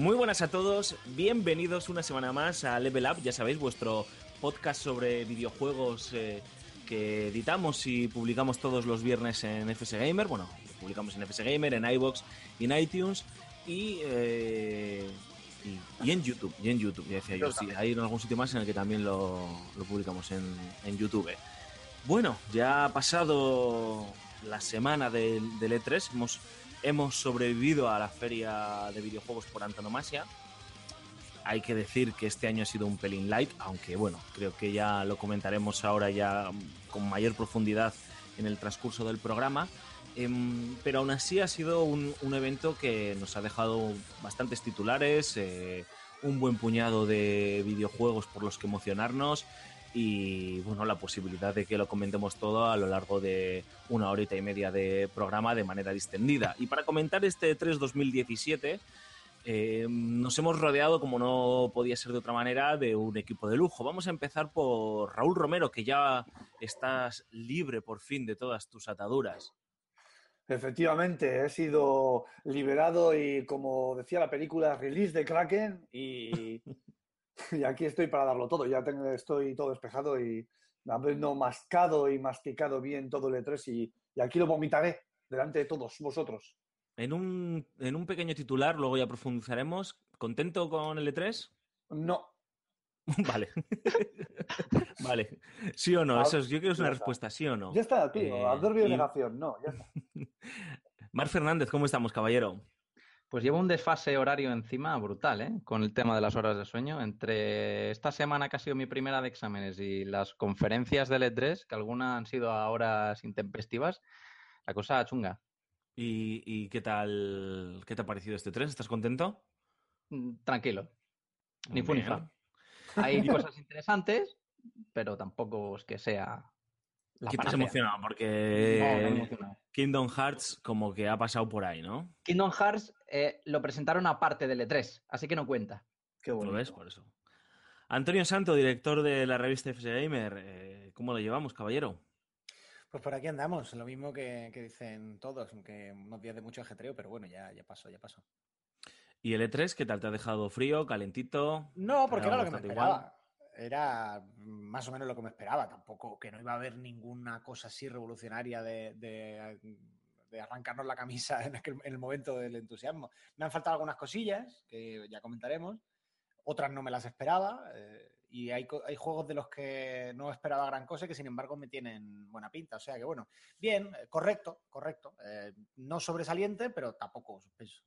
Muy buenas a todos, bienvenidos una semana más a Level Up, ya sabéis, vuestro podcast sobre videojuegos eh, que editamos y publicamos todos los viernes en FS Gamer, bueno, publicamos en FS Gamer, en iBox y en iTunes y, eh, y, y en YouTube, y en YouTube, ya decía yo, sí, hay en algún sitio más en el que también lo, lo publicamos en, en YouTube. Bueno, ya ha pasado la semana del, del E3, hemos hemos sobrevivido a la feria de videojuegos por antonomasia. Hay que decir que este año ha sido un pelín light, aunque bueno, creo que ya lo comentaremos ahora ya con mayor profundidad en el transcurso del programa. Em, pero aún así ha sido un, evento que nos ha dejado bastantes titulares, eh, un buen puñado de videojuegos por los que emocionarnos y bueno, la posibilidad de que lo comentemos todo a lo largo de una horita y media de programa de manera distendida. Y para comentar este 3 2017, eh, nos hemos rodeado, como no podía ser de otra manera, de un equipo de lujo. Vamos a empezar por Raúl Romero, que ya estás libre por fin de todas tus ataduras. Efectivamente, he sido liberado y como decía la película, release de Kraken y, y aquí estoy para darlo todo. Ya tengo, estoy todo despejado y habiendo mascado y masticado bien todo el E3 y, y aquí lo vomitaré delante de todos vosotros. En un, en un pequeño titular, luego ya profundizaremos. ¿Contento con el E3? No, Vale. vale. ¿Sí o no? Ah, Eso es, yo quiero una respuesta, ¿sí o no? ya está, tío. Eh, y- negación, no, ya está. Mar Fernández, ¿cómo estamos, caballero? Pues llevo un desfase horario encima brutal, ¿eh? Con el tema de las horas de sueño. Entre esta semana que ha sido mi primera de exámenes y las conferencias del E3, que algunas han sido a horas intempestivas, la cosa chunga. ¿Y, y qué tal qué te ha parecido este 3? ¿Estás contento? Mm, Tranquilo, ni fu ni fa. Hay cosas interesantes, pero tampoco es que sea la ¿Qué emocionado? No, Porque no he emocionado. Kingdom Hearts como que ha pasado por ahí, ¿no? Kingdom Hearts eh, lo presentaron aparte del E3, así que no cuenta. Qué ¿Lo bonito. ves? Por eso. Antonio Santo, director de la revista FS Gamer, eh, ¿cómo lo llevamos, caballero? Pues por aquí andamos, lo mismo que, que dicen todos, aunque unos días de mucho ajetreo, pero bueno, ya, ya pasó, ya pasó. ¿Y el E3 qué tal? ¿Te ha dejado frío, calentito? No, ¿Te porque era lo que me esperaba. Era más o menos lo que me esperaba. Tampoco que no iba a haber ninguna cosa así revolucionaria de, de- de arrancarnos la camisa en, aquel- el momento del entusiasmo. Me han faltado algunas cosillas que ya comentaremos. Otras no me las esperaba. eh, y hay, hay juegos de los que no esperaba gran cosa y que sin embargo me tienen buena pinta. O sea que bueno, bien, eh, correcto, correcto. Eh, no sobresaliente, pero tampoco suspenso.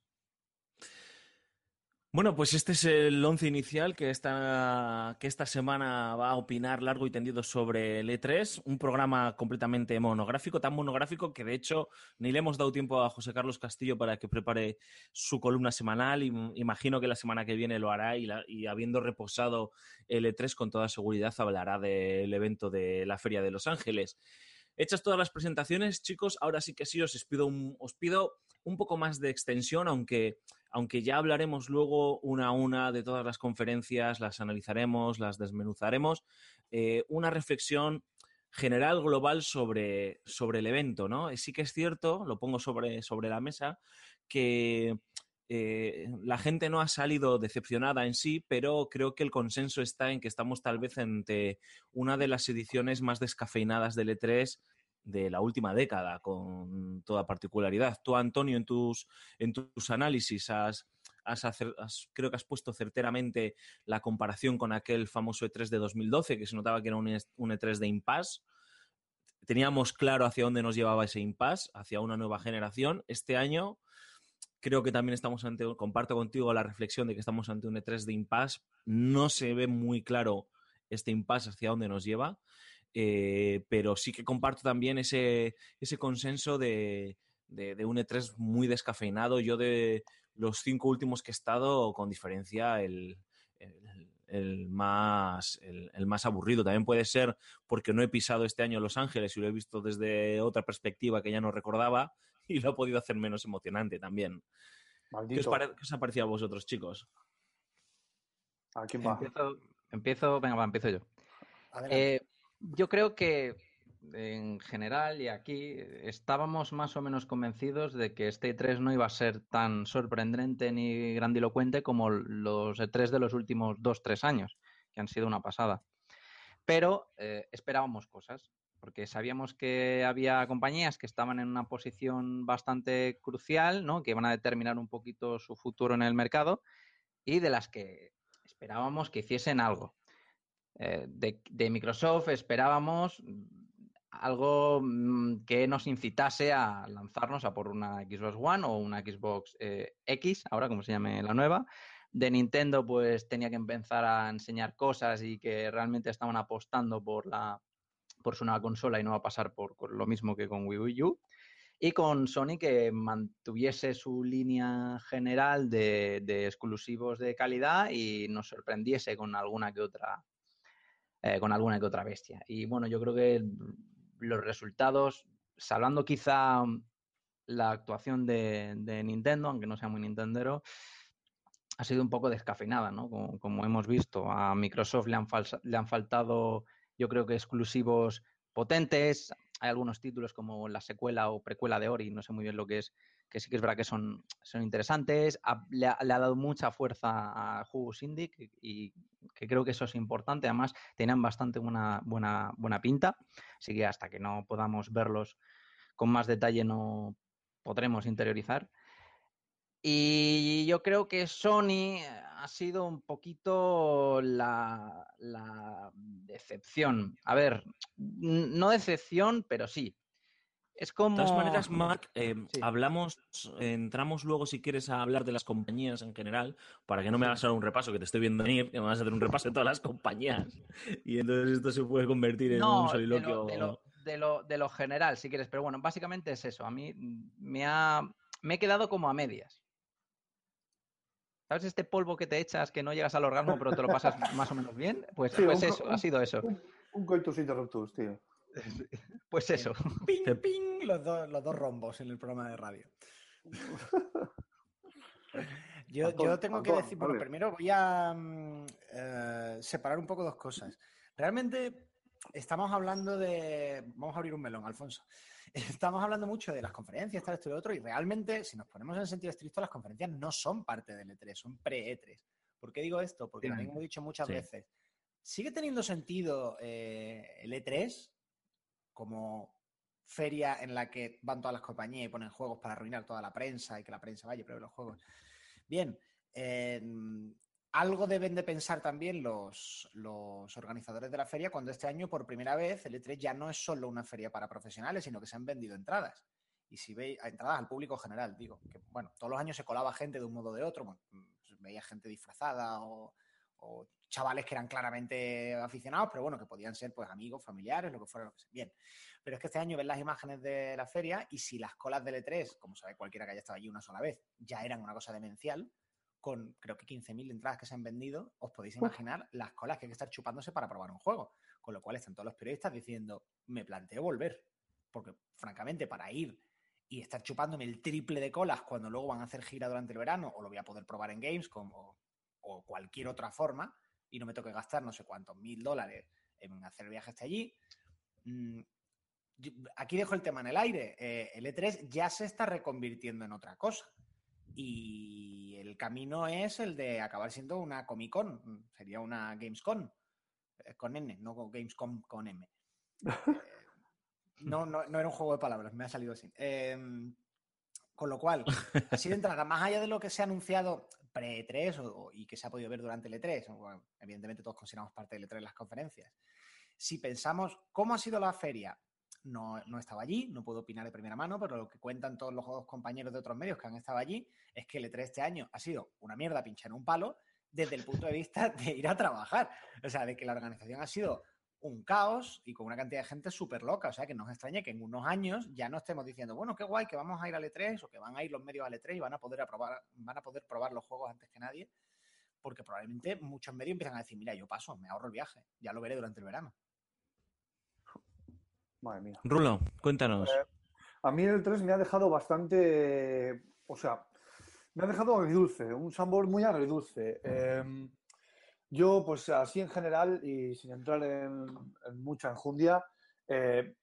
Bueno, pues este es el once inicial que esta, que esta semana va a opinar largo y tendido sobre el E3, un programa completamente monográfico, tan monográfico que de hecho ni le hemos dado tiempo a José Carlos Castillo para que prepare su columna semanal y imagino que la semana que viene lo hará y, habiendo reposado el E3 con toda seguridad hablará del evento de la Feria de Los Ángeles. Hechas todas las presentaciones, chicos, ahora sí que sí os pido un, os pido un poco más de extensión, aunque aunque ya hablaremos luego una a una de todas las conferencias, las analizaremos, las desmenuzaremos, eh, una reflexión general, global sobre, sobre el evento, ¿no? Sí que es cierto, lo pongo sobre, sobre la mesa, que eh, la gente no ha salido decepcionada en sí, pero creo que el consenso está en que estamos tal vez ante una de las ediciones más descafeinadas del E3 de la última década, con toda particularidad. Tú, Antonio, en tus, en tus análisis has, has creo que has puesto certeramente la comparación con aquel famoso E3 de 2012, que se notaba que era un, es- un E3 de impasse. Teníamos claro hacia dónde nos llevaba ese impasse, hacia una nueva generación. Este año creo que también estamos ante, comparto contigo la reflexión de que estamos ante un E3 de impasse. No se ve muy claro este impasse hacia dónde nos lleva, eh, pero sí que comparto también ese, ese consenso de, de, de un E3 muy descafeinado. Yo de los cinco últimos que he estado, con diferencia, el, el- el más, el, el más aburrido. También puede ser porque no he pisado este año Los Ángeles y lo he visto desde otra perspectiva que ya no recordaba y lo ha podido hacer menos emocionante también. ¿Qué os, Maldito. pare- qué os ha parecido a vosotros, chicos? ¿A quién va? Empiezo, empiezo, venga, va, empiezo yo. Adelante. Eh, yo creo que en general y aquí estábamos más o menos convencidos de que este E3 no iba a ser tan sorprendente ni grandilocuente como los E3 de los últimos dos, tres años, que han sido una pasada. Pero eh, esperábamos cosas, porque sabíamos que había compañías que estaban en una posición bastante crucial, ¿no? que iban a determinar un poquito su futuro en el mercado y de las que esperábamos que hiciesen algo. Eh, de, Microsoft esperábamos mm, algo mm, que nos incitase a lanzarnos a por una Xbox One o una Xbox eh, X, ahora como se llame la nueva. De Nintendo, pues tenía que empezar a enseñar cosas y que realmente estaban apostando por la por su nueva consola y no va a pasar por, por lo mismo que con Wii U. Y con Sony que mantuviese su línea general de, de exclusivos de calidad y nos sorprendiese con alguna que otra eh, con alguna que otra bestia. Y bueno, yo creo que los resultados, salvando quizá la actuación de, de Nintendo, aunque no sea muy nintendero, ha sido un poco descafeinada, ¿no? Como, como hemos visto, a Microsoft le han, falsa- le han faltado, yo creo que exclusivos potentes. Hay algunos títulos como la secuela o precuela de Ori, no sé muy bien lo que es, que sí que es verdad que son, son interesantes. Le, ha, dado mucha fuerza a juegos indie que- y que creo que eso es importante. Además, tenían bastante buena, buena, buena pinta. Así que hasta que no podamos verlos con más detalle no podremos interiorizar. Y yo creo que Sony ha sido un poquito la, decepción. A ver, no decepción, pero sí. Es como... De todas maneras, Marc, eh, Sí. hablamos, entramos luego si quieres a hablar de las compañías en general, para que no me hagas ahora un repaso, que te estoy viendo venir, que me vas a hacer un repaso de todas las compañías. Y entonces esto se puede convertir en No, un de soliloquio. lo, de, lo, de, lo, de lo general, si quieres. Pero bueno, básicamente es eso. A mí me, ha, me he quedado como a medias. ¿Sabes este polvo que te echas que no llegas al orgasmo pero te lo pasas más o menos bien? Pues, Sí, pues un eso, ha sido eso. Un, un coitus interruptus, tío. Pues eso. Ping, ping, los, dos- los dos rombos en el programa de radio. Yo, tengo que decir, bueno, primero voy a mm, eh, separar un poco dos cosas. Realmente estamos hablando de. Vamos a abrir un melón, Alfonso. Estamos hablando mucho de las conferencias, tal, esto y lo otro, y realmente, si nos ponemos en sentido estricto, las conferencias no son parte del E3, son pre-E3. ¿Por qué digo esto? Porque también hemos dicho muchas Sí. veces. ¿Sigue teniendo sentido eh, el E3 como feria en la que van todas las compañías y ponen juegos para arruinar toda la prensa y que la prensa vaya y pruebe los juegos? Bien, eh, algo deben de pensar también los, organizadores de la feria cuando este año, por primera vez, el E3 ya no es solo una feria para profesionales, sino que se han vendido entradas. Y si veis, entradas al público general, digo, que bueno, todos los años se colaba gente de un modo o de otro, pues, veía gente disfrazada o chavales que eran claramente aficionados, pero bueno, que podían ser pues amigos, familiares, lo que fuera, lo que sea. Bien. Pero es que este año ven las imágenes de la feria y si las colas del E3, como sabe cualquiera que haya estado allí una sola vez, ya eran una cosa demencial, con creo que 15.000 entradas que se han vendido, os podéis imaginar las colas que hay que estar chupándose para probar un juego. Con lo cual están todos los periodistas diciendo, me planteo volver. Porque, francamente, para ir y estar chupándome el triple de colas cuando luego van a hacer gira durante el verano, o lo voy a poder probar en Gamescom o, o cualquier otra forma, y no me toque gastar no sé cuántos mil dólares en hacer el viaje hasta allí. mm, Aquí dejo el tema en el aire. Eh, el E3 ya se está reconvirtiendo en otra cosa. Y el camino es el de acabar siendo una Comic Con. Sería una Gamescom. eh, Con N, no Gamescom con M. Eh, no, no, no era un juego de palabras, me ha salido así. Eh, con lo cual, así de entrada, más allá de lo que se ha anunciado pre-E3 o- y que se ha podido ver durante el E3, o, bueno, evidentemente todos consideramos parte del E3 las conferencias. Si pensamos cómo ha sido la feria, no, no estaba allí, no puedo opinar de primera mano, pero lo que cuentan todos los compañeros de otros medios que han estado allí es que el E3 este año ha sido una mierda pinchar un palo desde el punto de vista de ir a trabajar. O sea, de que la organización ha sido un caos y con una cantidad de gente súper loca. O sea, que nos extraña que en unos años ya no estemos diciendo, bueno, qué guay, que vamos a ir al E3 o que van a ir los medios al E3 y van a poder, aprobar, van a poder probar los juegos antes que nadie. Porque probablemente muchos medios empiezan a decir, mira, yo paso, me ahorro el viaje, ya lo veré durante el verano. Madre mía. Rulo, cuéntanos. Eh, A mí el 3 me ha dejado bastante, o sea, me ha dejado agridulce, un sabor muy agridulce. Eh, yo, pues así en general y sin entrar en, mucha enjundia, eh,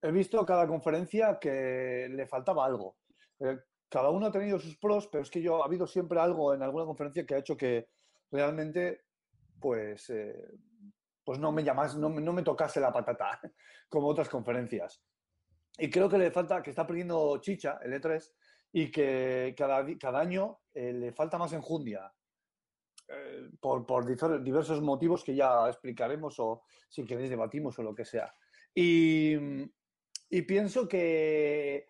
he visto cada conferencia que le faltaba algo. Eh, cada uno ha tenido sus pros, pero es que yo ha habido siempre algo en alguna conferencia que ha hecho que realmente, pues, eh, pues no me llamas, no, no me tocase la patata como otras conferencias. Y creo que le falta, que está perdiendo chicha el E3 y que cada, cada año eh, le falta más enjundia. Eh, por, diversos motivos que ya explicaremos o si queréis debatimos o lo que sea. Y, y pienso que,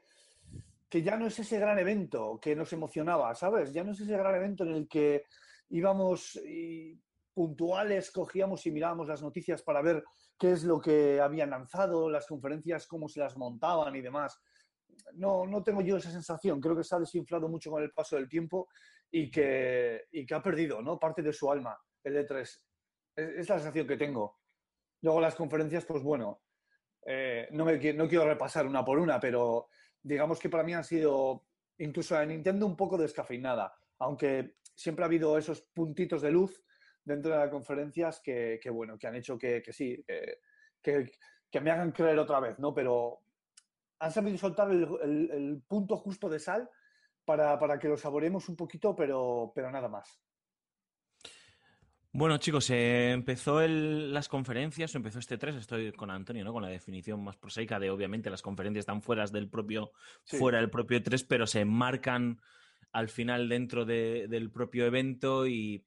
que ya no es ese gran evento que nos emocionaba, ¿sabes? Ya no es ese gran evento en el que íbamos y puntuales, cogíamos y mirábamos las noticias para ver qué es lo que habían lanzado, las conferencias, cómo se las montaban y demás. No, no tengo yo esa sensación. Creo que se ha desinflado mucho con el paso del tiempo y que, y que ha perdido ¿no? parte de su alma el E3. Es, la sensación que tengo. Luego las conferencias, pues bueno, eh, no, me, no quiero repasar una por una, pero digamos que para mí han sido, incluso la Nintendo, un poco descafeinada, aunque siempre ha habido esos puntitos de luz dentro de las conferencias que, que, bueno, que han hecho que, que sí, que, que- que me hagan creer otra vez, ¿no? Pero han sabido soltar el- el punto justo de sal para, para que lo saboreemos un poquito, pero, pero nada más. Bueno, chicos, eh, empezó el- las conferencias, o empezó este 3, estoy con Antonio, ¿no? Con la definición más prosaica de, obviamente, las conferencias están fuera del propio, Sí. fuera del propio 3, pero se enmarcan al final dentro de- del propio evento y,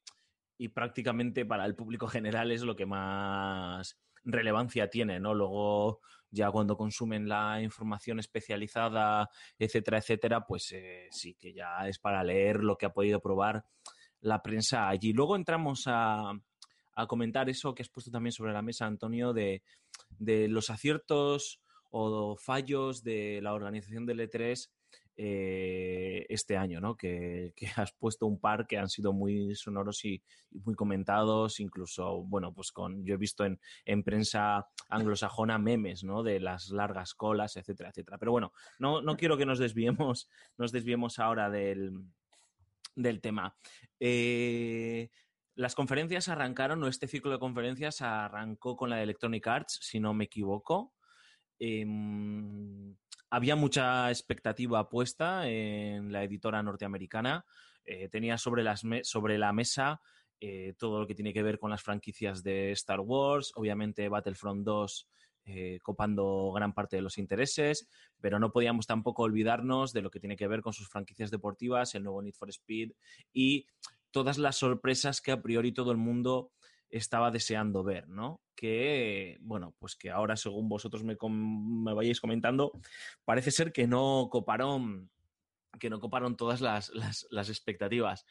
y prácticamente para el público general es lo que más relevancia tiene, ¿no? Luego, ya cuando consumen la información especializada, etcétera, etcétera, pues eh, sí que ya es para leer lo que ha podido probar la prensa allí. Luego entramos a, comentar eso que has puesto también sobre la mesa, Antonio, de, de los aciertos o fallos de la organización del E3 eh, este año, ¿no? Que, has puesto un par que han sido muy sonoros y, muy comentados, incluso, bueno, pues con, yo he visto en, en prensa anglosajona memes, ¿no? De las largas colas, etcétera, etcétera. Pero bueno, no, no quiero que nos desviemos, nos desviemos ahora del, del tema. Eh, las conferencias arrancaron, o este ciclo de conferencias arrancó con la de Electronic Arts, si no me equivoco. Em, había mucha expectativa puesta en la editora norteamericana. Eh, tenía sobre, la mesa eh, todo lo que tiene que ver con las franquicias de Star Wars, obviamente Battlefront 2 eh, copando gran parte de los intereses, pero no podíamos tampoco olvidarnos de lo que tiene que ver con sus franquicias deportivas, el nuevo Need for Speed y todas las sorpresas que a priori todo el mundo estaba deseando ver, ¿no? Que, bueno, pues que ahora, según vosotros me, com- me vayáis comentando, parece ser que no coparon, que no coparon todas las, las- expectativas.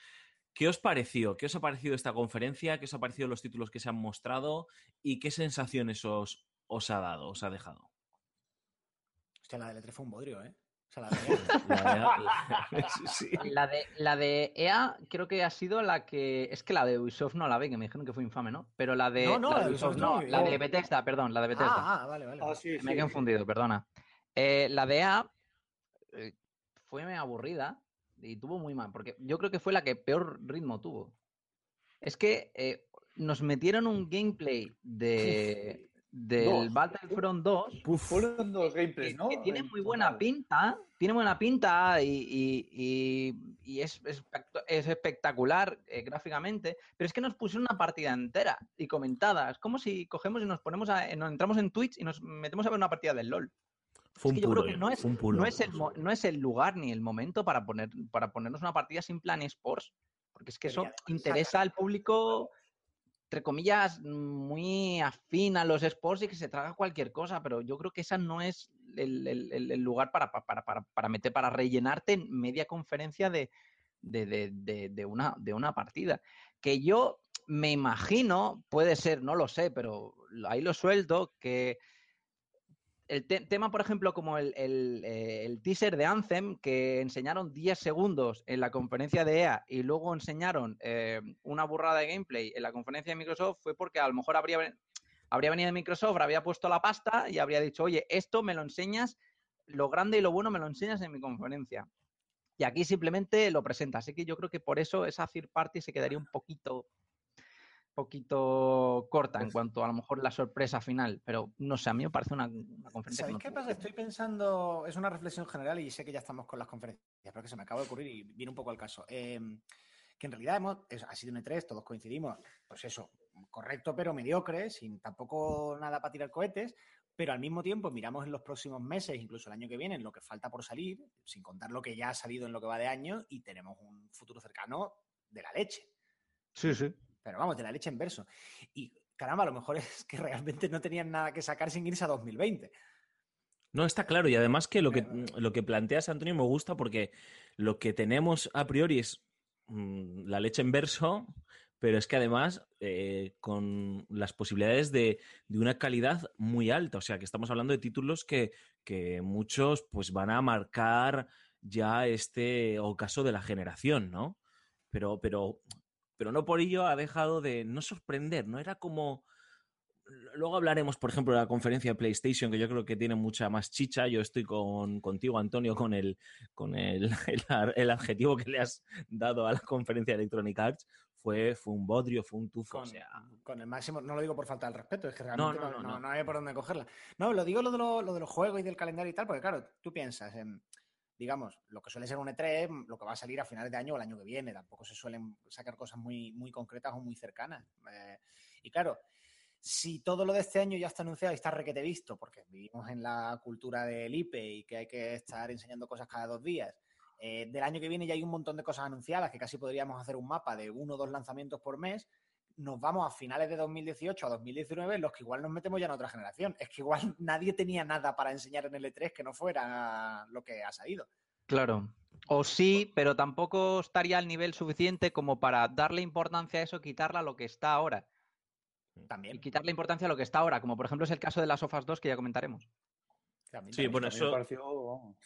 ¿Qué os pareció? ¿Qué os ha parecido esta conferencia? ¿Qué os ha parecido los títulos que se han mostrado? ¿Y qué sensaciones os, os ha dado, os ha dejado? Hostia, la del E3 fue un bodrio, ¿eh? O sea, la de La- la- sí. La de, la de EA creo que ha sido la que. Es que la de Ubisoft no la vi, que me dijeron que fue infame, ¿no? Pero la de. No, no, la de Ubisoft Ubisoft no, no, la de Bethesda, perdón, la de Bethesda. Ah, ah, vale, vale. Ah, sí, Me he confundido, perdona. Eh, la de EA eh, fue muy aburrida y tuvo muy mal, porque yo creo que fue la que peor ritmo tuvo. Es que eh, nos metieron un gameplay de, del Dos. Battlefront 2 Fueron dos que, gameplays, ¿no? que tiene En muy buena pinta, tiene buena pinta y, y- y- y es, es espect- es espectacular eh, gráficamente, pero es que nos pusieron una partida entera y comentada. Es como si cogemos y nos ponemos a, nos entramos en Twitch y nos metemos a ver una partida del LOL. Fue Es un que yo creo que no es, puro. no, es el, no es el lugar ni el momento para, poner, para ponernos una partida sin plan esports, porque es que eso interesa al público, entre comillas, muy afín a los sports y que se traga cualquier cosa, pero yo creo que esa no es el, lugar para, para, para, para meter, para rellenarte en media conferencia de, de- de- de una, de una partida. Que yo me imagino, puede ser, no lo sé, pero ahí lo suelto, que el te- tema, por ejemplo, como el, el, eh, teaser de Anthem, que enseñaron 10 segundos en la conferencia de EA y luego enseñaron eh, una burrada de gameplay en la conferencia de Microsoft, fue porque a lo mejor habría, habría venido Microsoft, habría puesto la pasta y habría dicho, oye, esto me lo enseñas, lo grande y lo bueno me lo enseñas en mi conferencia. Y aquí simplemente lo presenta. Así que yo creo que por eso esa third party se quedaría un poquito poquito corta en cuanto a lo mejor la sorpresa final, pero no sé, a mí me parece una, una conferencia ¿Sabéis qué pasa? Estoy pensando, es una reflexión general y sé que ya estamos con las conferencias, pero que se me acaba de ocurrir y viene un poco al caso. Eh, que en realidad hemos, es- ha sido un E3, todos coincidimos, pues eso, correcto pero mediocre, sin tampoco nada para tirar cohetes, pero al mismo tiempo miramos en los próximos meses, incluso el año que viene, en lo que falta por salir, sin contar lo que ya ha salido en lo que va de año, y tenemos un futuro cercano de la leche. Sí, sí. Pero vamos, de la leche en verso. Y caramba, a lo mejor es que realmente no tenían nada que sacar sin irse a 2020. No, está claro. Y además que lo que, Eh, lo que planteas, Antonio, me gusta porque lo que tenemos a priori es mm, la leche en verso, pero es que además eh, con las posibilidades de, de una calidad muy alta. O sea, que estamos hablando de títulos que, que muchos pues van a marcar ya este ocaso de la generación, ¿no? Pero, pero, pero no por ello ha dejado de no sorprender, ¿no? Era como... Luego hablaremos, por ejemplo, de la conferencia de PlayStation, que yo creo que tiene mucha más chicha. Yo estoy con, contigo, Antonio, con el, con el, el, el adjetivo que le has dado a la conferencia de Electronic Arts. Fue, fue un bodrio, fue un tufo. con, o sea, con el máximo, no lo digo por falta de respeto, es que No, realmente no, no, no, no- no. no hay por dónde cogerla. No, lo digo lo de, lo, lo de los juegos y del calendario y tal, porque claro, tú piensas en, digamos, lo que suele ser un E3, lo que va a salir a finales de año o el año que viene, tampoco se suelen sacar cosas muy, muy concretas o muy cercanas. Eh, y claro, si todo lo de este año ya está anunciado y está requete visto, porque vivimos en la cultura del IPE y que hay que estar enseñando cosas cada dos días, eh, del año que viene ya hay un montón de cosas anunciadas que casi podríamos hacer un mapa de uno o dos lanzamientos por mes. Nos vamos a finales de 2018 a 2019, en los que igual nos metemos ya en otra generación. Es que igual nadie tenía nada para enseñar en el E3 que no fuera lo que ha salido. Claro. O sí, pero tampoco estaría al nivel suficiente como para darle importancia a eso, quitarla a lo que está ahora. También. Y quitarle importancia a lo que está ahora, como por ejemplo es el caso de las Sofas 2 que ya comentaremos. también, Sí, también. bueno, eso- me pareció, vamos.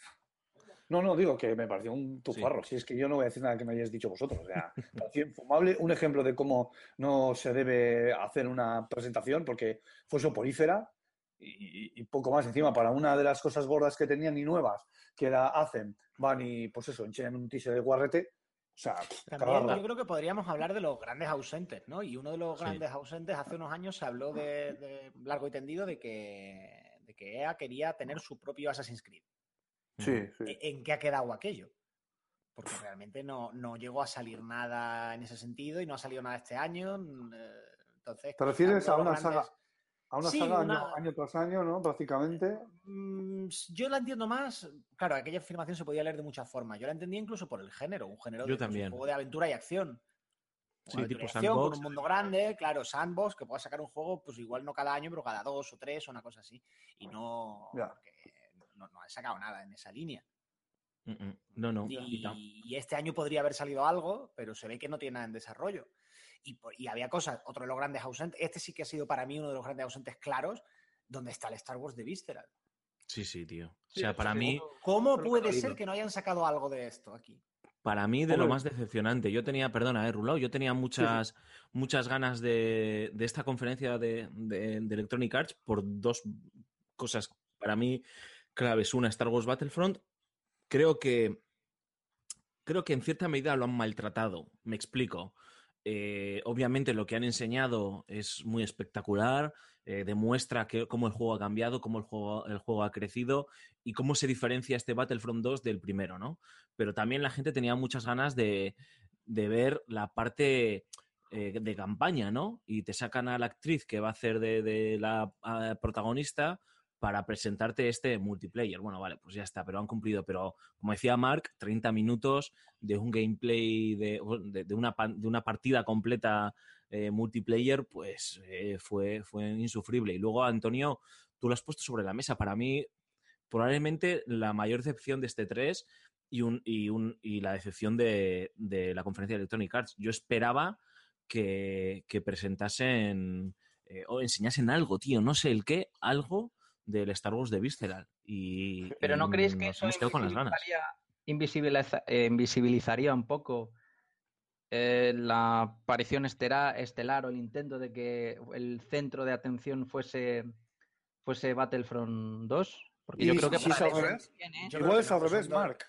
No, no, digo que me pareció un tufarro. Si es que yo no voy a decir nada que me hayáis dicho vosotros. O sea, pareció infumable. Un ejemplo de cómo no se debe hacer una presentación porque fue soporífera y, y poco más. Encima, para una de las cosas gordas que tenían y nuevas, que era hacen, van y pues eso, enseñan un teaser de guarrete. O sea, También yo creo que podríamos hablar de los grandes ausentes, ¿no? Y uno de los Sí. grandes ausentes hace unos años se habló de, de largo y tendido de que, de que EA quería tener su propio Assassin's Creed. Sí, sí. ¿E- ¿En qué ha quedado aquello? Porque realmente no, no llegó a salir nada en ese sentido y no ha salido nada este año. mm, eh, Entonces, ¿Te refieres a una saga, a una Sí, saga una- año, año tras año, ¿no? Prácticamente. Mm, Yo la entiendo más. Claro, aquella afirmación se podía leer de muchas formas. Yo la entendía incluso por el género, un género Yo de pues, un también. juego de aventura y acción. Sí, Una tipo acción, con sandbox. un mundo grande, claro, sandbox, que pueda sacar un juego, pues igual no cada año, pero cada dos o tres o una cosa así. Y no, Ya. porque no, no han sacado nada en esa línea. Mm, mm. No, no. y este año podría haber salido algo, pero se ve que no tiene nada en desarrollo. Y, por- y había cosas, otro de los grandes ausentes, este sí que ha sido para mí uno de los grandes ausentes claros, donde está el Star Wars de Visceral. Sí, sí, tío. O sea, para mí, ¿Cómo puede ser que no hayan sacado algo de esto aquí? para mí de lo más decepcionante. Yo tenía, perdona, eh, Rulao, yo tenía muchas, muchas ganas de, de esta conferencia de, de- de Electronic Arts por dos cosas para mí claves. Una, Star Wars Battlefront. Creo que creo que en cierta medida lo han maltratado. Me explico. Eh, obviamente lo que han enseñado es muy espectacular, eh, demuestra que, cómo el juego ha cambiado, cómo el juego, el juego ha crecido y cómo se diferencia este Battlefront 2 del primero, ¿no? Pero también la gente tenía muchas ganas de, de ver la parte eh, de campaña, ¿no? Y te sacan a la actriz que va a hacer de, la protagonista para presentarte este multiplayer. Bueno, vale, pues ya está, pero han cumplido. Pero como decía Mark, 30 minutos de un gameplay, de, de- una, de una partida completa eh, multiplayer, pues eh, fue, fue insufrible. Y luego, Antonio, tú lo has puesto sobre la mesa. Para mí, probablemente la mayor decepción de este 3 y, un, y, un, y la decepción de, de la conferencia de Electronic Arts. Yo esperaba que, que presentasen eh, o enseñasen algo, tío, no sé el qué, algo del Star Wars de Visceral. Y, Pero ¿no y creéis que nos eso hemos quedado con las ganas. invisibilizaría, invisibiliza- eh, invisibilizaría un poco eh, la aparición estera- estelar o el intento de que el centro de atención fuese, fuese Battlefront 2? Porque yo creo que si para es el al revés. Yo Igual es al revés, Mark.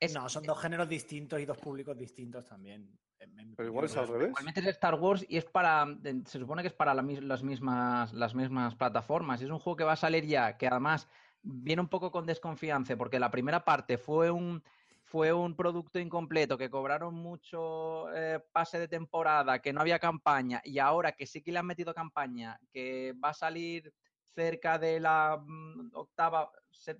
Es- No, son dos géneros distintos y dos públicos distintos también. en- en mi Pero igual es al revés. Igualmente es Star Wars y es para. Se supone que es para la las, mismas, las mismas plataformas. Y es un juego que va a salir ya, que además viene un poco con desconfianza, porque la primera parte fue un. Fue un producto incompleto, que cobraron mucho eh, pase de temporada, que no había campaña, y ahora que sí que le han metido campaña, que va a salir cerca de la mm, octava,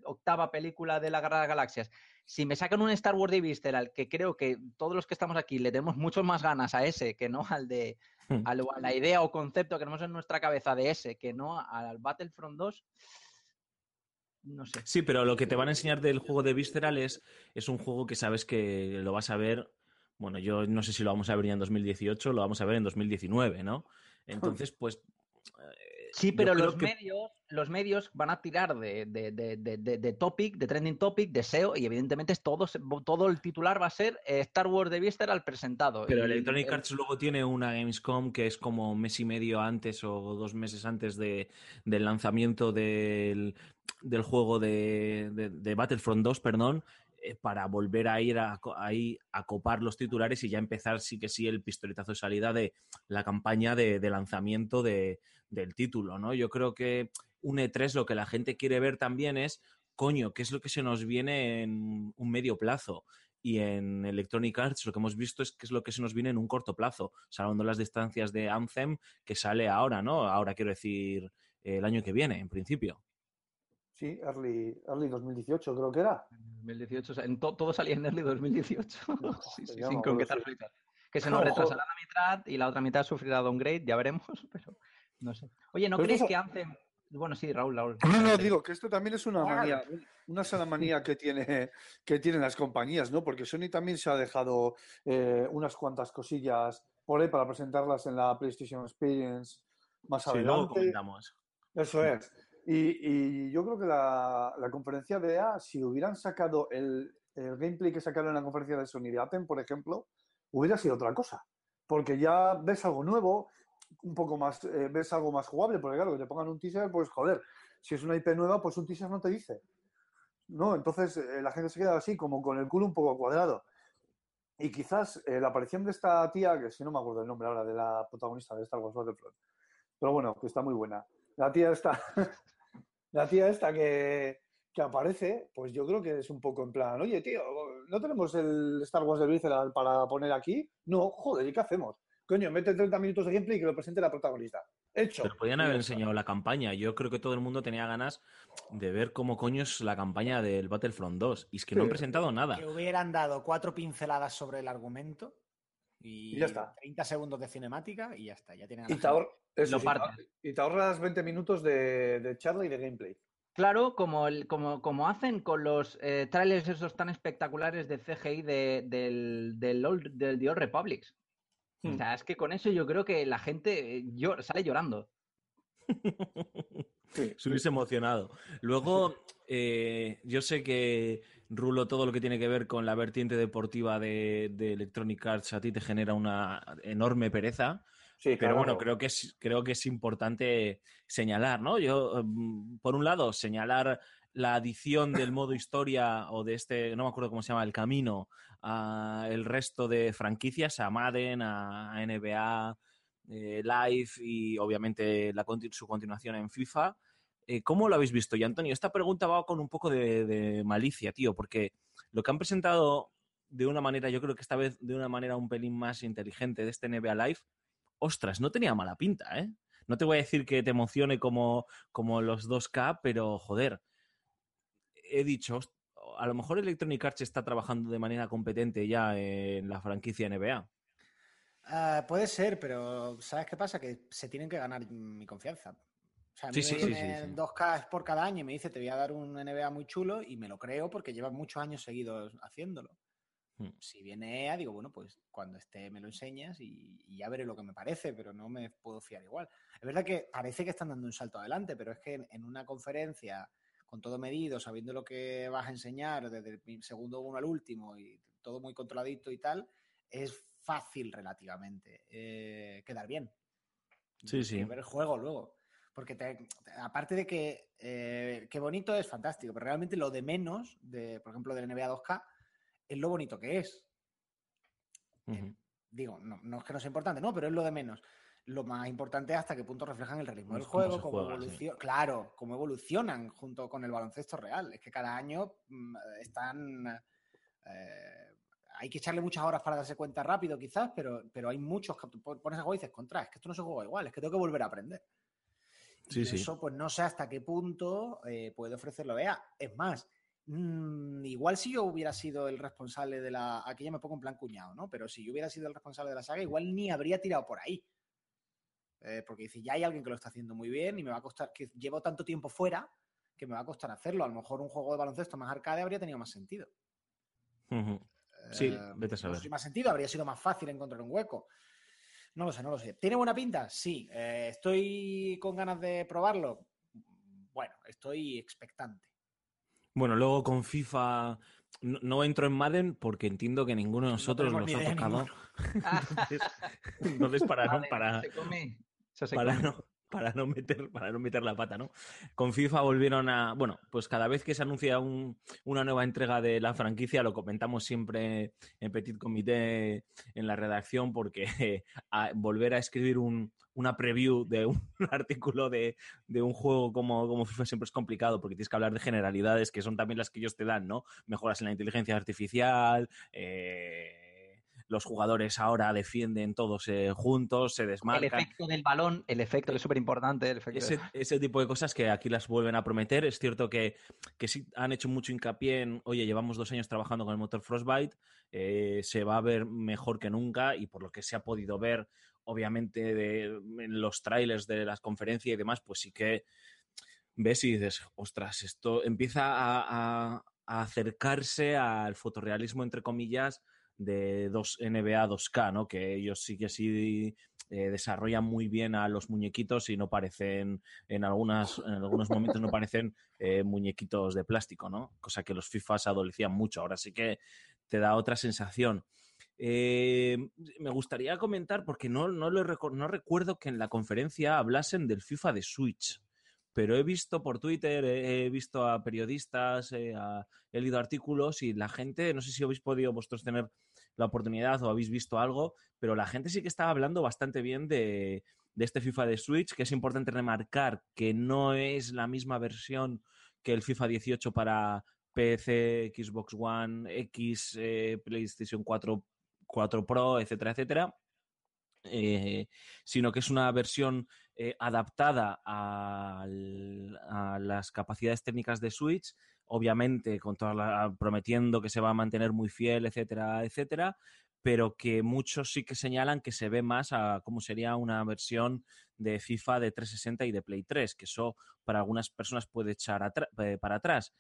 octava película de la Guerra de las Galaxias, si me sacan un Star Wars de Visceral, que creo que todos los que estamos aquí le tenemos mucho más ganas a ese que no al de Hmm. al- a la idea o concepto que tenemos en nuestra cabeza de ese, que no al Battlefront 2, no sé. Sí, pero lo que te van a enseñar del juego de Visceral es, es un juego que sabes que lo vas a ver. Bueno, yo no sé si lo vamos a ver ya en 2018, lo vamos a ver en 2019, ¿no? Entonces, pues. Sí, pero los que- medios, los medios van a tirar de, de- de- de- topic, de trending topic, de SEO, y evidentemente todo, todo el titular va a ser eh, Star Wars de Visceral presentado. Pero Y Electronic el- Arts luego tiene una Gamescom que es como un mes y medio antes o dos meses antes de, del lanzamiento del, del juego de, de- de Battlefront 2, perdón, eh, para volver a ir a, ahí a copar los titulares y ya empezar sí que sí el pistoletazo de salida de la campaña de, lanzamiento de- del título, ¿no? Yo creo que un E3 lo que la gente quiere ver también es, coño, ¿qué es lo que se nos viene en un medio plazo? Y en Electronic Arts lo que hemos visto es que es lo que se nos viene en un corto plazo, salvando las distancias de Anthem que sale ahora, ¿no? Ahora quiero decir el año que viene, en principio. Sí, early, early 2018 creo que era. 2018, o sea, en to- todo salía en early 2018. sí, sí, ya sin concretar sí. Que se nos retrasará la mitad y la otra mitad sufrirá downgrade, ya veremos, pero no sé. Oye, ¿no Pero eso- que Anthem... Bueno, sí, Raúl, Raúl. No, no, adelante. digo que esto también es una manía, una sana manía que, tiene, que tienen las compañías, ¿no? Porque Sony también se ha dejado eh, unas cuantas cosillas por ahí para presentarlas en la PlayStation Experience más Sí, luego adelante. comentamos. Eso es. Y, y yo creo que la, conferencia de EA, si hubieran sacado el, gameplay que sacaron en la conferencia de Sony de Atem, por ejemplo, hubiera sido otra cosa. Porque ya ves algo nuevo, un poco más, eh, ves algo más jugable, porque claro, que te pongan un teaser, pues joder, si es una IP nueva, pues un teaser no te dice. ¿No? Entonces eh, la gente se queda así, como con el culo un poco cuadrado. Y quizás eh, la aparición de esta tía, que si no me acuerdo el nombre ahora, de la protagonista de Star Wars Battlefront, pero bueno, que está muy buena. La tía esta, la tía esta que, que aparece, pues yo creo que es un poco en plan, oye, tío, ¿no tenemos el Star Wars de Visceral para poner aquí? No, joder, ¿y qué hacemos? Coño, mete 30 minutos de gameplay y que lo presente la protagonista. Hecho. Pero podían haber enseñado la campaña. Yo creo que todo el mundo tenía ganas de ver cómo coño es la campaña del Battlefront 2. Y es que no han presentado nada. Que hubieran dado cuatro pinceladas sobre el argumento y, Y ya está. 30 segundos de cinemática y ya está. Ya tienen Y te, ahor- eso, sí, y te ahorras 20 minutos de, de charla y de gameplay. Claro, como, el, como, como hacen con los eh, trailers esos tan espectaculares de CGI de- del, del, Old- del The Old Republics. O Hmm. sea, es que con eso yo creo que la gente eh, llo- sale llorando. Sí. Se hubiese emocionado. Luego, eh, yo sé que, Rulo, todo lo que tiene que ver con la vertiente deportiva de, de Electronic Arts a ti te genera una enorme pereza. Sí, Pero bueno, creo que es, creo que es importante señalar, ¿no? Yo, mm, por un lado, señalar la adición del modo historia o de este, no me acuerdo cómo se llama, el camino, a el resto de franquicias, a Madden, a NBA, eh, Live y obviamente la, su continuación en FIFA. Eh, ¿Cómo lo habéis visto? Y Antonio, esta pregunta va con un poco de, malicia, tío, porque lo que han presentado de una manera, yo creo que esta vez de una manera un pelín más inteligente de este NBA Live, ostras, no tenía mala pinta, ¿eh? No te voy a decir que te emocione como, como los 2K, pero joder, he dicho, "Host- a lo mejor Electronic Arts está trabajando de manera competente ya en la franquicia NBA. Ah, puede ser, pero ¿sabes qué pasa? Que se tienen que ganar mi confianza. O sea, a mí sí, me sí, sí, sí. 2K por cada año y me dice, te voy a dar un NBA muy chulo y me lo creo porque lleva muchos años seguidos haciéndolo. Hmm. Si viene EA, digo, bueno, pues cuando esté me lo enseñas y, y ya veré lo que me parece, pero no me puedo fiar igual. Es verdad que parece que están dando un salto adelante, pero es que en, en una conferencia con todo medido, sabiendo lo que vas a enseñar desde el segundo uno al último y todo muy controladito y tal, es fácil relativamente eh, quedar bien. Sí, Y sí. ver el juego luego. Porque te- te- aparte de que eh, qué bonito es fantástico, pero realmente lo de menos, de, por ejemplo, del NBA 2K, es lo bonito que es. Ujú. Digo, no, no es que no sea importante, no, pero es lo de menos. Lo más importante es hasta qué punto reflejan el realismo del juego, cómo juega, sí. claro, cómo evolucionan junto con el baloncesto real. Es que cada año mm, están. eh, hay que echarle muchas horas para darse cuenta rápido, quizás, pero, pero hay muchos que pones a juego y dices, contra, es que esto no se juega igual, es que tengo que volver a aprender. Sí, y sí. eso, pues no sé hasta qué punto eh, puede ofrecerlo. Vea, es más, mm, igual si yo hubiera sido el responsable de la. Aquí ya me pongo en plan cuñado, ¿no? Pero si yo hubiera sido el responsable de la saga, igual ni habría tirado por ahí. Eh, porque dice, ya hay alguien que lo está haciendo muy bien y me va a costar, que llevo tanto tiempo fuera que me va a costar hacerlo. A lo mejor un juego de baloncesto más arcade habría tenido más sentido. Sí, Eh, vete a no saber. sé si más sentido, habría sido más fácil encontrar un hueco. No lo sé, no lo sé. ¿Tiene buena pinta? Sí. Eh, ¿Estoy con ganas de probarlo? Bueno, estoy expectante. Bueno, luego con FIFA no, no entro en Madden porque entiendo que ninguno de No nosotros nos ha tocado. entonces, entonces para, no, Vale, para, se come. Se para come. no, para no meter, para no meter la pata, ¿no? Con FIFA volvieron a. Bueno, pues cada vez que se anuncia un- una nueva entrega de la franquicia, lo comentamos siempre en Petit Comité en la redacción, porque a- volver a escribir un- una preview de un artículo de, de un juego como, como FIFA siempre es complicado, porque tienes que hablar de generalidades que son también las que ellos te dan, ¿no? Mejoras en la inteligencia artificial, eh, los jugadores ahora defienden todos eh, juntos, se El desmarcan. efecto del balón, el efecto que es súper importante. El ese tipo de cosas que aquí las vuelven a prometer. Es cierto que, que sí han hecho mucho hincapié en, oye, llevamos dos años trabajando con el motor Frostbite, eh, se va a ver mejor que nunca y por lo que se ha podido ver, obviamente, de, en los trailers de las conferencias y demás, pues sí que ves y dices, ostras, esto empieza a, a- a acercarse al fotorrealismo, entre comillas, de dos NBA 2K, ¿no? Que ellos sí que sí eh, desarrollan muy bien a los muñequitos y no parecen, en, algunas, en algunos momentos no parecen eh, muñequitos de plástico, ¿no? Cosa que los FIFAs adolecían mucho. Ahora sí que te da otra sensación. Eh, me gustaría comentar, porque no, no, lo recu- no recuerdo que en la conferencia hablasen del FIFA de Switch, pero he visto por Twitter, he, visto a periodistas, he leído artículos y la gente, no sé si habéis podido vosotros tener la oportunidad o habéis visto algo, pero la gente sí que estaba hablando bastante bien de, de este FIFA de Switch, que es importante remarcar que no es la misma versión que el FIFA 18 para PC, Xbox One, X, eh, PlayStation 4, 4 Pro, etcétera, etcétera. Eh, sino que es una versión eh, adaptada a las capacidades técnicas de Switch, obviamente con toda la- prometiendo que se va a mantener muy fiel, etcétera, etcétera, pero que muchos sí que señalan que se ve más a cómo sería una versión de FIFA de 360 y de Play 3, que eso para algunas personas puede echar eh, para atrás.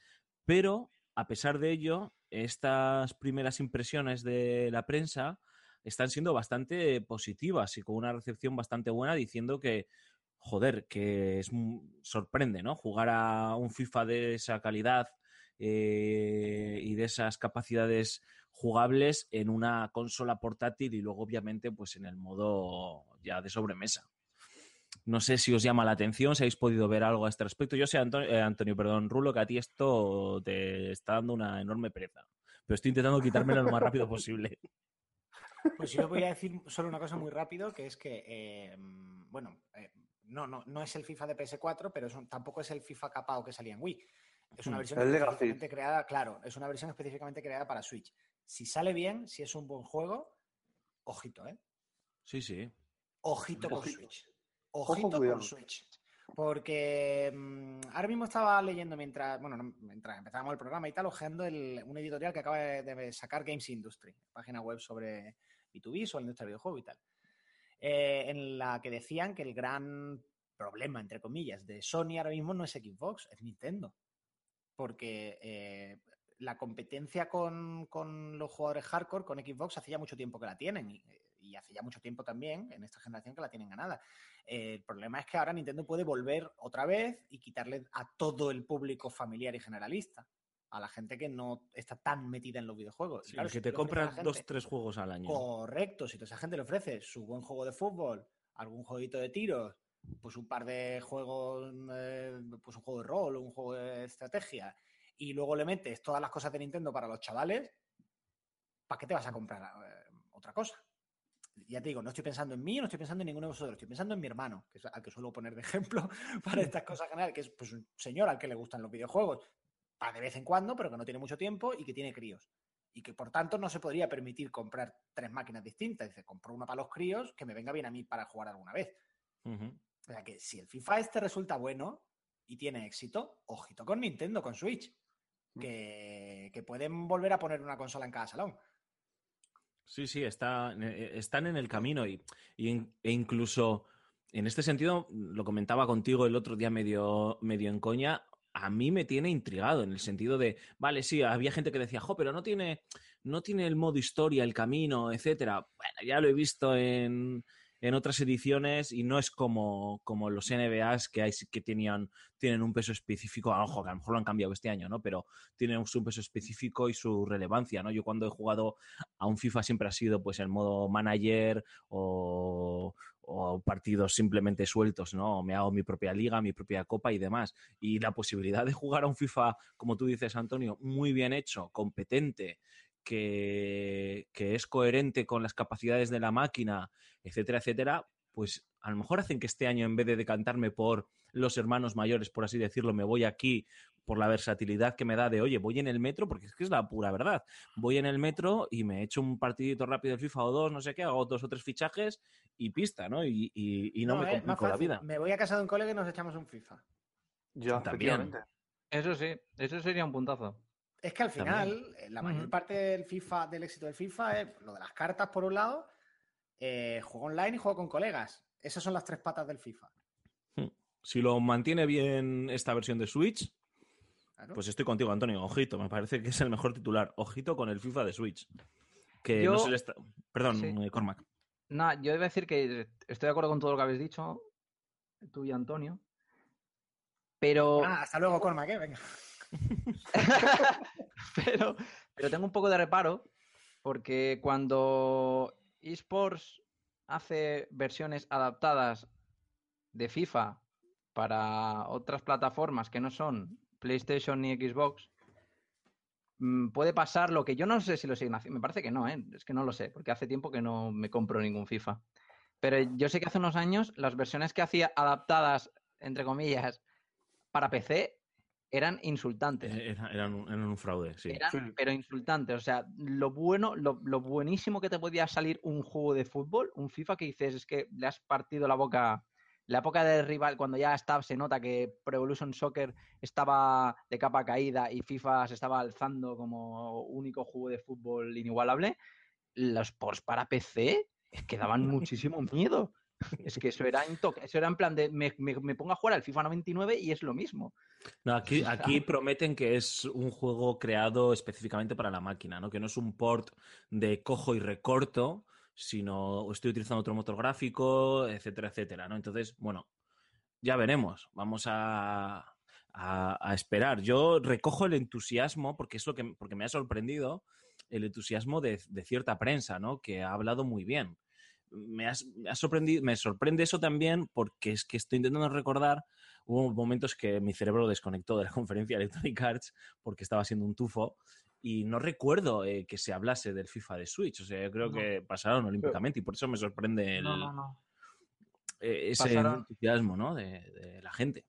Pero, a pesar de ello, estas primeras impresiones de la prensa están siendo bastante positivas y con una recepción bastante buena diciendo que, joder, que es sorprende, ¿no? Jugar a un FIFA de esa calidad eh, y de esas capacidades jugables en una consola portátil y luego obviamente pues en el modo ya de sobremesa. No sé si os llama la atención, si habéis podido ver algo a este respecto. Yo sé, Antonio, eh, Antonio perdón, Rulo, que a ti esto te está dando una enorme pereza. Pero estoy intentando quitármelo lo más rápido posible. Pues yo voy a decir solo una cosa muy rápido, que es que, eh, bueno, eh, no, no, no es el FIFA de PS4, pero es un- tampoco es el FIFA capao que salía en Wii. Es una Hmm. versión específicamente creada, claro, es una versión específicamente creada para Switch. Si sale bien, si es un buen juego, ojito, ¿eh? Sí, sí. Ojito con Ojito. Switch. Ojito cuidado. con Switch. Porque mm, ahora mismo estaba leyendo mientras, bueno, no, mientras empezábamos el programa y tal, ojeando el- un editorial que acaba de, de sacar Games Industry, página web sobre B2B, sobre la industria del videojuego y tal. eh, en la que decían que el gran problema, entre comillas, de Sony ahora mismo no es Xbox, es Nintendo. Porque eh, la competencia con, con los jugadores hardcore, con Xbox, hace ya mucho tiempo que la tienen. Y, y hace ya mucho tiempo también, en esta generación, que la tienen ganada. Eh, el problema es que ahora Nintendo puede volver otra vez y quitarle a todo el público familiar y generalista. A la gente que no está tan metida en los videojuegos. Sí, Claro, que si te tú le ofreces a compras la dos, tres juegos al año. Correcto, si toda esa gente le ofrece su buen juego de fútbol, algún jueguito de tiros, pues un par de juegos, eh, pues un juego de rol, un juego de estrategia, y luego le metes todas las cosas de Nintendo para los chavales, ¿para qué te vas a comprar eh, otra cosa? Ya te digo, no estoy pensando en mí, no estoy pensando en ninguno de vosotros, estoy pensando en mi hermano, que es al que suelo poner de ejemplo para estas cosas generales, que es pues, un señor al que le gustan los videojuegos, para de vez en cuando, pero que no tiene mucho tiempo y que tiene críos y que por tanto no se podría permitir comprar tres máquinas distintas. Dice, compro una para los críos que me venga bien a mí para jugar alguna vez. O sea que si el FIFA este resulta bueno y tiene éxito, ojito con Nintendo, con Switch, que, que pueden volver a poner una consola en cada salón. Sí, sí, está, eh, están en el camino y, e incluso en este sentido, lo comentaba contigo el otro día medio, medio en coña, a mí me tiene intrigado en el sentido de, vale, sí, había gente que decía, jo, pero no tiene, no tiene el modo historia, el camino, etcétera. Bueno, ya lo he visto en, en otras ediciones y no es como, como los NBAs que tenían, tienen un peso específico, a ojo, que a lo mejor lo han cambiado este año, ¿no? Pero tienen su peso específico y su relevancia, ¿no? Yo cuando he jugado a un FIFA siempre ha sido pues el modo manager o, o partidos simplemente sueltos, ¿no? Me hago mi propia liga, mi propia copa y demás. Y la posibilidad de jugar a un FIFA, como tú dices, Antonio, muy bien hecho, competente, que, que es coherente con las capacidades de la máquina, etcétera, etcétera, pues a lo mejor hacen que este año, en vez de decantarme por los hermanos mayores, por así decirlo, me voy aquí por la versatilidad que me da de, oye, voy en el metro, porque es que es la pura verdad. Voy en el metro y me echo un partidito rápido de FIFA o dos, no sé qué, hago dos o tres fichajes y pista, ¿no? Y, y- y no, me más complico la vida. Me voy a casa de un colega y nos echamos un FIFA. Ya, También. efectivamente. Eso sí, eso sería un puntazo. Es que al final, eh, la mayor parte del FIFA, del éxito del FIFA, es lo de las cartas por un lado, eh, juego online y juego con colegas. Esas son las tres patas del FIFA. Si lo mantiene bien esta versión de Switch, Claro. pues estoy contigo, Antonio. Ojito, me parece que es el mejor titular. Ojito con el FIFA de Switch. Que Yo- no se le está... Perdón, Sí. eh, Cormac. Nada, yo debo decir que estoy de acuerdo con todo lo que habéis dicho, tú y Antonio. Pero, Ah, hasta luego, Cormac, ¿eh? Venga. pero, pero tengo un poco de reparo porque cuando eSports hace versiones adaptadas de FIFA para otras plataformas que no son PlayStation ni Xbox, mm, puede pasar lo que yo no sé si lo siguen haciendo. Me parece que no, ¿eh? es que no lo sé, porque hace tiempo que no me compro ningún FIFA. Pero yo sé que hace unos años las versiones que hacía adaptadas, entre comillas, para PC eran insultantes. Eh, era- eran, un, eran un fraude, sí. Eran, Sí. pero insultantes. O sea, lo bueno, lo, lo buenísimo que te podía salir un juego de fútbol, un FIFA que dices es que le has partido la boca. La época del rival, cuando ya estaba, se nota que Pro Evolution Soccer estaba de capa caída y FIFA se estaba alzando como único juego de fútbol inigualable, los ports para PC es que daban muchísimo miedo. Es que eso era, intoc- eso era en plan de me, me, me pongo a jugar al FIFA 99 y es lo mismo. No, aquí, aquí prometen que es un juego creado específicamente para la máquina, ¿no? Que no es un port de cojo y recorto, sino estoy utilizando otro motor gráfico, etcétera, etcétera, ¿no? Entonces, bueno, ya veremos. Vamos a, a- a esperar. Yo recojo el entusiasmo, porque es lo que porque me ha sorprendido, el entusiasmo de, de cierta prensa, ¿no? Que ha hablado muy bien. Me, has- me sorprendido, me sorprende eso también porque es que estoy intentando recordar hubo momentos que mi cerebro desconectó de la conferencia de Electronic Arts porque estaba siendo un tufo y no recuerdo eh, que se hablase del FIFA de Switch. O sea, yo creo No. que pasaron olímpicamente y por eso me sorprende el, no. eh, ese Pasaron- entusiasmo ¿no? de, de la gente.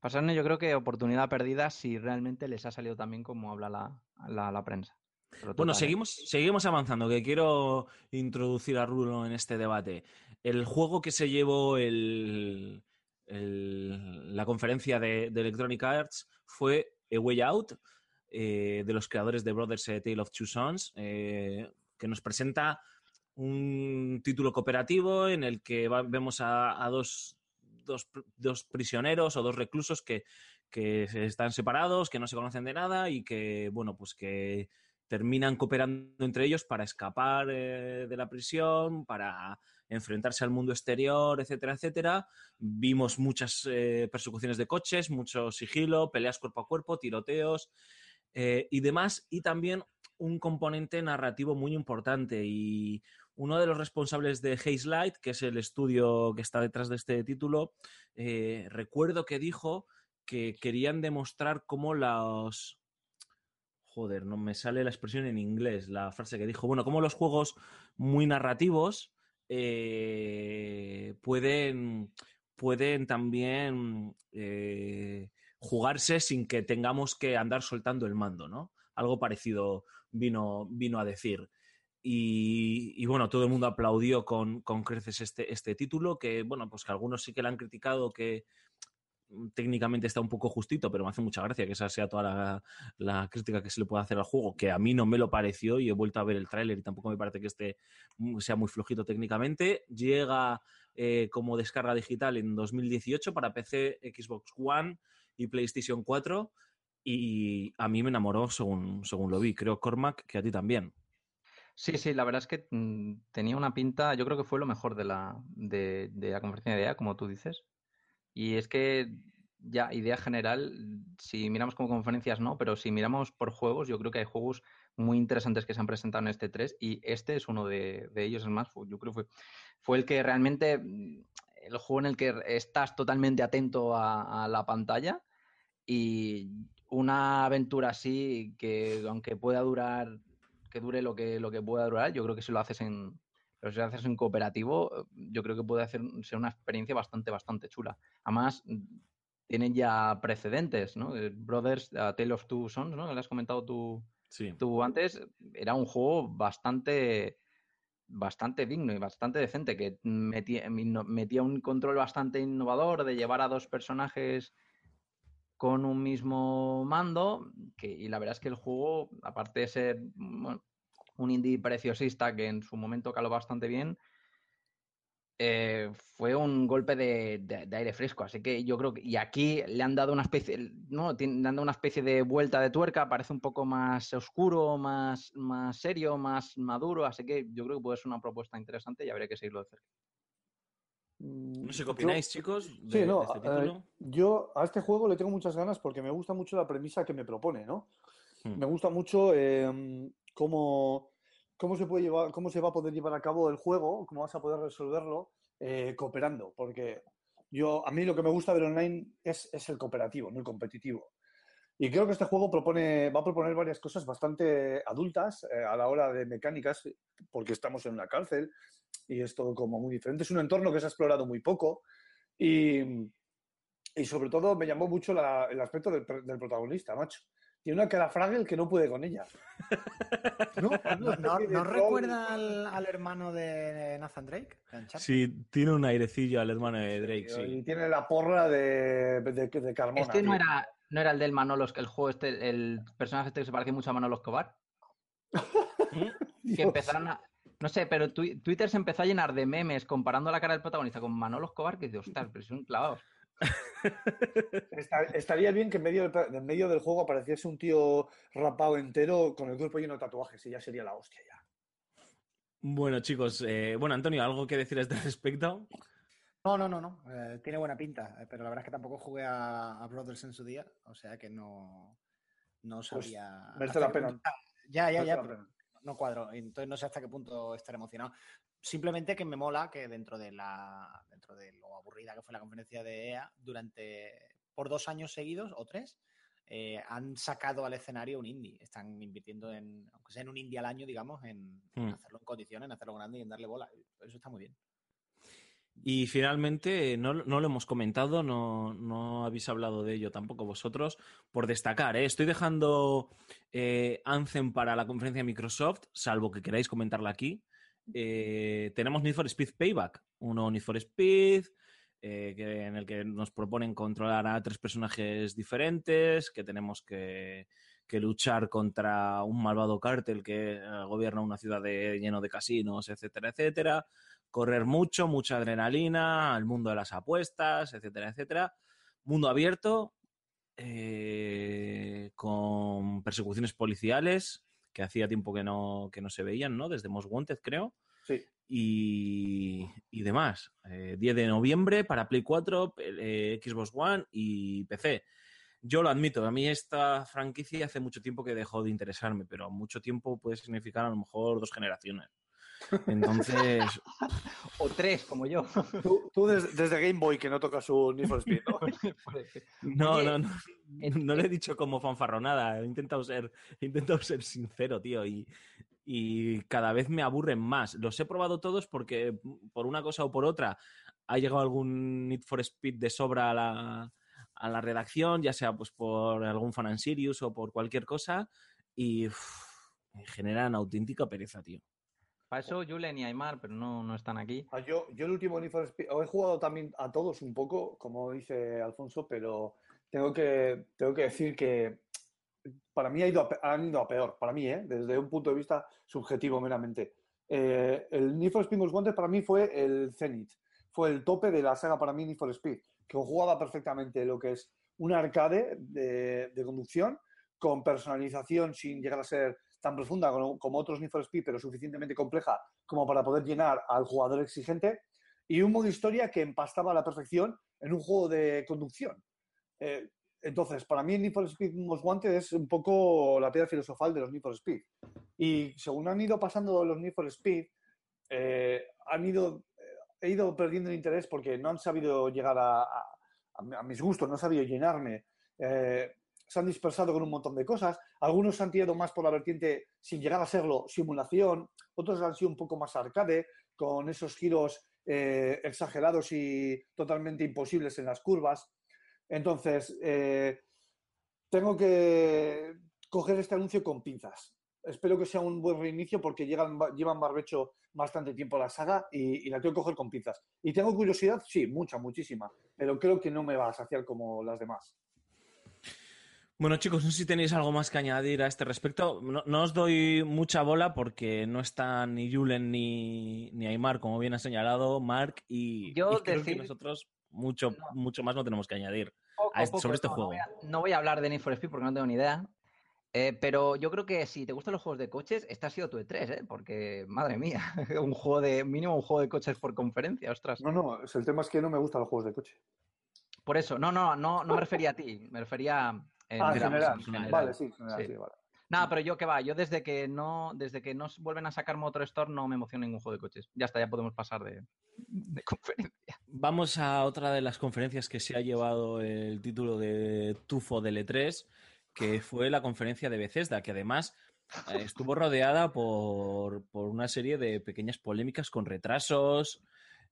Pasaron, yo creo que oportunidad perdida si realmente les ha salido también como habla la, la, la prensa. Pero Bueno, total, ¿eh? seguimos, seguimos avanzando, que quiero introducir a Rulo en este debate. El juego que se llevó el, el- la conferencia de, de Electronic Arts fue A Way Out, eh, de los creadores de Brothers A Tale of Two Sons, eh, que nos presenta un título cooperativo en el que va- vemos a, a dos, dos pr- dos prisioneros o dos reclusos que, que están separados, que no se conocen de nada y que, bueno, pues que terminan cooperando entre ellos para escapar eh, de la prisión, para enfrentarse al mundo exterior, etcétera, etcétera. Vimos muchas eh, persecuciones de coches, mucho sigilo, peleas cuerpo a cuerpo, tiroteos eh, y demás, y también un componente narrativo muy importante y uno de los responsables de Haze Light, que es el estudio que está detrás de este título, recuerdo que dijo que querían demostrar cómo los... Joder, no me sale la expresión en inglés, la frase que dijo. Bueno, cómo los juegos muy narrativos eh, pueden, pueden también eh, jugarse sin que tengamos que andar soltando el mando, ¿no? Algo parecido vino, vino a decir. Y, y bueno, todo el mundo aplaudió con, con creces este, este título, que bueno, pues que algunos sí que le han criticado que técnicamente está un poco justito, pero me hace mucha gracia que esa sea toda la, la crítica que se le puede hacer al juego, que a mí no me lo pareció y he vuelto a ver el tráiler y tampoco me parece que este mm, sea muy flojito técnicamente. Llega eh, como descarga digital en 2018 para PC, Xbox One y PlayStation 4 y a mí me enamoró según, según lo vi. Creo, Cormac, que a ti también. Sí, sí, la verdad es que mm, tenía una pinta, yo creo que fue lo mejor de la, de, de la conferencia de idea, como tú dices. Y es que ya, idea general, si miramos como conferencias no, pero si miramos por juegos, yo creo que hay juegos muy interesantes que se han presentado en este 3 y este es uno de, ellos. Es más, yo creo que fue, fue el que realmente, mm, el juego en el que estás totalmente atento a, a la pantalla y una aventura así que aunque pueda durar, que dure lo que, lo que pueda durar, yo creo que si lo haces en, pero si lo haces en cooperativo, yo creo que puede hacer, ser una experiencia bastante, bastante chula. Además, tienen ya precedentes, ¿no? Eh, Brothers, A Tale of Two Sons, ¿no? Que le has comentado tú, Sí. tú antes, era un juego bastante bastante digno y bastante decente, que metía, un control bastante innovador de llevar a dos personajes con un mismo mando, que, y la verdad es que el juego, aparte de ser bueno, un indie preciosista que en su momento caló bastante bien, eh, fue un golpe de, de- de aire fresco. Así que yo creo que. Y aquí le han dado una especie. No, le han dado una especie de vuelta de tuerca. Parece un poco más oscuro, más, más serio, más maduro. Así que yo creo que puede ser una propuesta interesante y habría que seguirlo de cerca. Mm, No sé qué yo- opináis, chicos, de, Sí, no, de este eh, título. yo a este juego le tengo muchas ganas porque me gusta mucho la premisa que me propone, ¿no? Hmm. Me gusta mucho eh, cómo, cómo se puede llevar, cómo se va a poder llevar a cabo el juego, cómo vas a poder resolverlo eh, cooperando, porque yo, a mí lo que me gusta del online es, es el cooperativo, no el competitivo. Y creo que este juego propone, va a proponer varias cosas bastante adultas eh, a la hora de mecánicas, porque estamos en una cárcel y es todo como muy diferente. Es un entorno que se ha explorado muy poco y, y sobre todo me llamó mucho el aspecto del protagonista, macho. Tiene una cara frágil que no puede con ella. ¿No? ¿No, no- especie de no troll. recuerda al, al hermano de Nathan Drake? Sí, tiene un airecillo al hermano de Drake, Y sí. tiene la porra de, de, de Carmona. Este no era, no era el del Manolo, el juego este, el personaje este que se parece mucho a Manolo Escobar. Que Dios. empezaron a. No sé, pero twi- Twitter se empezó a llenar de memes comparando la cara del protagonista con Manolo Escobar, que dice, ostras, pero son clavados. Esta- Estaría bien que en medio, del, en medio del juego apareciese un tío rapado entero con el cuerpo lleno de tatuajes y ya sería la hostia ya. Bueno, chicos, eh, bueno, Antonio, ¿algo que decir a este respecto? No, no, no, no. eh, tiene buena pinta, eh, pero la verdad es que tampoco jugué a, a Brothers en su día, o sea que no, no sabía. merece la pena. punto- Ya, ya, ya, no cuadro. Entonces no sé hasta qué punto estar emocionado. Simplemente que me mola que dentro de la dentro de lo aburrida que fue la conferencia de EA, durante por dos años seguidos o tres, eh, han sacado al escenario un indie. Están invirtiendo en, aunque sea en un indie al año, digamos, en, en Hmm. hacerlo en condiciones, en hacerlo grande y en darle bola. Eso está muy bien. Y finalmente, no, no lo hemos comentado, no, no habéis hablado de ello tampoco vosotros, por destacar, ¿eh? estoy dejando eh, Anthem para la conferencia de Microsoft, salvo que queráis comentarla aquí. Eh, tenemos Need for Speed Payback, uno Need for Speed, eh, que- en el que nos proponen controlar a tres personajes diferentes, que tenemos que, luchar contra un malvado cártel que eh, gobierna una ciudad de- lleno de casinos, etcétera, etcétera correr mucho, mucha adrenalina, al mundo de las apuestas, etcétera, etcétera. Mundo abierto, con persecuciones policiales que hacía tiempo que no, que no se veían, ¿no? Desde Most Wanted, creo. Sí. Y, y demás. Eh, 10 de noviembre para Play 4, eh, Xbox One y PC. Yo lo admito, a mí esta franquicia hace mucho tiempo que dejó de interesarme, pero mucho tiempo puede significar a lo mejor dos generaciones. Entonces, O tres, como yo. Tú, tú des- desde Game Boy que no tocas un Need for Speed, ¿no? no, Oye, no, no, en- no le he dicho como fanfarronada, he intentado ser, he intentado ser sincero, tío, y, y cada vez me aburren más. Los he probado todos porque por una cosa o por otra ha llegado algún Need for Speed de sobra a la, a la redacción, ya sea pues por algún fan and Sirius o por cualquier cosa, y me generan auténtica pereza, tío. Para eso Julen y Aymar, pero no, no están aquí. Ah, Yo, yo el último Need for Speed, he jugado también a todos un poco, como dice Alfonso, pero tengo que, tengo que decir que para mí ha ido a han ido a peor, para mí, ¿eh? desde un punto de vista subjetivo meramente. Eh, el Need for Speed Most Wanted para mí fue el cenit, fue el tope de la saga para mí Need for Speed, que jugaba perfectamente lo que es un arcade de, de conducción con personalización sin llegar a ser tan profunda como, otros Need for Speed, pero suficientemente compleja como para poder llenar al jugador exigente, y un modo historia que empastaba a la perfección en un juego de conducción. Eh, entonces, para mí el Need for Speed Most Wanted es un poco la piedra filosofal de los Need for Speed. Y según han ido pasando los Need for Speed, eh, han ido, he ido perdiendo el interés porque no han sabido llegar a, mis gustos, no han sabido llenarme. Eh, se han dispersado con un montón de cosas. Algunos se han tirado más por la vertiente, sin llegar a serlo, simulación. Otros han sido un poco más arcade, con esos giros eh, exagerados y totalmente imposibles en las curvas. Entonces, eh, tengo que coger este anuncio con pinzas. Espero que sea un buen reinicio porque llevan barbecho bastante tiempo la saga y, y la tengo que coger con pinzas. ¿Y tengo curiosidad? Sí, mucha, muchísima. Pero creo que no me va a saciar como las demás. Bueno, chicos, no sé si tenéis algo más que añadir a este respecto. No, no os doy mucha bola porque no están ni Julen ni, ni Aymar, como bien ha señalado Mark, y, Yo y creo que nosotros mucho, No. mucho más no tenemos que añadir. Poco, a este- poco, sobre este no, juego. No voy, a, no voy a hablar de Need for Speed porque no tengo ni idea. Eh, pero yo creo que si te gustan los juegos de coches, este ha sido tu E3, ¿eh? Porque, madre mía, un juego de, mínimo un juego de coches por conferencia, ostras. No, no, es- el tema es que no me gustan los juegos de coche. Por eso, no, no, no, no me refería a ti, me refería en Ah, digamos, general. en general. Vale, sí, en general, Sí. sí, vale. Nada, pero yo que va, yo desde que no, desde que no vuelven a sacar Motor Store no me emociona ningún juego de coches. Ya está, ya podemos pasar de, de conferencia. Vamos a otra de las conferencias que se ha llevado el título de Tufo del E3, que fue la conferencia de Bethesda, que además eh, estuvo rodeada por, por una serie de pequeñas polémicas con retrasos,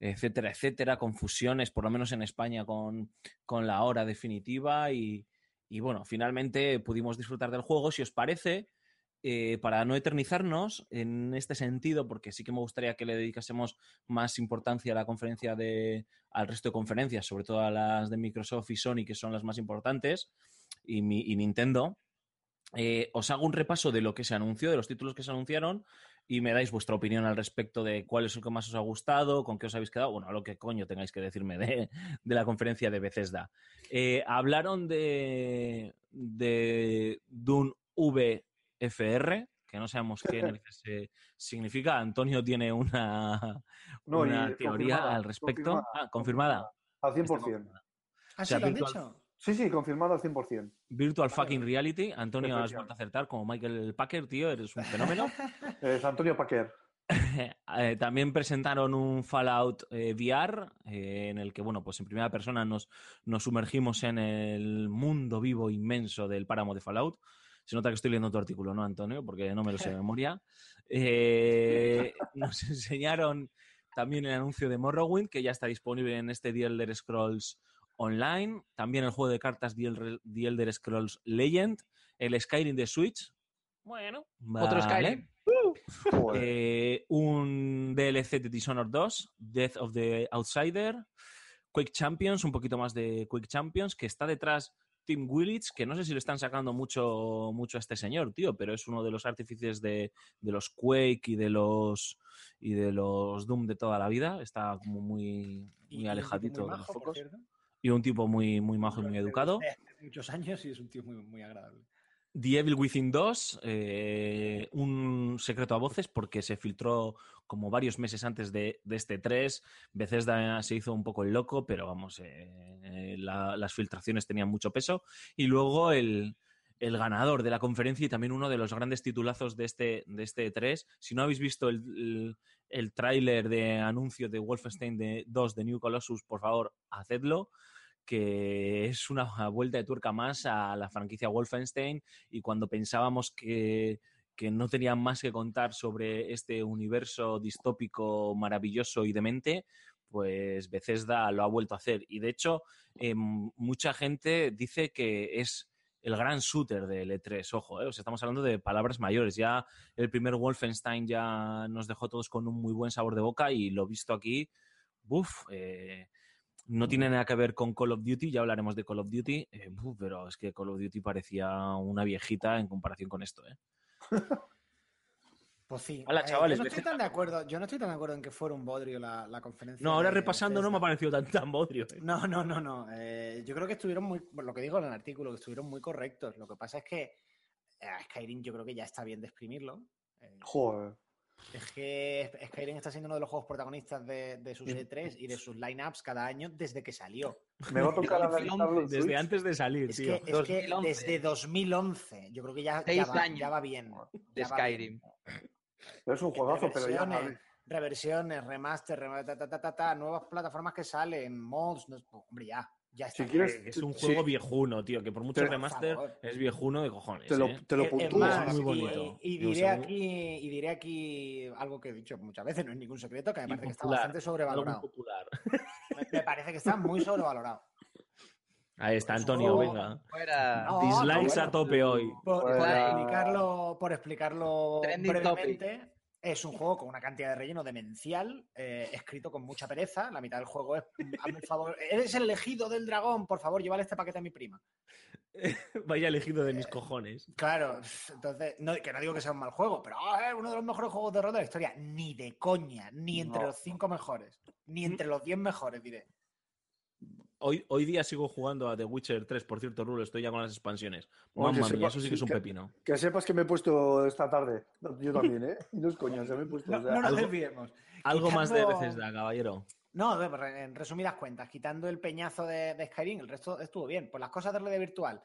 etcétera, etcétera, confusiones, por lo menos en España, con, con la hora definitiva y, y bueno, finalmente pudimos disfrutar del juego. Si os parece, eh, para no eternizarnos en este sentido, porque sí que me gustaría que le dedicásemos más importancia a la conferencia de, al resto de conferencias, sobre todo a las de Microsoft y Sony, que son las más importantes, y, Nintendo. Eh, os hago un repaso de lo que se anunció, de los títulos que se anunciaron, y me dais vuestra opinión al respecto de cuál es el que más os ha gustado, con qué os habéis quedado, bueno, a lo que coño tengáis que decirme de, de la conferencia de Bethesda. Eh, hablaron de, de Dune VFR, que no sabemos qué eh, significa. Antonio tiene una, No, una teoría confirmada, al respecto. confirmada, ah, confirmada. Al Está 100%. confirmada. ¿Ah, O sea, sí lo han virtual- dicho? Sí, sí, confirmado al 100%. Virtual fucking reality. Antonio, has vuelto a acertar como Michael Packer, tío, eres un fenómeno. Es Antonio Paquer. Eh, también presentaron un Fallout eh, VR eh, en el que, bueno, pues en primera persona nos, nos sumergimos en el mundo vivo inmenso del páramo de Fallout. Se nota que estoy leyendo tu artículo, ¿no, Antonio? Porque no me lo sé de memoria. Eh, nos enseñaron también el anuncio de Morrowind, que ya está disponible en este The Elder Scrolls Online. También el juego de cartas The Elder, Scrolls Legend. El Skyrim de Switch. Bueno, Otro. Skyrim. Eh, un DLC de Dishonored 2, Death of the Outsider, Quake Champions, un poquito más de Quake Champions, que está detrás Tim Willits, que no sé si le están sacando mucho, mucho a este señor, tío, pero es uno de los artífices de, de los Quake y de los y de los Doom de toda la vida. Está como muy, muy alejadito de los focos. Y un tipo muy, muy majo y muy educado. Hace muchos años y es un tío muy, muy agradable. The Evil Within 2, eh, un secreto a voces porque se filtró como varios meses antes de, de este 3. Bethesda se hizo un poco el loco, pero vamos, eh, la- las filtraciones tenían mucho peso. Y luego el, el ganador de la conferencia y también uno de los grandes titulazos de este, de este 3. Si no habéis visto el, el, el tráiler de anuncio de Wolfenstein de 2 de New Colossus, por favor, hacedlo que es una vuelta de tuerca más a la franquicia Wolfenstein y cuando pensábamos que, que no tenían más que contar sobre este universo distópico maravilloso y demente, pues Bethesda lo ha vuelto a hacer. Y de hecho, eh, mucha gente dice que es el gran shooter del E3, ojo, eh, o sea, estamos hablando de palabras mayores. Ya el primer Wolfenstein ya nos dejó todos con un muy buen sabor de boca y lo visto aquí, uff, eh, no tiene nada que ver con Call of Duty, ya hablaremos de Call of Duty, eh, buf, pero es que Call of Duty parecía una viejita en comparación con esto. ¿eh? Pues sí. Hola, Eh, chavales, yo no estoy tan de acuerdo. Yo no estoy tan de acuerdo en que fuera un bodrio la, la conferencia. No, ahora de repasando no me ha parecido tan, tan bodrio. ¿eh? No, no, no, no. Eh, yo creo que estuvieron muy, por lo que digo en el artículo, que estuvieron muy correctos. Lo que pasa es que eh, a Skyrim yo creo que ya está bien de exprimirlo. Eh, Joder. es que Skyrim está siendo uno de los juegos protagonistas de, de sus E3 y de sus lineups cada año desde que salió. Me va a tocar analizarlo Desde Switch. antes de salir, Es tío. que, es que 2011. desde 2011, yo creo que ya, ya, va, ya va bien. de ya va bien. Es un juegazo, pero ya. Reversiones, reversiones, remaster, rema- ta, ta, ta, ta, ta, nuevas plataformas que salen, mods, no- hombre, ya, ya está. Si quieres, Es un Sí. juego viejuno, tío, que por mucho Te- remaster Por es viejuno de cojones. Te lo, ¿eh? te lo es más, muy y- bonito. Y, diré aquí, y diré aquí algo que he dicho muchas veces, no es ningún secreto, que me parece que está bastante sobrevalorado. me parece que está muy sobrevalorado. Ahí está, Es un Antonio, juego- venga. Fuera. No, Dislikes no, a tope hoy. Por, explicarlo, por explicarlo brevemente, es un juego con una cantidad de relleno demencial, eh, escrito con mucha pereza. La mitad del juego es, hazme un favor, eres el elegido del dragón, por favor, llévale este paquete a mi prima. Vaya elegido de mis cojones. Claro, entonces, no, que no digo que sea un mal juego, pero ah, es uno de los mejores juegos de rol de la historia. Ni de coña, ni entre No. los cinco mejores, ni entre los diez mejores, diré. Hoy, hoy día sigo jugando a The Witcher 3, por cierto, Rulo, estoy ya con las expansiones. Mamma sepa- mía, eso sí que es un que- pepino. Que sepas que me he puesto esta tarde. No, Yo también, ¿eh? Y no es coña, se me he puesto. No, o sea, no nos algo- desviemos. Algo más de Quitando- Bethesda, caballero. No, en resumidas cuentas, quitando el peñazo de, de Skyrim, el resto estuvo bien. Pues las cosas de realidad virtual.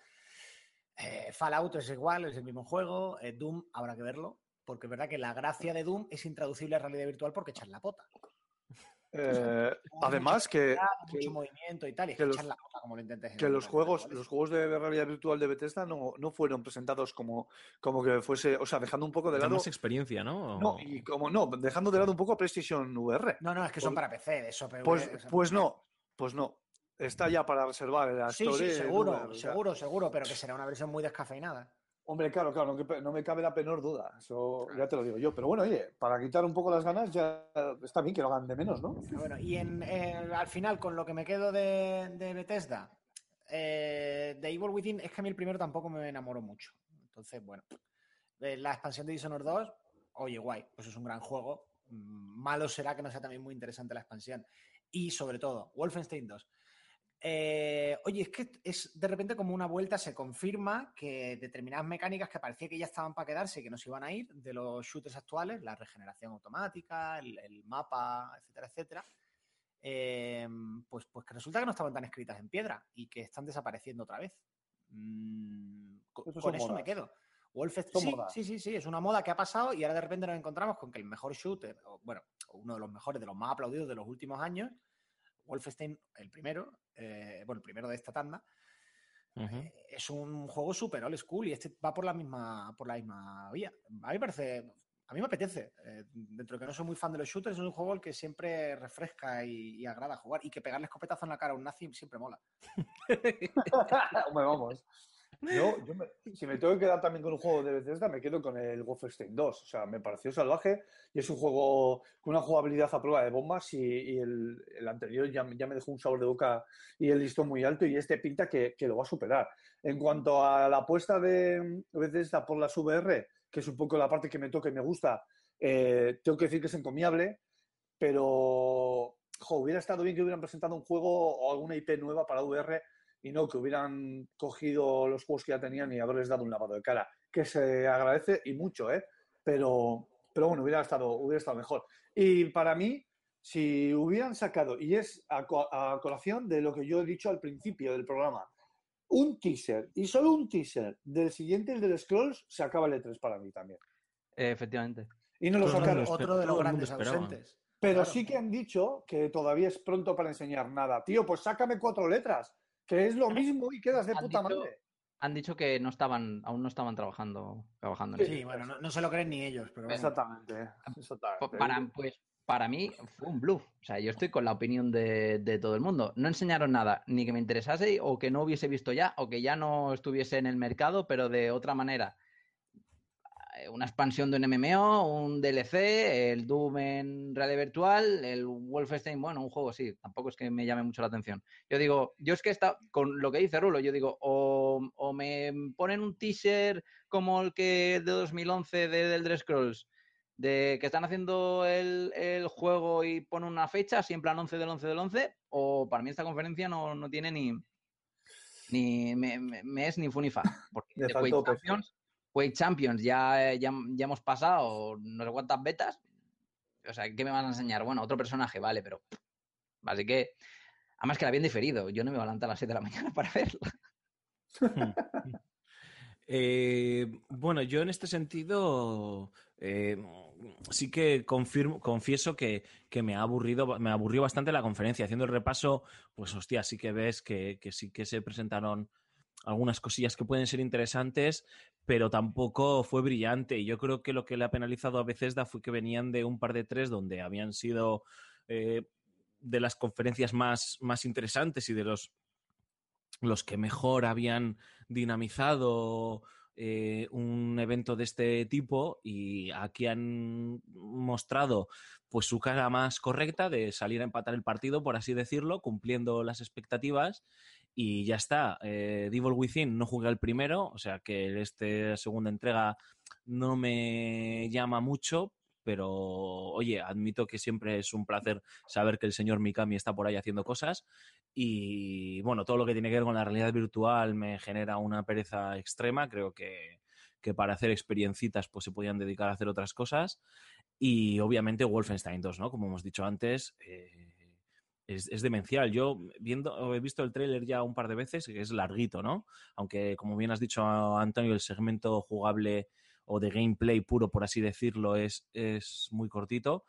Eh, Fallout es igual, es el mismo juego. eh, Doom habrá que verlo, porque es verdad que la gracia de Doom es intraducible a realidad virtual porque echar la pota. Eh, además que, Mucho que, movimiento y tal, y es que que los- echar la pota como lo intentes. en que el los realidad juegos, los juegos de realidad virtual de Bethesda no, no fueron presentados como, como que fuese, o sea, dejando un poco de lado. más experiencia, ¿no? No, y como no, dejando de lado un poco a PlayStation VR. No, no, es que son Pues- para PC, eso, pero. Pues, pues no, pues no. Está ya para reservar en la Sí, sí, seguro, VR, seguro, seguro, pero que será una versión muy descafeinada. Hombre, claro, claro, no, me cabe la menor duda. Eso ya te lo digo yo. Pero bueno, oye, para quitar un poco las ganas, ya está bien que lo hagan de menos, ¿no? Pero Bueno, y en, eh, al final, con lo que me quedo de, de Bethesda, eh, de Evil Within, es que a mí el primero tampoco me enamoró mucho. Entonces, bueno, eh, la expansión de Dishonored 2, oye, guay, pues es un gran juego. Mm, Malo será que no sea también muy interesante la expansión. Y sobre todo, Wolfenstein 2. Eh, oye, es que es de repente como una vuelta, se confirma que determinadas mecánicas que parecía que ya estaban para quedarse y que no se iban a ir de los shooters actuales, la regeneración automática, el, el mapa, etcétera, etcétera, eh, pues, pues que resulta que no estaban tan escritas en piedra y que están desapareciendo otra vez. Mm, con eso me quedo. Wolfenstein, sí, modas. sí, sí, sí, es una moda que ha pasado y ahora de repente nos encontramos con que el mejor shooter, o, bueno, uno de los mejores, de los más aplaudidos de los últimos años, Wolfenstein, el primero, eh, bueno, el primero de esta tanda, eh, es un juego super old school y este va por la misma, por la misma vía. A mí me parece, a mí me apetece. eh, dentro de que no soy muy fan de los shooters, es un juego el que siempre refresca y, y agrada jugar y que pegarle escopetazo en la cara a un nazi siempre mola. Hombre, vamos. Yo, yo me- si me tengo que quedar también con un juego de Bethesda, me quedo con el Wolfenstein 2. O sea, me pareció salvaje y es un juego con una jugabilidad a prueba de bombas y, y el, el anterior ya, ya me dejó un sabor de boca y el listón muy alto y este pinta que, que lo va a superar. En cuanto a la apuesta de Bethesda por las VR, que es un poco la parte que me toca y me gusta, eh, tengo que decir que es encomiable, pero jo, hubiera estado bien que hubieran presentado un juego o alguna IP nueva para VR y no que hubieran cogido los juegos que ya tenían y haberles dado un lavado de cara, que se agradece y mucho, ¿eh? Pero, pero bueno, hubiera estado, hubiera estado mejor. Y para mí, si hubieran sacado, y es a, co- a colación de lo que yo he dicho al principio del programa, un teaser y solo un teaser del siguiente, el del Scrolls, se acaba el E3 para mí también. Eh, efectivamente. Y no lo sacaron. Otro de los grandes ausentes. Pero Claro. sí que han dicho que todavía es pronto para enseñar nada. Tío, pues sácame cuatro letras, que es lo mismo y quedas de Han puta dicho- madre. Han dicho que no estaban, aún no estaban trabajando, trabajando en Sí, eso. bueno, no, no se lo creen ni ellos, pero bueno. Exactamente. Para, pues, para mí fue un bluff. O sea, yo estoy con la opinión de, de todo el mundo. No enseñaron nada, ni que me interesase, o que no hubiese visto ya, o que ya no estuviese en el mercado, pero de otra manera. Una expansión de un MMO, un DLC, el Doom en realidad virtual, el Wolfenstein, bueno, un juego sí, tampoco es que me llame mucho la atención. Yo digo, yo es que está con lo que dice Rulo, yo digo, o, o me ponen un teaser como el que de 2011 de The Elder Scrolls, de que están haciendo el, el juego y ponen una fecha, así en plan 11 del 11 del 11, o para mí esta conferencia no, no tiene ni ni me, me- me es ni fu ni fa. Porque de Quake. Champions, Quake Champions ya, ya, ya hemos pasado no sé cuántas betas. O sea, ¿qué me van a enseñar? Bueno, otro personaje, vale, pero. Así que. Además que la habían diferido. Yo no me voy a levantar a las 7 de la mañana para verla. Eh, bueno, yo en este sentido eh, sí que confirmo, confieso que, que me ha aburrido, me aburrió bastante la conferencia. Haciendo el repaso, pues hostia, sí que ves que, que sí que se presentaron algunas cosillas que pueden ser interesantes, pero tampoco fue brillante. Y yo creo que lo que le ha penalizado a Bethesda fue que venían de un par de tres donde habían sido eh, de las conferencias más, más interesantes y de los, los que mejor habían dinamizado eh, un evento de este tipo y aquí han mostrado pues su cara más correcta de salir a empatar el partido, por así decirlo, cumpliendo las expectativas y ya está. Eh, Devil Within no jugué el primero, o sea que esta segunda entrega no me llama mucho, pero oye, admito que siempre es un placer saber que el señor Mikami está por ahí haciendo cosas y bueno, todo lo que tiene que ver con la realidad virtual me genera una pereza extrema, creo que, que para hacer experiencitas pues se podían dedicar a hacer otras cosas y obviamente Wolfenstein 2, ¿no? Como hemos dicho antes, eh, es, es demencial. Yo viendo, he visto el tráiler ya un par de veces, que es larguito, ¿no? Aunque, como bien has dicho, Antonio, el segmento jugable o de gameplay puro, por así decirlo, es, es muy cortito.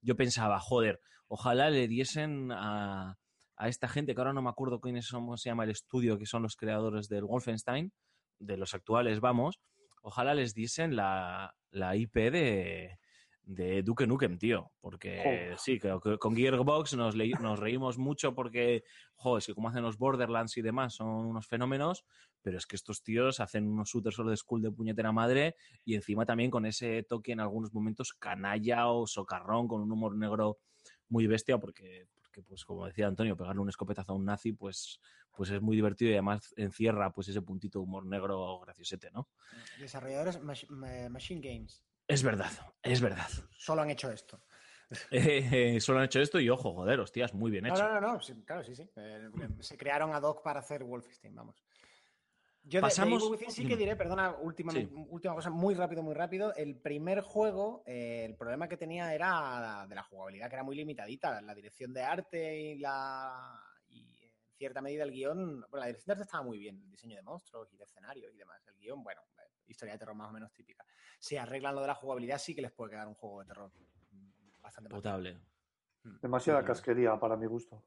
Yo pensaba, joder, ojalá le diesen a, a esta gente, que ahora no me acuerdo quién es, cómo se llama el estudio, que son los creadores del Wolfenstein, de los actuales, vamos, ojalá les diesen la, la IP de, de Duke Nukem, tío. Porque sí, creo que con Gearbox nos, nos reímos mucho porque, joder, es que como hacen los Borderlands y demás, son unos fenómenos, pero es que estos tíos hacen unos shooters de school de puñetera madre y encima también con ese toque en algunos momentos canalla o socarrón, con un humor negro muy bestia, porque, porque pues como decía Antonio, pegarle un escopetazo a un nazi, pues, pues es muy divertido y además encierra pues ese puntito de humor negro graciosete, ¿no? Desarrolladores Mach- Ma- Machine Games. Es verdad, es verdad. Solo han hecho esto. Eh, solo han hecho esto y ojo, joder, hostias, muy bien hecho. no, no, no, sí, claro, sí, sí. Eh, se crearon ad hoc para hacer Wolfenstein, vamos. Yo de- de, Pasamos- sí que diré, perdona, última, Sí. última cosa, muy rápido, muy rápido. El primer juego, eh, el problema que tenía era de la jugabilidad, que era muy limitadita. La dirección de arte y la. y en cierta medida el guion. Bueno, la dirección de arte estaba muy bien, el diseño de monstruos y de escenario y demás. El guion, bueno, historia de terror más o menos típica. Si arreglan lo de la jugabilidad, sí que les puede quedar un juego de terror bastante Potable. Demasiada casquería para mi gusto.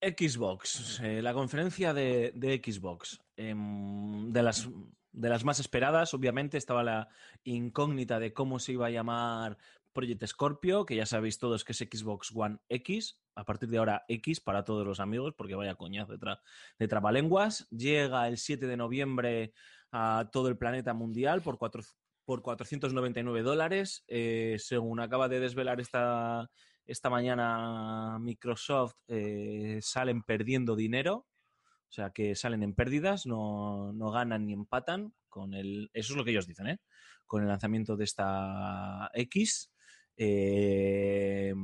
Xbox, eh, la conferencia de, de Xbox. em, de, las, de las más esperadas, obviamente, estaba la incógnita de cómo se iba a llamar Project Scorpio, que ya sabéis todos que es Xbox One X. A partir de ahora, X para todos los amigos, porque vaya coñazo de, tra- de trabalenguas. Llega el 7 de noviembre a todo el planeta mundial por, cuatro, por 499 dólares. Eh, según acaba de desvelar esta, esta mañana Microsoft eh, salen perdiendo dinero, o sea que salen en pérdidas, no, no ganan ni empatan con el, eso es lo que ellos dicen, ¿eh? con el lanzamiento de esta X. Eh,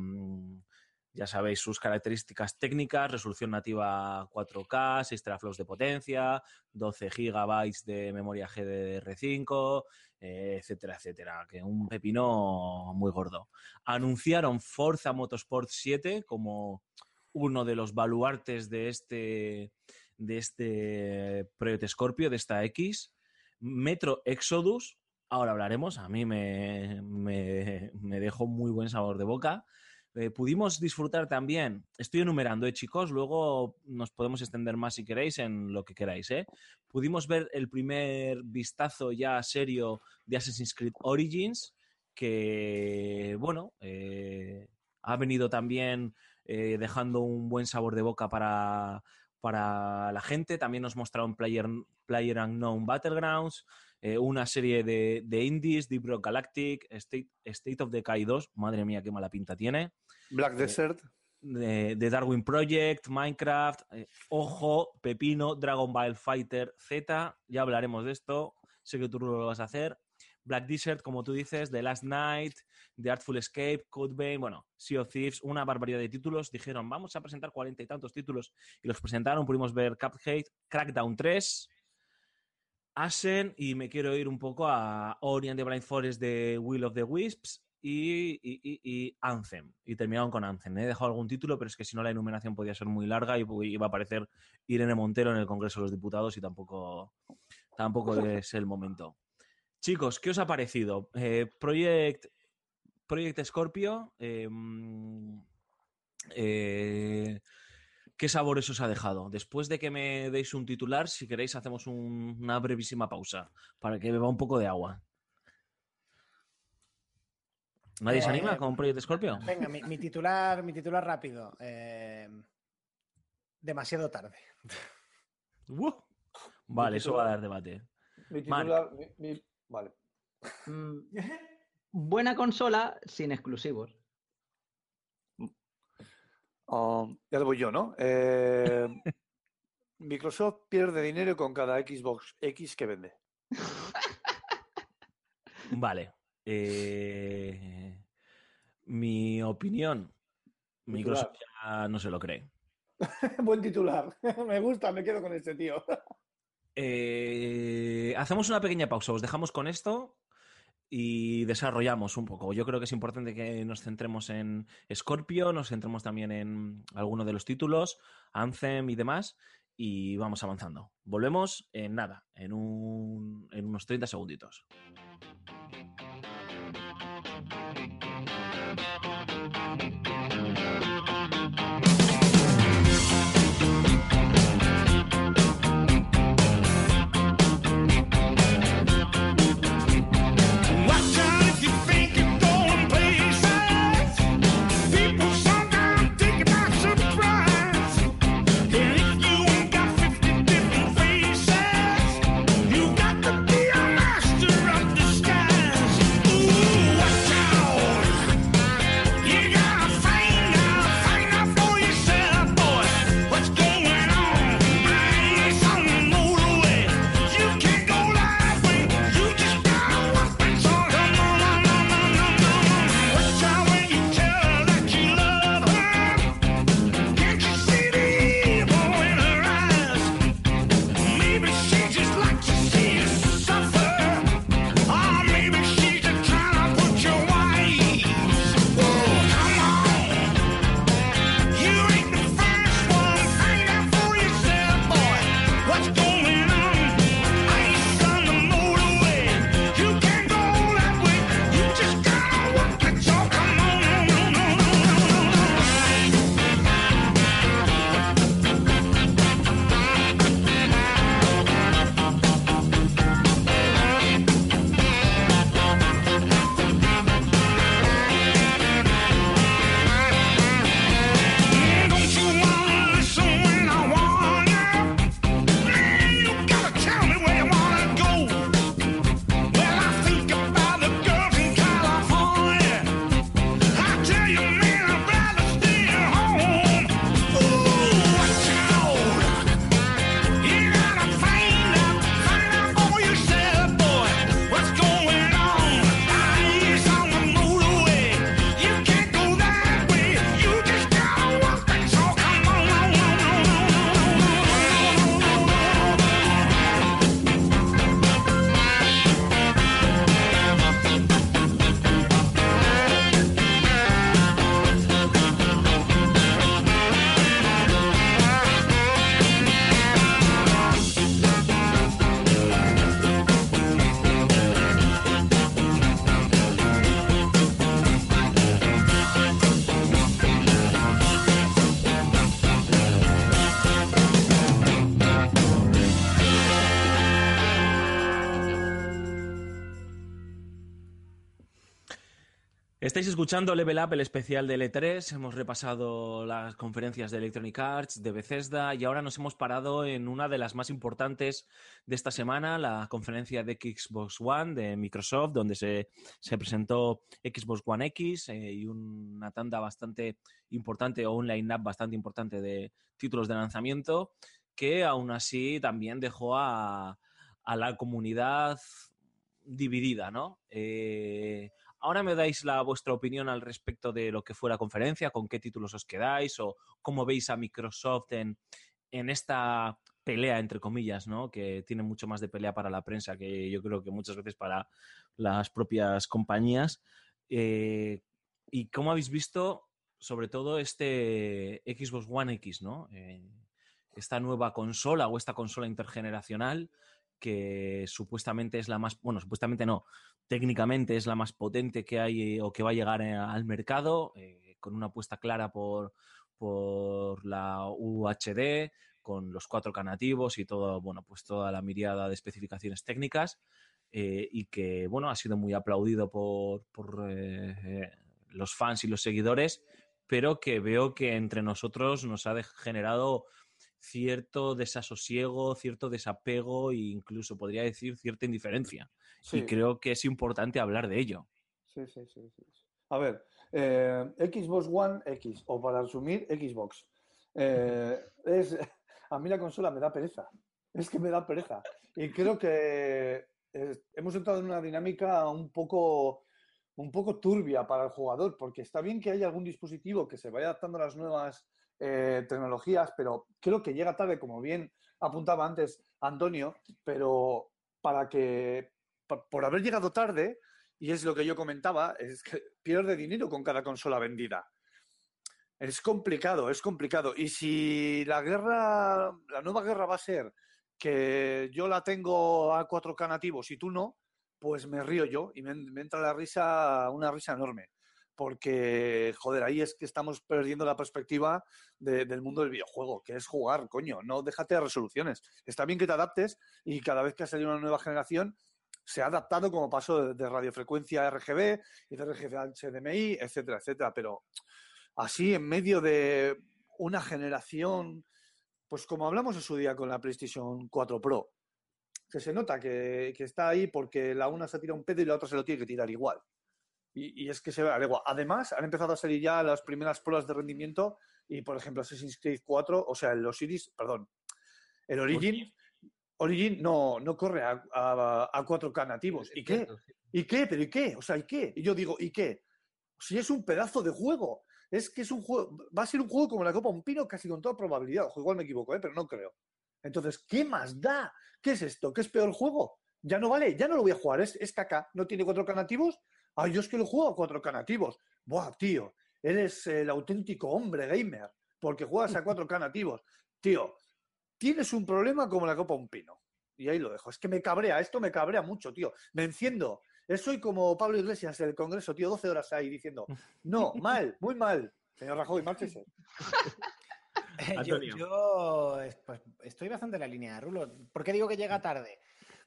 Ya sabéis sus características técnicas, resolución nativa 4K, 6 teraflops de potencia, 12 GB de memoria GDDR5, eh, etcétera, etcétera. Que un pepino muy gordo. Anunciaron Forza Motorsport 7 como uno de los baluartes de este, de este Project Scorpio, de esta X. Metro Exodus, ahora hablaremos, a mí me, me, me dejó muy buen sabor de boca. Eh, pudimos disfrutar también, estoy enumerando, ¿eh, chicos? Luego nos podemos extender más si queréis en lo que queráis, ¿eh? Pudimos ver el primer vistazo ya serio de Assassin's Creed Origins, que, bueno, eh, ha venido también eh, dejando un buen sabor de boca para, para la gente. También nos mostraron Player, Player Unknown Battlegrounds, eh, una serie de, de indies, Deep Rock Galactic, State, State of Decay 2, madre mía, qué mala pinta tiene Black Desert. de, de Darwin Project, Minecraft, eh, Ojo, Pepino, Dragon Ball Fighter Z, ya hablaremos de esto, sé que tú lo vas a hacer. Black Desert, como tú dices, The Last Night, The Artful Escape, Codebane, bueno, Sea of Thieves, una barbaridad de títulos. Dijeron, vamos a presentar cuarenta y tantos títulos y los presentaron. Pudimos ver Cuphead, Crackdown 3, Ashen y me quiero ir un poco a Ori and the Blind Forest de Will of the Wisps y, y- y- y Anthem. Y terminaron con Anthem. He dejado algún título, pero es que si no la enumeración podía ser muy larga y iba a aparecer Irene Montero en el Congreso de los Diputados y tampoco, tampoco es el momento. Chicos, ¿qué os ha parecido? Eh, Project, Project Scorpio, eh, mm, eh, ¿qué sabores os ha dejado? Después de que me deis un titular, si queréis hacemos un- una brevísima pausa para que beba un poco de agua. ¿Nadie se Eh, anima con Project Scorpio? Venga, mi, mi titular, mi titular rápido. eh, demasiado tarde. ¡Uh! Vale, eso va a dar debate. Mi titular. mi- mi- Vale. Mm, buena consola sin exclusivos. Um, ya lo voy yo, ¿no? Eh, Microsoft pierde dinero con cada Xbox X que vende. Vale. eh, mi opinión. Microsoft ya no se lo cree. Buen titular. me gusta, me quedo con este tío. Eh, hacemos una pequeña pausa, os dejamos con esto y desarrollamos un poco. Yo creo que es importante que nos centremos en Scorpio, nos centremos también en alguno de los títulos, Anthem y demás, y vamos avanzando. Volvemos en nada, en, un- en unos 30 segunditos. Estáis escuchando Level Up, el especial de E3. Hemos repasado las conferencias de Electronic Arts, de Bethesda y ahora nos hemos parado en una de las más importantes de esta semana, la conferencia de Xbox One de Microsoft, donde se, se presentó Xbox One X eh, y una tanda bastante importante o un line-up bastante importante de títulos de lanzamiento que aún así también dejó a, a la comunidad dividida, ¿no? Eh, ahora me dais la vuestra opinión al respecto de lo que fue la conferencia, con qué títulos os quedáis o cómo veis a Microsoft en, en esta pelea, entre comillas, ¿no? Que tiene mucho más de pelea para la prensa que yo creo que muchas veces para las propias compañías. Eh, ¿Y cómo habéis visto, sobre todo, este Xbox One X, ¿no? Eh, esta nueva consola o esta consola intergeneracional que supuestamente es la más, bueno, supuestamente no, técnicamente es la más potente que hay eh, o que va a llegar eh, al mercado, eh, con una apuesta clara por, por la UHD, con los cuatro k nativos y todo, bueno, pues toda la miriada de especificaciones técnicas, eh, y que, bueno, ha sido muy aplaudido por, por eh, eh, los fans y los seguidores, pero que veo que entre nosotros nos ha generado cierto desasosiego, cierto desapego e incluso podría decir cierta indiferencia. Sí. Y creo que es importante hablar de ello. Sí, sí, sí, sí. A ver, eh, Xbox One X, o para resumir, Xbox. Eh, es, a mí la consola me da pereza. Es que me da pereza. Y creo que eh, hemos entrado en una dinámica un poco, un poco turbia para el jugador, porque está bien que haya algún dispositivo que se vaya adaptando a las nuevas eh, tecnologías, pero creo que llega tarde, como bien apuntaba antes Antonio, pero para que, por haber llegado tarde, y es lo que yo comentaba, es que pierde dinero con cada consola vendida. Es complicado, es complicado. Y si la guerra, la nueva guerra va a ser que yo la tengo a 4K nativos y tú no, pues me río yo y me, entra la risa, una risa enorme. Porque, joder, ahí es que estamos perdiendo la perspectiva de- del mundo del videojuego, que es jugar, coño, no déjate de resoluciones. Está bien que te adaptes y cada vez que ha salido una nueva generación, se ha adaptado como pasó de, de radiofrecuencia RGB y de RGB a HDMI, etcétera, etcétera. Pero así, en medio de una generación, pues como hablamos en su día con la PlayStation 4 Pro, que se nota que, que está ahí porque la una se tira un pedo y la otra se lo tiene que tirar igual. Y, y es que se ve. Además, han empezado a salir ya las primeras pruebas de rendimiento y, por ejemplo, Assassin's Creed 4, o sea, el Osiris, perdón, el Origin, Origin no, no corre a, a, a 4K nativos. ¿Y qué? ¿Y qué? ¿Pero y qué? O sea, ¿y qué? Y yo digo, ¿y qué? Si es un pedazo de juego. Es que es un juego, va a ser un juego como la Copa Un Pino casi con toda probabilidad. Ojo, igual me equivoco, ¿eh? pero no creo. Entonces, ¿qué más da? ¿Qué es esto? ¿Qué es peor juego? Ya no vale, ya no lo voy a jugar, es, es caca. ¿No tiene 4K nativos? Ah, yo es que lo juego a 4K nativos. Buah, tío, eres el auténtico hombre gamer, porque juegas a 4K nativos. Tío, tienes un problema como la Copa Un Pino. Y ahí lo dejo. Es que me cabrea, esto me cabrea mucho, tío. Me enciendo. Eh, Soy como Pablo Iglesias en el Congreso, tío, 12 horas ahí diciendo, no, mal, muy mal. Señor Rajoy, márchese. yo, Antonio. yo, eh, pues, estoy bastante en la línea de Rulo. ¿Por qué digo que llega tarde?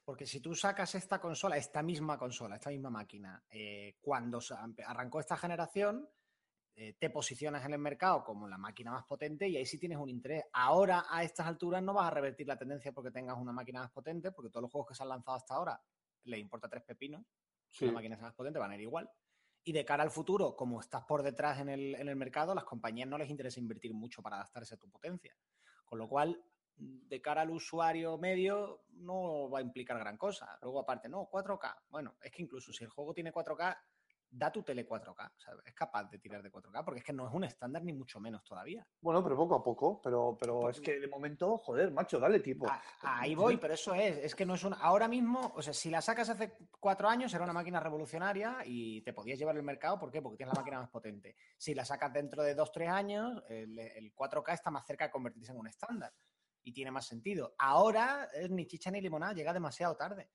Porque si tú sacas esta consola, esta misma consola, esta misma máquina, eh, cuando arrancó esta generación, eh, te posicionas en el mercado como la máquina más potente y ahí sí tienes un interés. Ahora, a estas alturas, no vas a revertir la tendencia porque tengas una máquina más potente, porque todos los juegos que se han lanzado hasta ahora le importa tres pepinos. Si la máquina es más potente, van a ir igual. Y de cara al futuro, como estás por detrás en el, en el mercado, las compañías no les interesa invertir mucho para adaptarse a tu potencia. Con lo cual, de cara al usuario medio, no va a implicar gran cosa. Luego, aparte, no, 4K. Bueno, es que incluso si el juego tiene 4K, da tu tele 4K. O sea, es capaz de tirar de 4K, porque es que no es un estándar ni mucho menos todavía. Bueno, pero poco a poco, pero, pero es que de momento, joder, macho, dale tipo. A- ahí voy, pero eso es, es que no es un. Ahora mismo, o sea, si la sacas hace cuatro años, era una máquina revolucionaria y te podías llevar el mercado. ¿Por qué? Porque tienes la máquina más potente. Si la sacas dentro de dos, tres años, el, el 4K está más cerca de convertirse en un estándar y tiene más sentido. Ahora es ni chicha ni limonada, llega demasiado tarde.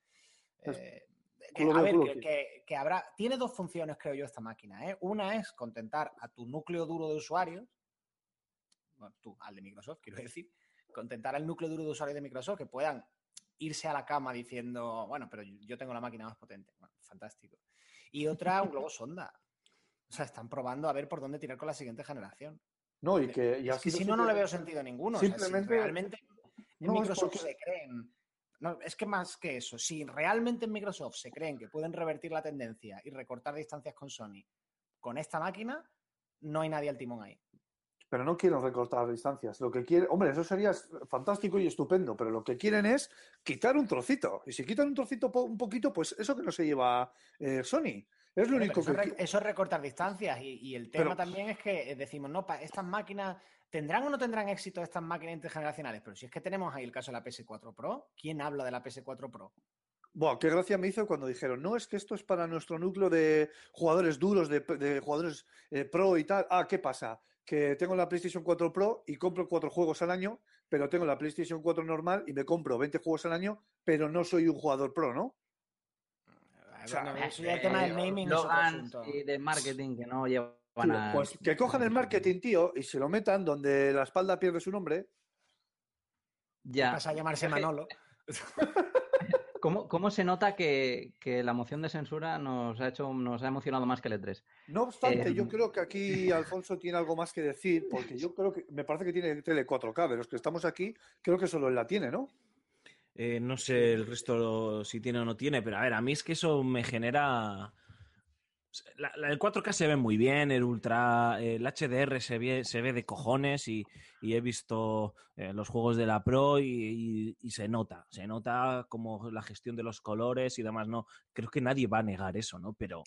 Es- Eh, que, a ver, que, mío. que- que habrá. Tiene dos funciones, creo yo, esta máquina. ¿eh? Una es contentar a tu núcleo duro de usuarios. Bueno, tú, al de Microsoft, quiero decir contentar al núcleo duro de usuarios de Microsoft que puedan irse a la cama diciendo, bueno, pero yo tengo la máquina más potente. Bueno, fantástico. Y otra, un globo sonda. O sea, están probando a ver por dónde tirar con la siguiente generación. No, y que y Es que si no, no le veo sentido ninguno. O sea, si simplemente- realmente en No, Microsoft porque- se creen. No, es que más que eso, si realmente en Microsoft se creen que pueden revertir la tendencia y recortar distancias con Sony con esta máquina, no hay nadie al timón ahí. Pero no quieren recortar distancias. Lo que quieren, hombre, eso sería fantástico y estupendo, pero lo que quieren es quitar un trocito. Y si quitan un trocito po- un poquito, pues eso que no se lleva eh, Sony. Es lo único pero eso, que. re- eso es recortar distancias y, y el tema Pero- también es que eh, decimos, no, estas máquinas, ¿tendrán o no tendrán éxito estas máquinas intergeneracionales? Pero si es que tenemos ahí el caso de la PS4 Pro, ¿quién habla de la PS4 Pro? Buah, qué gracia me hizo cuando dijeron, no, es que esto es para nuestro núcleo de jugadores duros, de, de jugadores eh, pro y tal. Ah, ¿qué pasa? Que tengo la PlayStation 4 Pro y compro cuatro juegos al año, pero tengo la PlayStation 4 normal y me compro 20 juegos al año, pero no soy un jugador pro, ¿no? O sea, Bueno, eso ya el tema del naming y de marketing que no llevan A... Pues que cojan el marketing, tío, y se lo metan donde la espalda pierde su nombre. Ya. Pasa a llamarse que- Manolo. ¿Cómo, cómo se nota que, que la moción de censura nos ha hecho, nos ha emocionado más que el E3? No obstante, yo Em. creo que aquí Alfonso tiene algo más que decir, porque yo creo que me parece que tiene tele 4K, de los que estamos aquí, creo que solo él la tiene, ¿no? Eh, no sé el resto si tiene o no tiene, pero a ver, a mí es que eso me genera. La, la- el 4K se ve muy bien, el Ultra, el HDR se ve, se ve de cojones y, y he visto eh, los juegos de la Pro y, y- y se nota, se nota como la gestión de los colores y demás, no, creo que nadie va a negar eso, ¿no? Pero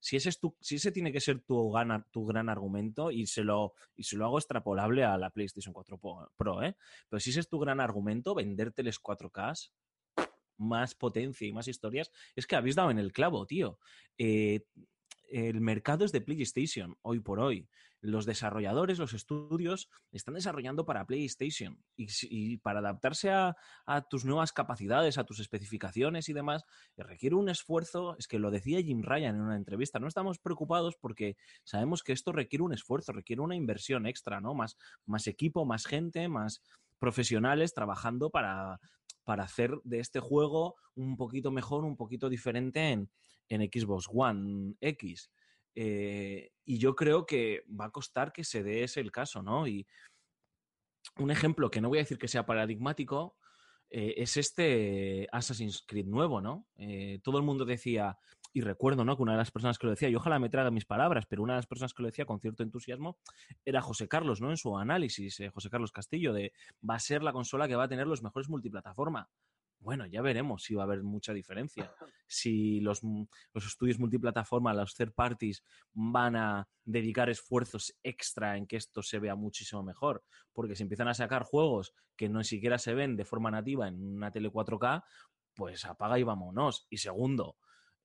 si ese, es tu, si ese tiene que ser tu, gana- tu gran argumento y se, lo, y se lo hago extrapolable a la PlayStation 4 Pro, Pro, ¿eh? Pero si ese es tu gran argumento, vendérteles 4K, más potencia y más historias, es que habéis dado en el clavo, tío. Eh, el mercado es de PlayStation hoy por hoy. Los desarrolladores, los estudios, están desarrollando para PlayStation y, para adaptarse a, a tus nuevas capacidades, a tus especificaciones y demás, eh, requiere un esfuerzo. Es que lo decía Jim Ryan en una entrevista. No estamos preocupados porque sabemos que esto requiere un esfuerzo, requiere una inversión extra, ¿no? Más, más equipo, más gente, más profesionales trabajando para, para hacer de este juego un poquito mejor, un poquito diferente en, en Xbox One X. Eh, y yo creo que va a costar que se dé ese el caso, ¿no? Y un ejemplo que no voy a decir que sea paradigmático eh, es este Assassin's Creed nuevo, ¿no? Eh, todo el mundo decía, y recuerdo, ¿no? Que una de las personas que lo decía, y ojalá me traga mis palabras, pero una de las personas que lo decía con cierto entusiasmo era José Carlos, ¿no? En su análisis, eh, José Carlos Castillo, de va a ser la consola que va a tener los mejores multiplataforma. Bueno, ya veremos si va a haber mucha diferencia. Si los, mm, los estudios multiplataforma, los third parties, van a dedicar esfuerzos extra en que esto se vea muchísimo mejor. Porque si empiezan a sacar juegos que no siquiera se ven de forma nativa en una tele 4K, pues apaga y vámonos. Y segundo,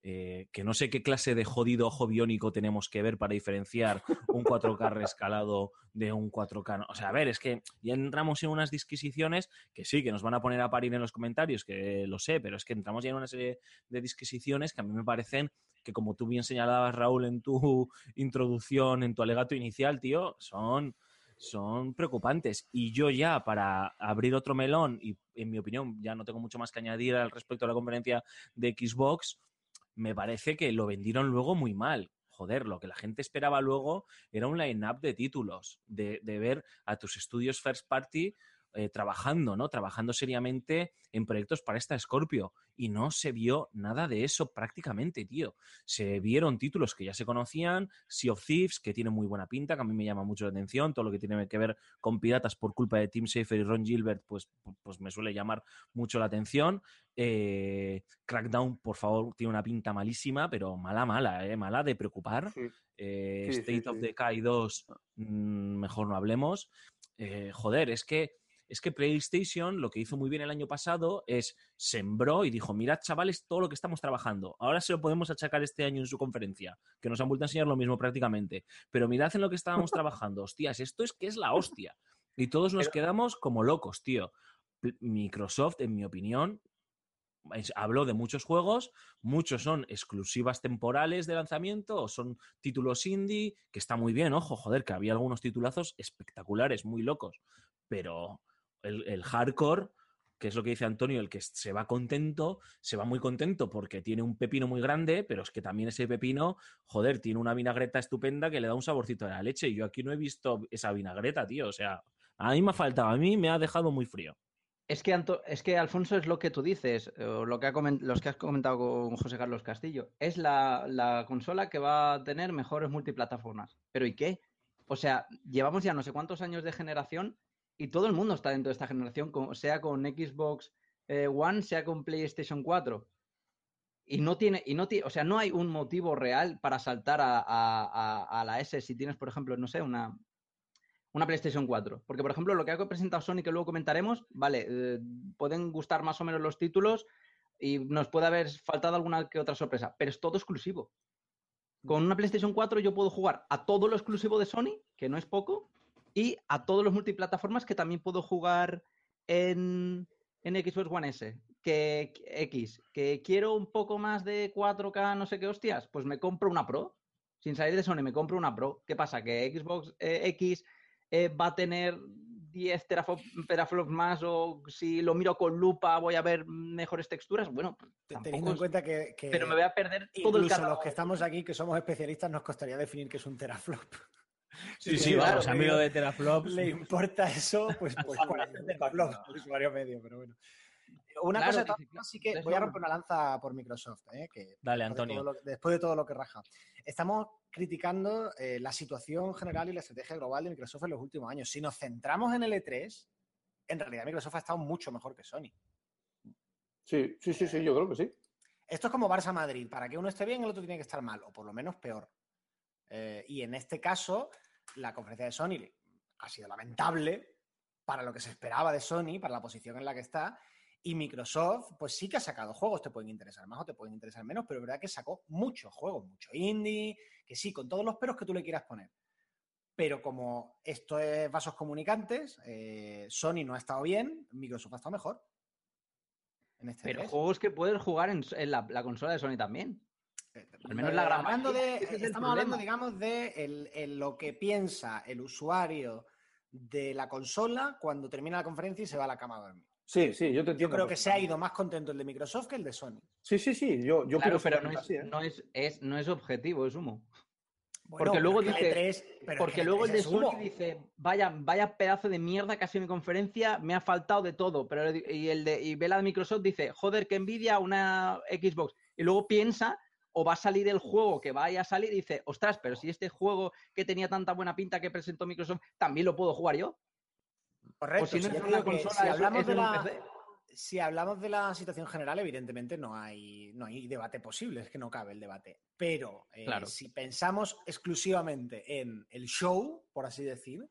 eh, que no sé qué clase de jodido ojo biónico tenemos que ver para diferenciar un 4K rescalado de un 4K. no. O sea, a ver, es que ya entramos en unas disquisiciones que sí, que nos van a poner a parir en los comentarios, que lo sé, pero es que entramos ya en una serie de disquisiciones que a mí me parecen que, como tú bien señalabas, Raúl, en tu introducción, en tu alegato inicial, tío, son son preocupantes. Y yo ya, para abrir otro melón, y en mi opinión ya no tengo mucho más que añadir al respecto a la conferencia de Xbox, me parece que lo vendieron luego muy mal. Joder, lo que la gente esperaba luego era un line-up de títulos, de, de ver a tus estudios first party eh, trabajando, ¿no? Trabajando seriamente en proyectos para esta Scorpio. Y no se vio nada de eso prácticamente, tío. Se vieron títulos que ya se conocían, Sea of Thieves, que tiene muy buena pinta, que a mí me llama mucho la atención, todo lo que tiene que ver con piratas por culpa de Tim Schafer y Ron Gilbert, pues, pues me suele llamar mucho la atención. Eh, Crackdown, por favor, tiene una pinta malísima, pero mala, mala, ¿eh? Mala de preocupar. Sí. Eh, Sí, sí, State of sí. Decay 2, mm, mejor no hablemos. Joder, es que, es que PlayStation lo que hizo muy bien el año pasado es sembró y dijo, mirad chavales todo lo que estamos trabajando. Ahora se lo podemos achacar este año en su conferencia, que nos han vuelto a enseñar lo mismo prácticamente. Pero mirad en lo que estábamos trabajando. Hostias, esto es que es la hostia. Y todos nos quedamos como locos, tío. Microsoft, en mi opinión, habló de muchos juegos, muchos son exclusivas temporales de lanzamiento o son títulos indie, que está muy bien, ojo, joder, que había algunos titulazos espectaculares, muy locos, pero el, hardcore, que es lo que dice Antonio, el que se va contento, se va muy contento porque tiene un pepino muy grande, pero es que también ese pepino, joder, tiene una vinagreta estupenda que le da un saborcito de la leche. Y yo aquí no he visto esa vinagreta, tío. O sea, a mí me ha faltado, a mí me ha dejado muy frío. Es que, es que Alfonso es lo que tú dices, o lo que ha los que has comentado con José Carlos Castillo. Es la, la consola que va a tener mejores multiplataformas. ¿Pero y qué? O sea, llevamos ya no sé cuántos años de generación y todo el mundo está dentro de esta generación, sea con Xbox eh, One, sea con PlayStation 4. Y no tiene, y no tiene, o sea, no hay un motivo real para saltar a, la S si tienes, por ejemplo, no sé, una, una PlayStation 4. Porque, por ejemplo, lo que ha presentado Sony, que luego comentaremos, vale, eh, pueden gustar más o menos los títulos y nos puede haber faltado alguna que otra sorpresa, pero es todo exclusivo. Con una PlayStation 4 yo puedo jugar a todo lo exclusivo de Sony, que no es poco, y a todos los multiplataformas que también puedo jugar en, en Xbox One S. Que X, que quiero un poco más de 4K, no sé qué hostias, pues me compro una Pro. Sin salir de Sony, me compro una Pro. ¿Qué pasa? Que Xbox eh, X eh, va a tener 10 terafo- teraflops más o si lo miro con lupa voy a ver mejores texturas. Bueno, Teniendo en cuenta que, que pero me voy a perder todo el incluso los que estamos aquí, que somos especialistas, nos costaría definir qué es un teraflop. Sí, sí, sí, claro, vamos, a mí lo de teraflops. le importa eso, pues, pues Vale, por hacer no, teraflop no. al usuario medio, pero bueno. Una Claro, cosa, que sí, que voy a romper una lanza por Microsoft, ¿eh? que Dale, de Antonio. lo- después de todo lo que raja. Estamos criticando eh, la situación general y la estrategia global de Microsoft en los últimos años. Si nos centramos en el E3, en realidad Microsoft ha estado mucho mejor que Sony. Sí, sí, sí, sí, yo creo que sí. Esto es como Barça-Madrid. Para que uno esté bien, el otro tiene que estar mal, o por lo menos peor. Eh, y en este caso, la conferencia de Sony ha sido lamentable para lo que se esperaba de Sony, para la posición en la que está. Y Microsoft, pues sí que ha sacado juegos, te pueden interesar más o te pueden interesar menos, pero es verdad que sacó muchos juegos, mucho indie, que sí, con todos los peros que tú le quieras poner. Pero como esto es vasos comunicantes, eh, Sony no ha estado bien, Microsoft ha estado mejor. En este Pero E3. juegos que puedes jugar en, en la, la consola de Sony también. Eh, Al menos la gran hablando de, es el estamos hablando, digamos, de el- el- lo que piensa el usuario de la consola cuando termina la conferencia y se va a la cama a dormir. Sí, sí, yo te Yo entiendo. creo que se ha ido más contento el de Microsoft que el de Sony. Sí, sí, sí, yo, yo claro, creo pero no es, así, ¿eh? no, es, es- no es objetivo, es humo. Bueno, Porque luego dice- el E3 pero es Porque que luego el E3 de. Sony dice, vaya, vaya pedazo de mierda que ha sido mi conferencia, me ha faltado de todo. Pero y el de y ve la de Microsoft dice, joder, que envidia una Xbox. Y luego piensa, o va a salir el juego que vaya a salir y dice, ostras, pero si este juego que tenía tanta buena pinta que presentó Microsoft, también lo puedo jugar yo. Correcto. o si no si es yo en digo una que consola, si es- hablamos es de la, PC. si hablamos de la situación general, evidentemente no hay, no hay debate posible, es que no cabe el debate. Pero eh, Claro. si pensamos exclusivamente en el show, por así decir,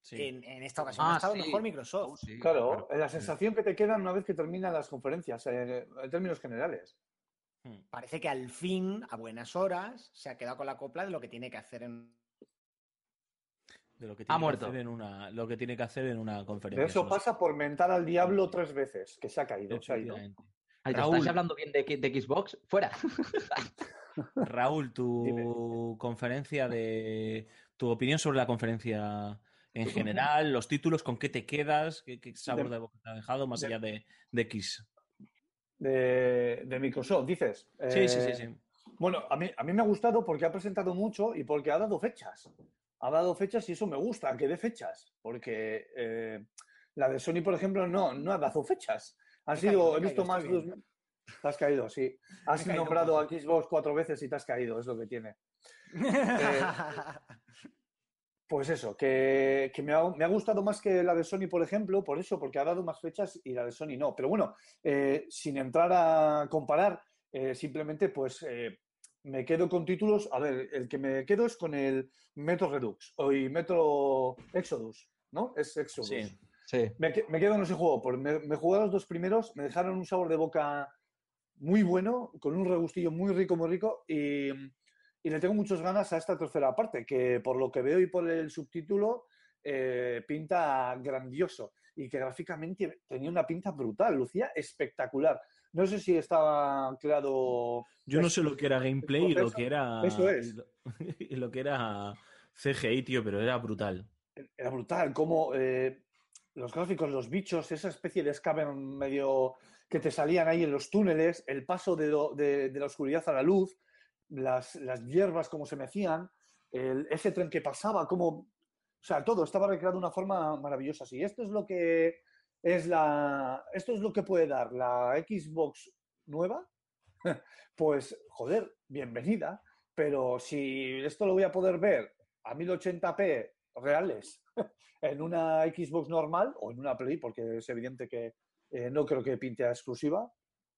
Sí. en, en esta ocasión Ah, ha estado sí. mejor Microsoft. Claro, la sensación que te queda una vez que terminan las conferencias, eh, en términos generales. Hmm. Parece que al fin, a buenas horas, se ha quedado con la copla de lo que tiene que hacer en. De lo que Ha que muerto. hacer en una, lo que tiene que hacer en una conferencia. eso solo. pasa por mentar al diablo tres veces, que se ha caído, se ha ido. Efectivamente. Ay, ¿te Raúl. ¿Estás hablando bien de, de Xbox? Fuera. Raúl, tu Dime. conferencia de. Tu opinión sobre la conferencia en general, los títulos, con qué te quedas, qué, qué sabor De- de boca te ha dejado, más de- allá de, de X. De, de Microsoft, dices. Sí, sí, Eh, sí, sí. Bueno, a mí, a mí me ha gustado porque ha presentado mucho y porque ha dado fechas. Ha dado fechas y eso me gusta, que dé fechas. Porque eh, la de Sony, por ejemplo, no, no ha dado fechas. Han Me sido, caído, he visto más. dos- Te has caído, sí. Has nombrado a. Xbox cuatro veces y te has caído, es lo que tiene. Eh, Pues eso, que, que me, ha, me ha gustado más que la de Sony, por ejemplo, por eso, porque ha dado más fechas y la de Sony no. Pero bueno, eh, sin entrar a comparar, eh, simplemente pues eh, me quedo con títulos. A ver, el que me quedo es con el Metro Redux o y Metro Exodus, ¿no? Es Exodus. Sí. Sí. Me, que- me quedo en ese juego, porque me, me jugué a los dos primeros, me dejaron un sabor de boca muy bueno, con un regustillo muy rico, muy rico, y, y le tengo muchas ganas a esta tercera parte, que por lo que veo y por el subtítulo, eh, pinta grandioso y que gráficamente tenía una pinta brutal, lucía espectacular. No sé si estaba creado... Yo no sé lo que era gameplay y lo que era. Eso es. Y lo, que era CGI, tío, pero era brutal. Era brutal, como los gráficos, los bichos, esa especie de Scaven medio que te salían ahí en los túneles, el paso de- de la oscuridad a la luz, las, las hierbas como se mecían, el- ese tren que pasaba, como... O sea, todo estaba recreado de una forma maravillosa. Si esto es lo que es la... Esto es lo que puede dar la Xbox nueva, pues, joder, bienvenida. Pero si esto lo voy a poder ver a 1080p reales en una Xbox normal o en una Play, porque es evidente que eh, no creo que pinte a exclusiva,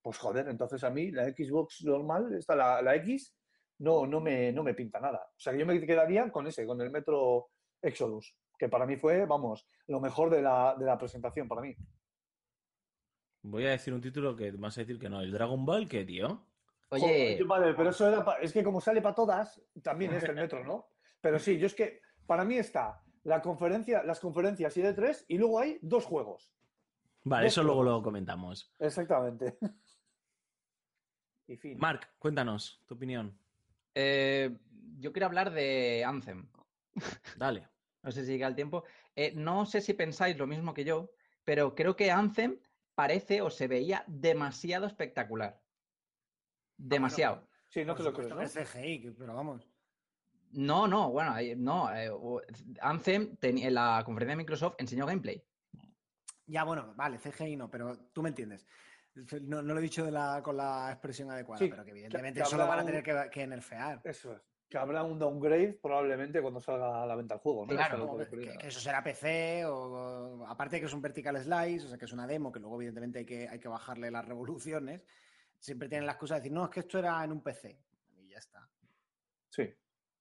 pues joder, entonces a mí la Xbox normal, esta, la, la X, no, no, me, no me pinta nada. O sea, que yo me quedaría con ese, con el Metro Exodus, que para mí fue, vamos, lo mejor de la, de la presentación para mí. Voy a decir un título que vas a decir que no. ¿El Dragon Ball qué, tío? Oye, Joder, vale, pero eso era pa- es que como sale para todas, también es el Metro, ¿no? Pero sí, yo es que para mí está la conferencia, las conferencias y de tres, y luego hay dos juegos. Vale, Dos eso luego lo comentamos. Exactamente. Y fin. Marc, cuéntanos tu opinión. Eh, yo quiero hablar de Anthem. Dale. No sé si llega el tiempo. Eh, no sé si pensáis lo mismo que yo, pero creo que Anthem parece o se veía demasiado espectacular. Demasiado. Sí, no te lo creo, ¿no? es CGI, pero vamos. No, no, bueno, no. eh, Anthem en la conferencia de Microsoft enseñó gameplay. Ya, bueno, vale, CGI no, pero tú me entiendes. No, no lo he dicho de la- con la expresión adecuada, Sí, pero que evidentemente que eso lo van a tener que, que nerfear. Eso es. Que habrá un downgrade probablemente cuando salga a la venta el juego, ¿no? Claro, Eso es que eso será PC, o, o- aparte de que es un vertical slice, o sea que es una demo, que luego evidentemente hay que, hay que bajarle las revoluciones, siempre tienen la excusa de decir, no, es que esto era en un PC. Y ya está. Sí.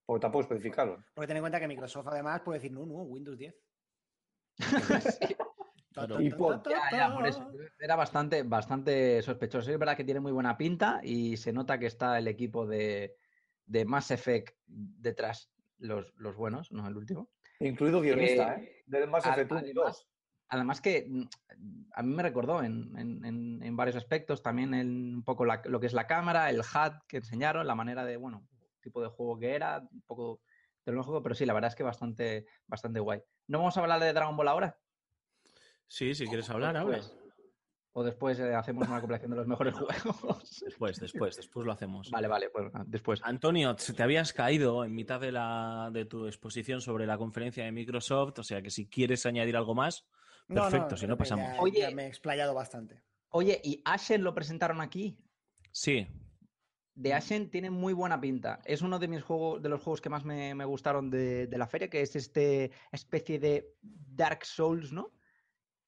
Porque tampoco especificaron. Porque ten en cuenta que Microsoft además puede decir, no, no, Windows 10. Claro. Y por- Ya, ya, por eso. Era bastante, bastante sospechoso. Es verdad que tiene muy buena pinta y se nota que está el equipo de, de Mass Effect detrás, los, los buenos, no el último. Incluido guionista, Eh, ¿eh? Del Mass Effect 1 y además- 2. Además que mm, a mí me recordó en, en- en- en varios aspectos también en un poco la- lo que es la cámara, el HUD que enseñaron, la manera de, bueno, tipo de juego que era, un poco de lo juego, pero sí, la verdad es que bastante, bastante guay. ¿No vamos a hablar de Dragon Ball ahora? Sí, si quieres hablar. Después. O después eh, hacemos una compilación de los mejores juegos. Después, después, después lo hacemos. vale, vale, pues ah, después. Antonio, te habías caído en mitad de, la, de tu exposición sobre la conferencia de Microsoft, o sea que si quieres añadir algo más, perfecto, si creo no pasamos. Ya, Oye. ya me he explayado bastante. Oye, ¿y Ashen lo presentaron aquí? Sí, De Ashen tiene muy buena pinta. Es uno de mis juegos, de los juegos que más me, me gustaron de, de la feria, que es este especie de Dark Souls, ¿no?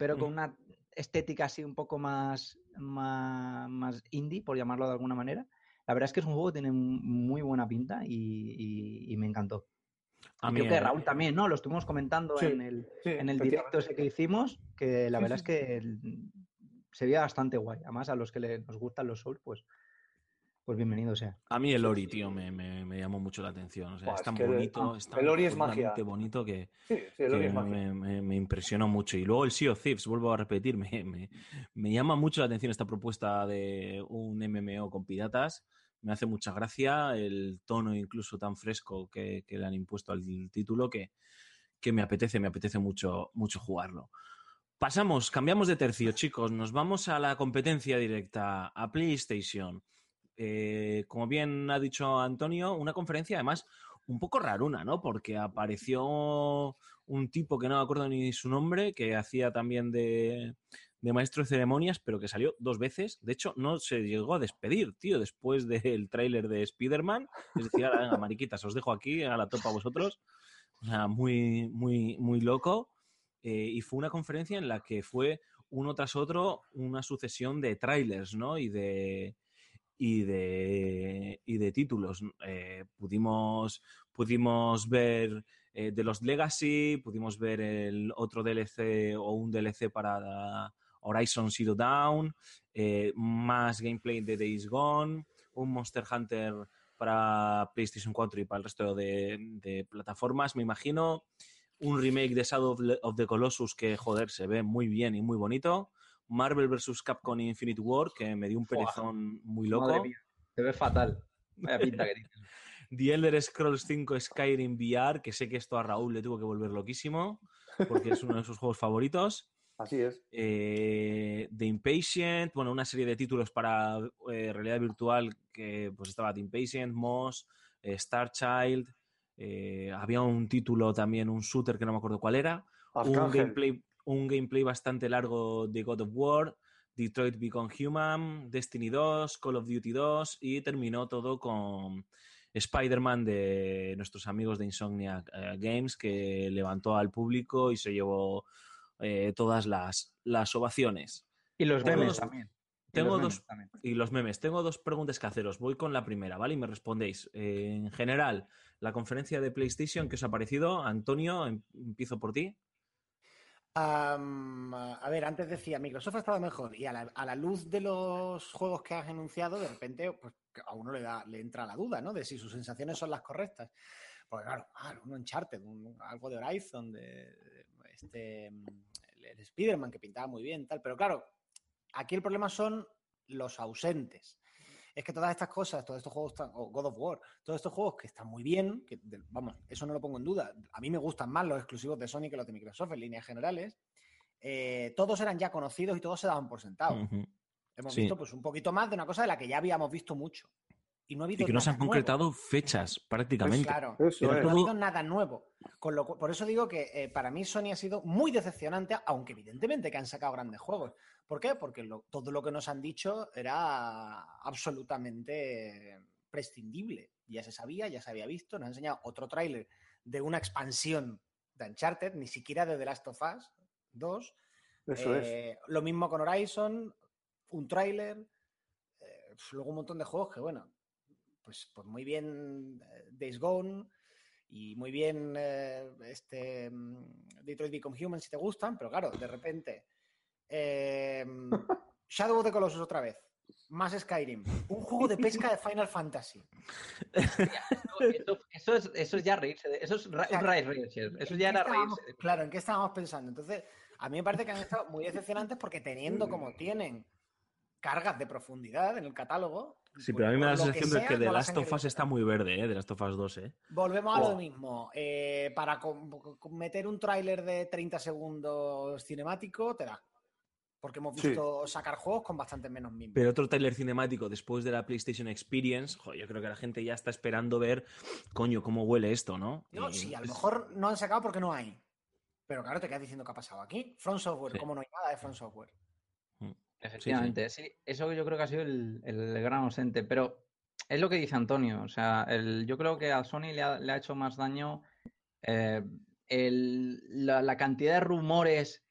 Pero con una estética así un poco más, más, más indie, por llamarlo de alguna manera. La verdad es que es un juego que tiene muy buena pinta y, y- y me encantó. a mí, creo que eh, Raúl también, ¿no? Lo estuvimos comentando Sí, en el, Sí, en el directo ese que hicimos, que la Sí, verdad es que el- se veía bastante guay. Además, a los que le- nos gustan los Souls, pues, pues bienvenido sea. a mí el Ori, tío, me, me- me llamó mucho la atención. O sea, Buah, es es tan que bonito, ah, es tan el Ori es magia. bonito que, Sí, sí, el Ori que es magia. me, me- me impresionó mucho. Y luego el Sea of Thieves, vuelvo a repetir, me, me- me llama mucho la atención esta propuesta de un MMO con piratas. Me hace mucha gracia el tono incluso tan fresco que, que le han impuesto al título que, que me apetece, me apetece mucho, mucho jugarlo. Pasamos, cambiamos de tercio, chicos. Nos vamos a la competencia directa, a PlayStation. Eh, como bien ha dicho Antonio, una conferencia además un poco raruna, ¿no? Porque apareció un tipo que no me acuerdo ni su nombre, que hacía también de, de maestro de ceremonias, pero que salió dos veces. De hecho, no se llegó a despedir, tío, después del tráiler de Spider-Man. Es decir, ahora, venga, mariquitas, os dejo aquí, a la topa a vosotros. O sea, muy, muy, muy loco. Eh, y fue una conferencia en la que fue uno tras otro una sucesión de trailers, ¿no? Y de, y de, y de títulos. Eh, pudimos, pudimos ver eh, The Lost Legacy, pudimos ver el otro DLC o un DLC para Horizon Zero Dawn, eh, más gameplay de Days Gone, un Monster Hunter para PlayStation 4 y para el resto de, de plataformas, me imagino. Un remake de Shadow of the- of the Colossus que, joder, se ve muy bien y muy bonito. Marvel vs. Capcom Infinite War, que me dio un perezón muy Madre loco. mía, se ve fatal. Vaya pinta que. The Elder Scrolls 5 Skyrim VR, que sé que esto a Raúl le tuvo que volver loquísimo, porque es uno de sus juegos favoritos. Así es. eh, The Impatient, bueno, una serie de títulos para eh, realidad virtual que pues estaba The Impatient, Moss, eh, Star Child, eh, había un título también, un shooter que no me acuerdo cuál era, un gameplay, un gameplay bastante largo de God of War, Detroit Become Human, Destiny 2, Call of Duty 2 y terminó todo con Spider-Man de nuestros amigos de Insomnia eh, Games que levantó al público y se llevó eh, todas las, las ovaciones. Y los memes dos- también. Y tengo los memes dos-. Y los memes. Tengo dos preguntas que haceros. Voy con la primera, ¿vale? Y me respondéis. Eh, en general, la conferencia de PlayStation, ¿qué os ha parecido? Antonio, em- empiezo por ti. A ver, antes decía, Microsoft ha estado mejor y a la, luz de los juegos que has enunciado, de repente pues, a uno le, da, le entra la duda, ¿no? De si sus sensaciones son las correctas. Porque claro, ah, un Uncharted, un- algo de Horizon, de este, el, el Spider-Man que pintaba muy bien, tal. Pero claro, aquí el problema son los ausentes. Es que todas estas cosas, todos estos juegos, o God of War, todos estos juegos que están muy bien, que de- vamos, eso no lo pongo en duda. A mí me gustan más los exclusivos de Sony que los de Microsoft en líneas generales. eh, todos eran ya conocidos y todos se daban por sentado. Ujú. Hemos Sí. visto pues un poquito más de una cosa de la que ya habíamos visto mucho. Y no ha habido Y que no se han nuevo. concretado fechas, prácticamente. Claro, Eso es. no ha habido nada nuevo. Con lo por eso digo que eh, para mí Sony ha sido muy decepcionante, aunque evidentemente que han sacado grandes juegos. ¿Por qué? Porque lo- todo lo que nos han dicho era absolutamente prescindible. Ya se sabía, ya se había visto. Nos han enseñado otro tráiler de una expansión de Uncharted, ni siquiera de The Last of Us 2. Eso es. Eh, Lo mismo con Horizon, un tráiler, eh, luego un montón de juegos que, bueno, pues, pues muy bien eh, Days Gone y muy bien este mm, Detroit Become Human si te gustan, pero claro, de repente eh, Shadow of the Colossus otra vez, más Skyrim, un juego de pesca de Final Fantasy. Eso, eso es, eso es ya reírse. de- Eso es ra- O sea, reírse. Eso ¿En ya era reírse. Claro, ¿en qué estábamos pensando? Entonces, a mí me parece que han estado muy decepcionantes porque teniendo como tienen cargas de profundidad en el catálogo. Sí, pero a mí me da la sensación de sea, que The no Last of Us está muy verde, ¿eh? The Last of Us 2, ¿eh? Volvemos a lo Oh. mismo. eh, para meter un tráiler de 30 segundos cinemático, te da. Porque hemos Sí. visto sacar juegos con bastante menos mimos. Pero otro tráiler cinemático después de la PlayStation Experience, jo, yo creo que la gente ya está esperando ver, coño, cómo huele esto, ¿no? No, Y, sí, a lo mejor no han sacado porque no hay. Pero claro, te quedas diciendo qué ha pasado aquí. Front Software, Sí. como no hay nada de Front Software. Efectivamente, sí, Eso yo creo que ha sido el, el gran ausente. Pero es lo que dice Antonio. O sea, el- yo creo que a Sony le ha, le ha hecho más daño eh, el- la, la cantidad de rumores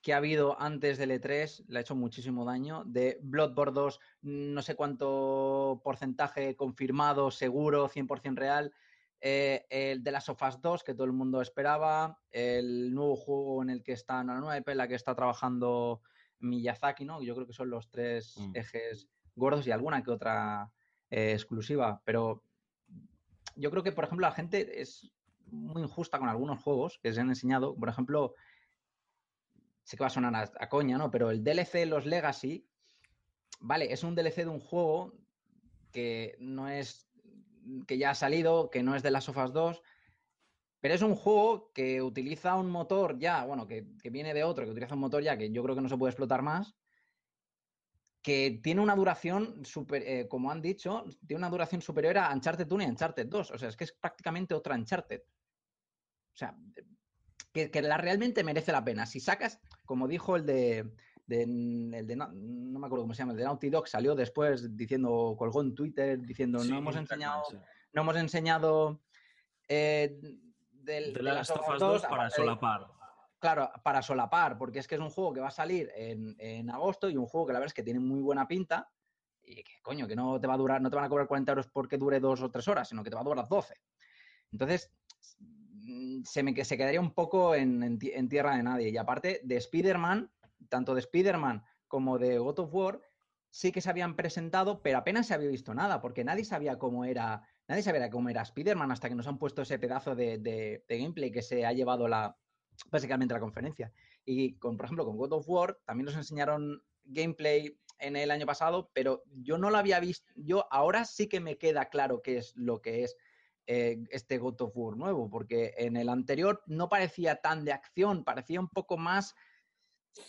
que ha habido antes del E3 le ha hecho muchísimo daño. De Bloodborne 2, no sé cuánto porcentaje confirmado, seguro, 100% real. Eh, el de las Sofas 2, que todo el mundo esperaba. El nuevo juego en el que está, no, la nueva IP en la que está trabajando Miyazaki, ¿no? Yo creo que son los tres Mm. ejes gordos y alguna que otra eh, exclusiva. Pero yo creo que, por ejemplo, la gente es muy injusta con algunos juegos que se han enseñado. Por ejemplo, sé que va a sonar a, coña, ¿no? Pero el DLC Los Legacy, vale, es un DLC de un juego que no es que ya ha salido, que no es de las Sofas 2, pero es un juego que utiliza un motor ya, bueno, que, que viene de otro, que utiliza un motor ya que yo creo que no se puede explotar más, que tiene una duración, super, eh, como han dicho, tiene una duración superior a Uncharted 1 y Uncharted 2. O sea, es que es prácticamente otra Uncharted. O sea, que, que la realmente merece la pena. Si sacas, como dijo el de, de- el de no, no me acuerdo cómo se llama, el de Naughty Dog, salió después diciendo, colgó en Twitter diciendo, sí, no hemos enseñado sí. no hemos enseñado eh, del, de las Us Us 2 2, para solapar. Claro, para solapar, porque es que es un juego que va a salir en, en agosto y un juego que la verdad es que tiene muy buena pinta y que coño, que no te va a durar, no te van a cobrar 40 euros porque dure dos o tres horas, sino que te va a durar 12. Entonces, se me que se quedaría un poco en, en ti- en tierra de nadie. Y aparte de Spider-Man, tanto de Spider-Man como de God of War, sí que se habían presentado, pero apenas se había visto nada, porque nadie sabía cómo era, nadie sabía cómo era Spider-Man hasta que nos han puesto ese pedazo de, de- de gameplay que se ha llevado la, básicamente la conferencia. Y con, por ejemplo, con God of War también nos enseñaron gameplay en el año pasado, pero yo no lo había visto. Yo ahora sí que me queda claro qué es lo que es eh, este God of War nuevo, porque en el anterior no parecía tan de acción, parecía un poco más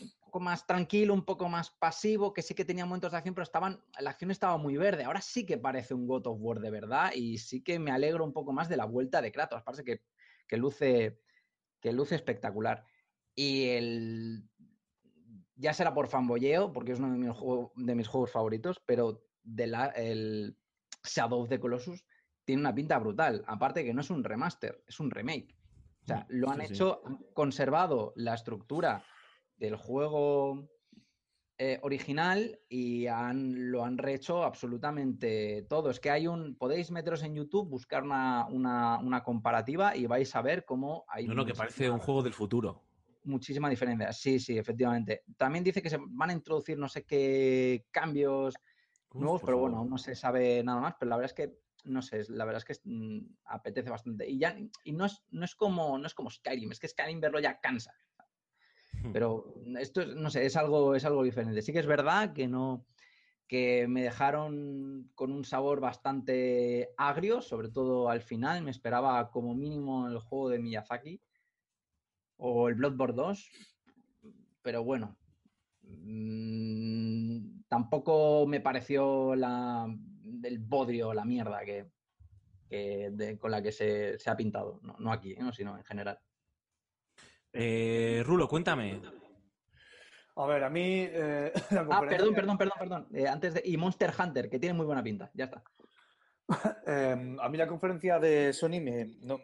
un poco más tranquilo, un poco más pasivo, que sí que tenía momentos de acción, pero estaban, la acción estaba muy verde. Ahora sí que parece un God of War de verdad y sí que me alegro un poco más de la vuelta de Kratos. Parece que, que luce, que luce espectacular. Y el. Ya será por fanboyeo, porque es uno de mis, juego- de mis juegos favoritos, pero de la, el Shadow of the Colossus tiene una pinta brutal. Aparte que no es un remaster, es un remake. O sea, lo han Sí, sí. hecho, han conservado la estructura del juego eh, original y han, lo han rehecho absolutamente todo. Es que hay un. Podéis meteros en YouTube, buscar una, una- una comparativa y vais a ver cómo hay. No, no, que parece un juego del futuro. muchísima diferencia. Sí, sí, efectivamente. También dice que se van a introducir no sé qué cambios Uf, nuevos, pero favor. bueno, aún no se sabe nada más. Pero la verdad es que, no sé, la verdad es que mm, apetece bastante. Y ya, y no es, no es como, no es como Skyrim, es que Skyrim verlo ya cansa. Hmm. Pero esto, es- no sé, es algo, es algo diferente. Sí que es verdad que no que me dejaron con un sabor bastante agrio, sobre todo al final. Me esperaba como mínimo el juego de Miyazaki o el Bloodborne 2, pero bueno, mm, tampoco me pareció la, el bodrio, la mierda que, que de- con la que se, se ha pintado. No, no aquí, ¿no? sino en general. Eh, Rulo, cuéntame. A ver, a mí. eh, la Ah, perdón, perdón, perdón, perdón. Eh, antes de, y Monster Hunter, que tiene muy buena pinta. Ya está. Eh, a mí la conferencia de Sony me, no,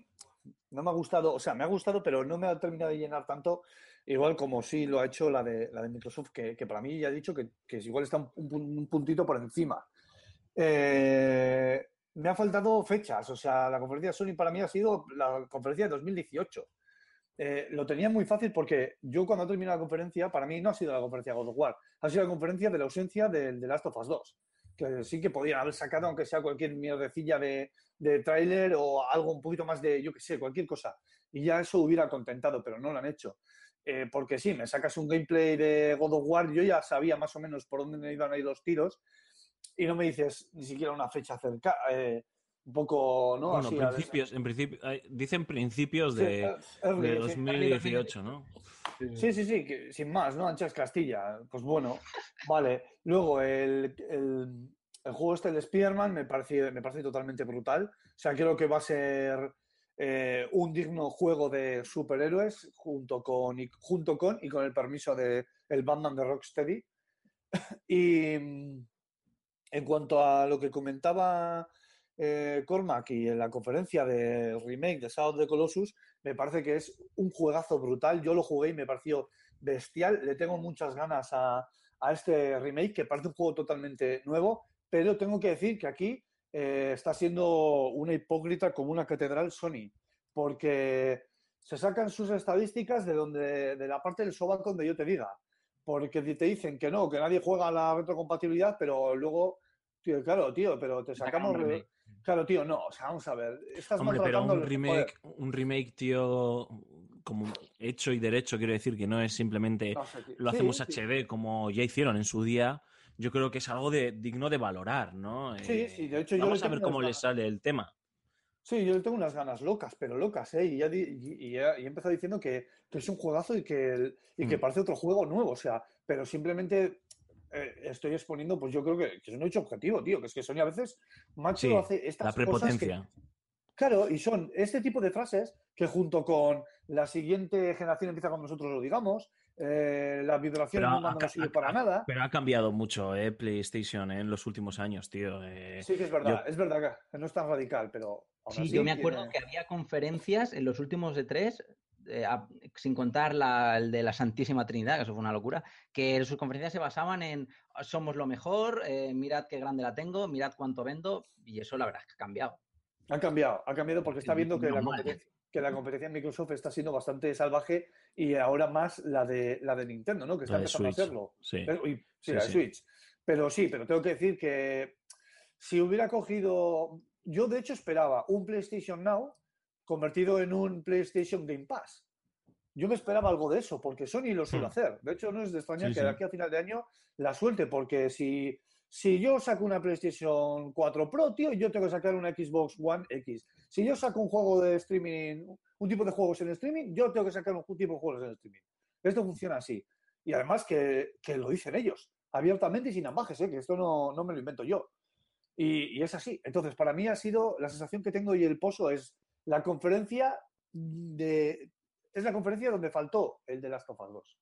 no me ha gustado, o sea, me ha gustado, pero no me ha terminado de llenar tanto, igual como sí lo ha hecho la de, la de Microsoft, que, que para mí ya he dicho que, que igual está un puntito por encima. Eh, me ha faltado fechas, o sea, la conferencia de Sony para mí ha sido la conferencia de 2018. Eh, lo tenía muy fácil porque yo cuando he terminado la conferencia, para mí no ha sido la conferencia God of War, ha sido la conferencia de la ausencia del de Last of Us 2 que sí que podían haber sacado, aunque sea cualquier mierdecilla de, de tráiler o algo un poquito más de, yo qué sé, cualquier cosa. Y ya eso hubiera contentado, pero no lo han hecho. Eh, porque sí, me sacas un gameplay de God of War, yo ya sabía más o menos por dónde me iban a ir los tiros, y no me dices ni siquiera una fecha cerca, eh, un poco, ¿no? Bueno, Así, principios, en principio, eh, dicen principios Sí, de, early, de sí. 2018, ¿no? Sí, sí, sí, que sin más, ¿no? Anchas Castilla. Pues bueno, vale. Luego, el, el- el juego este, el Spider-Man, me parece, me parece totalmente brutal. O sea, creo que va a ser eh, un digno juego de superhéroes junto con, y, junto con y con el permiso de el Batman de Rocksteady. Y en cuanto a lo que comentaba eh, Cormac y en la conferencia de remake de Shadow of the Colossus, me parece que es un juegazo brutal. Yo lo jugué y me pareció bestial. Le tengo muchas ganas a, a este remake, que parece un juego totalmente nuevo, pero tengo que decir que aquí eh, está siendo una hipócrita como una catedral Sony, porque se sacan sus estadísticas de donde de la parte del sobaco donde yo te diga, porque te dicen que no, que nadie juega la retrocompatibilidad, pero luego, tío, claro, tío, pero te sacamos... re-. Claro, tío, no, o sea, vamos a ver, estás Hombre, pero un remake, un remake, tío, como hecho y derecho, quiero decir que no es simplemente no sé, lo hacemos sí. HD como ya hicieron en su día. Yo creo que es algo de, digno de valorar, ¿no? Sí, Eh, sí, de hecho yo Vamos a ver cómo le sale el tema. Sí, yo le tengo unas ganas locas, pero locas, ¿eh? Y ya, di- y, y ya- y he empezado diciendo que, que es un juegazo y que, y que Mm. parece otro juego nuevo, o sea, pero simplemente eh, estoy exponiendo, pues yo creo que, que es un hecho objetivo, tío, que es que Sony a veces, macho, Sí, hace estas La cosas que- prepotencia. Claro, y son este tipo de frases que junto con la siguiente generación empieza cuando nosotros lo digamos, eh, la vibración Pero no sirve acá- para nada. Pero ha cambiado mucho, ¿eh? PlayStation ¿eh? en los últimos años, tío. eh. Sí que es verdad, es verdad que no es tan radical, pero aún Sí, así yo me acuerdo tiene- que había conferencias en los últimos de tres, eh, a- sin contar la, el de la Santísima Trinidad, que eso fue una locura, que sus conferencias se basaban en somos lo mejor, eh, mirad qué grande la tengo, mirad cuánto vendo, y eso la verdad es que ha cambiado. Ha cambiado, ha cambiado porque está viendo que la, competencia, que la competencia en Microsoft está siendo bastante salvaje y ahora más la de, la de Nintendo, ¿no? Que está empezando Switch, a hacerlo. sí. Eh, uy, sí, Sí, la de sí. Switch. Pero sí, pero tengo que decir que si hubiera cogido. Yo, de hecho, esperaba un PlayStation Now convertido en un PlayStation Game Pass. Yo me esperaba algo de eso, porque Sony lo suele Hmm. hacer. De hecho, no es de extrañar Sí, que de aquí a final de año la suelte, porque si, si yo saco una PlayStation 4 Pro, tío, yo tengo que sacar una Xbox One X. Si yo saco un juego de streaming, un tipo de juegos en streaming, yo tengo que sacar un tipo de juegos en streaming. Esto funciona así. Y además que, que lo dicen ellos, abiertamente y sin ambajes, ¿eh? que esto no, no me lo invento yo. Y, y es así. Entonces, para mí ha sido la sensación que tengo y el pozo es la conferencia de. Es la conferencia donde faltó el de las Us 2.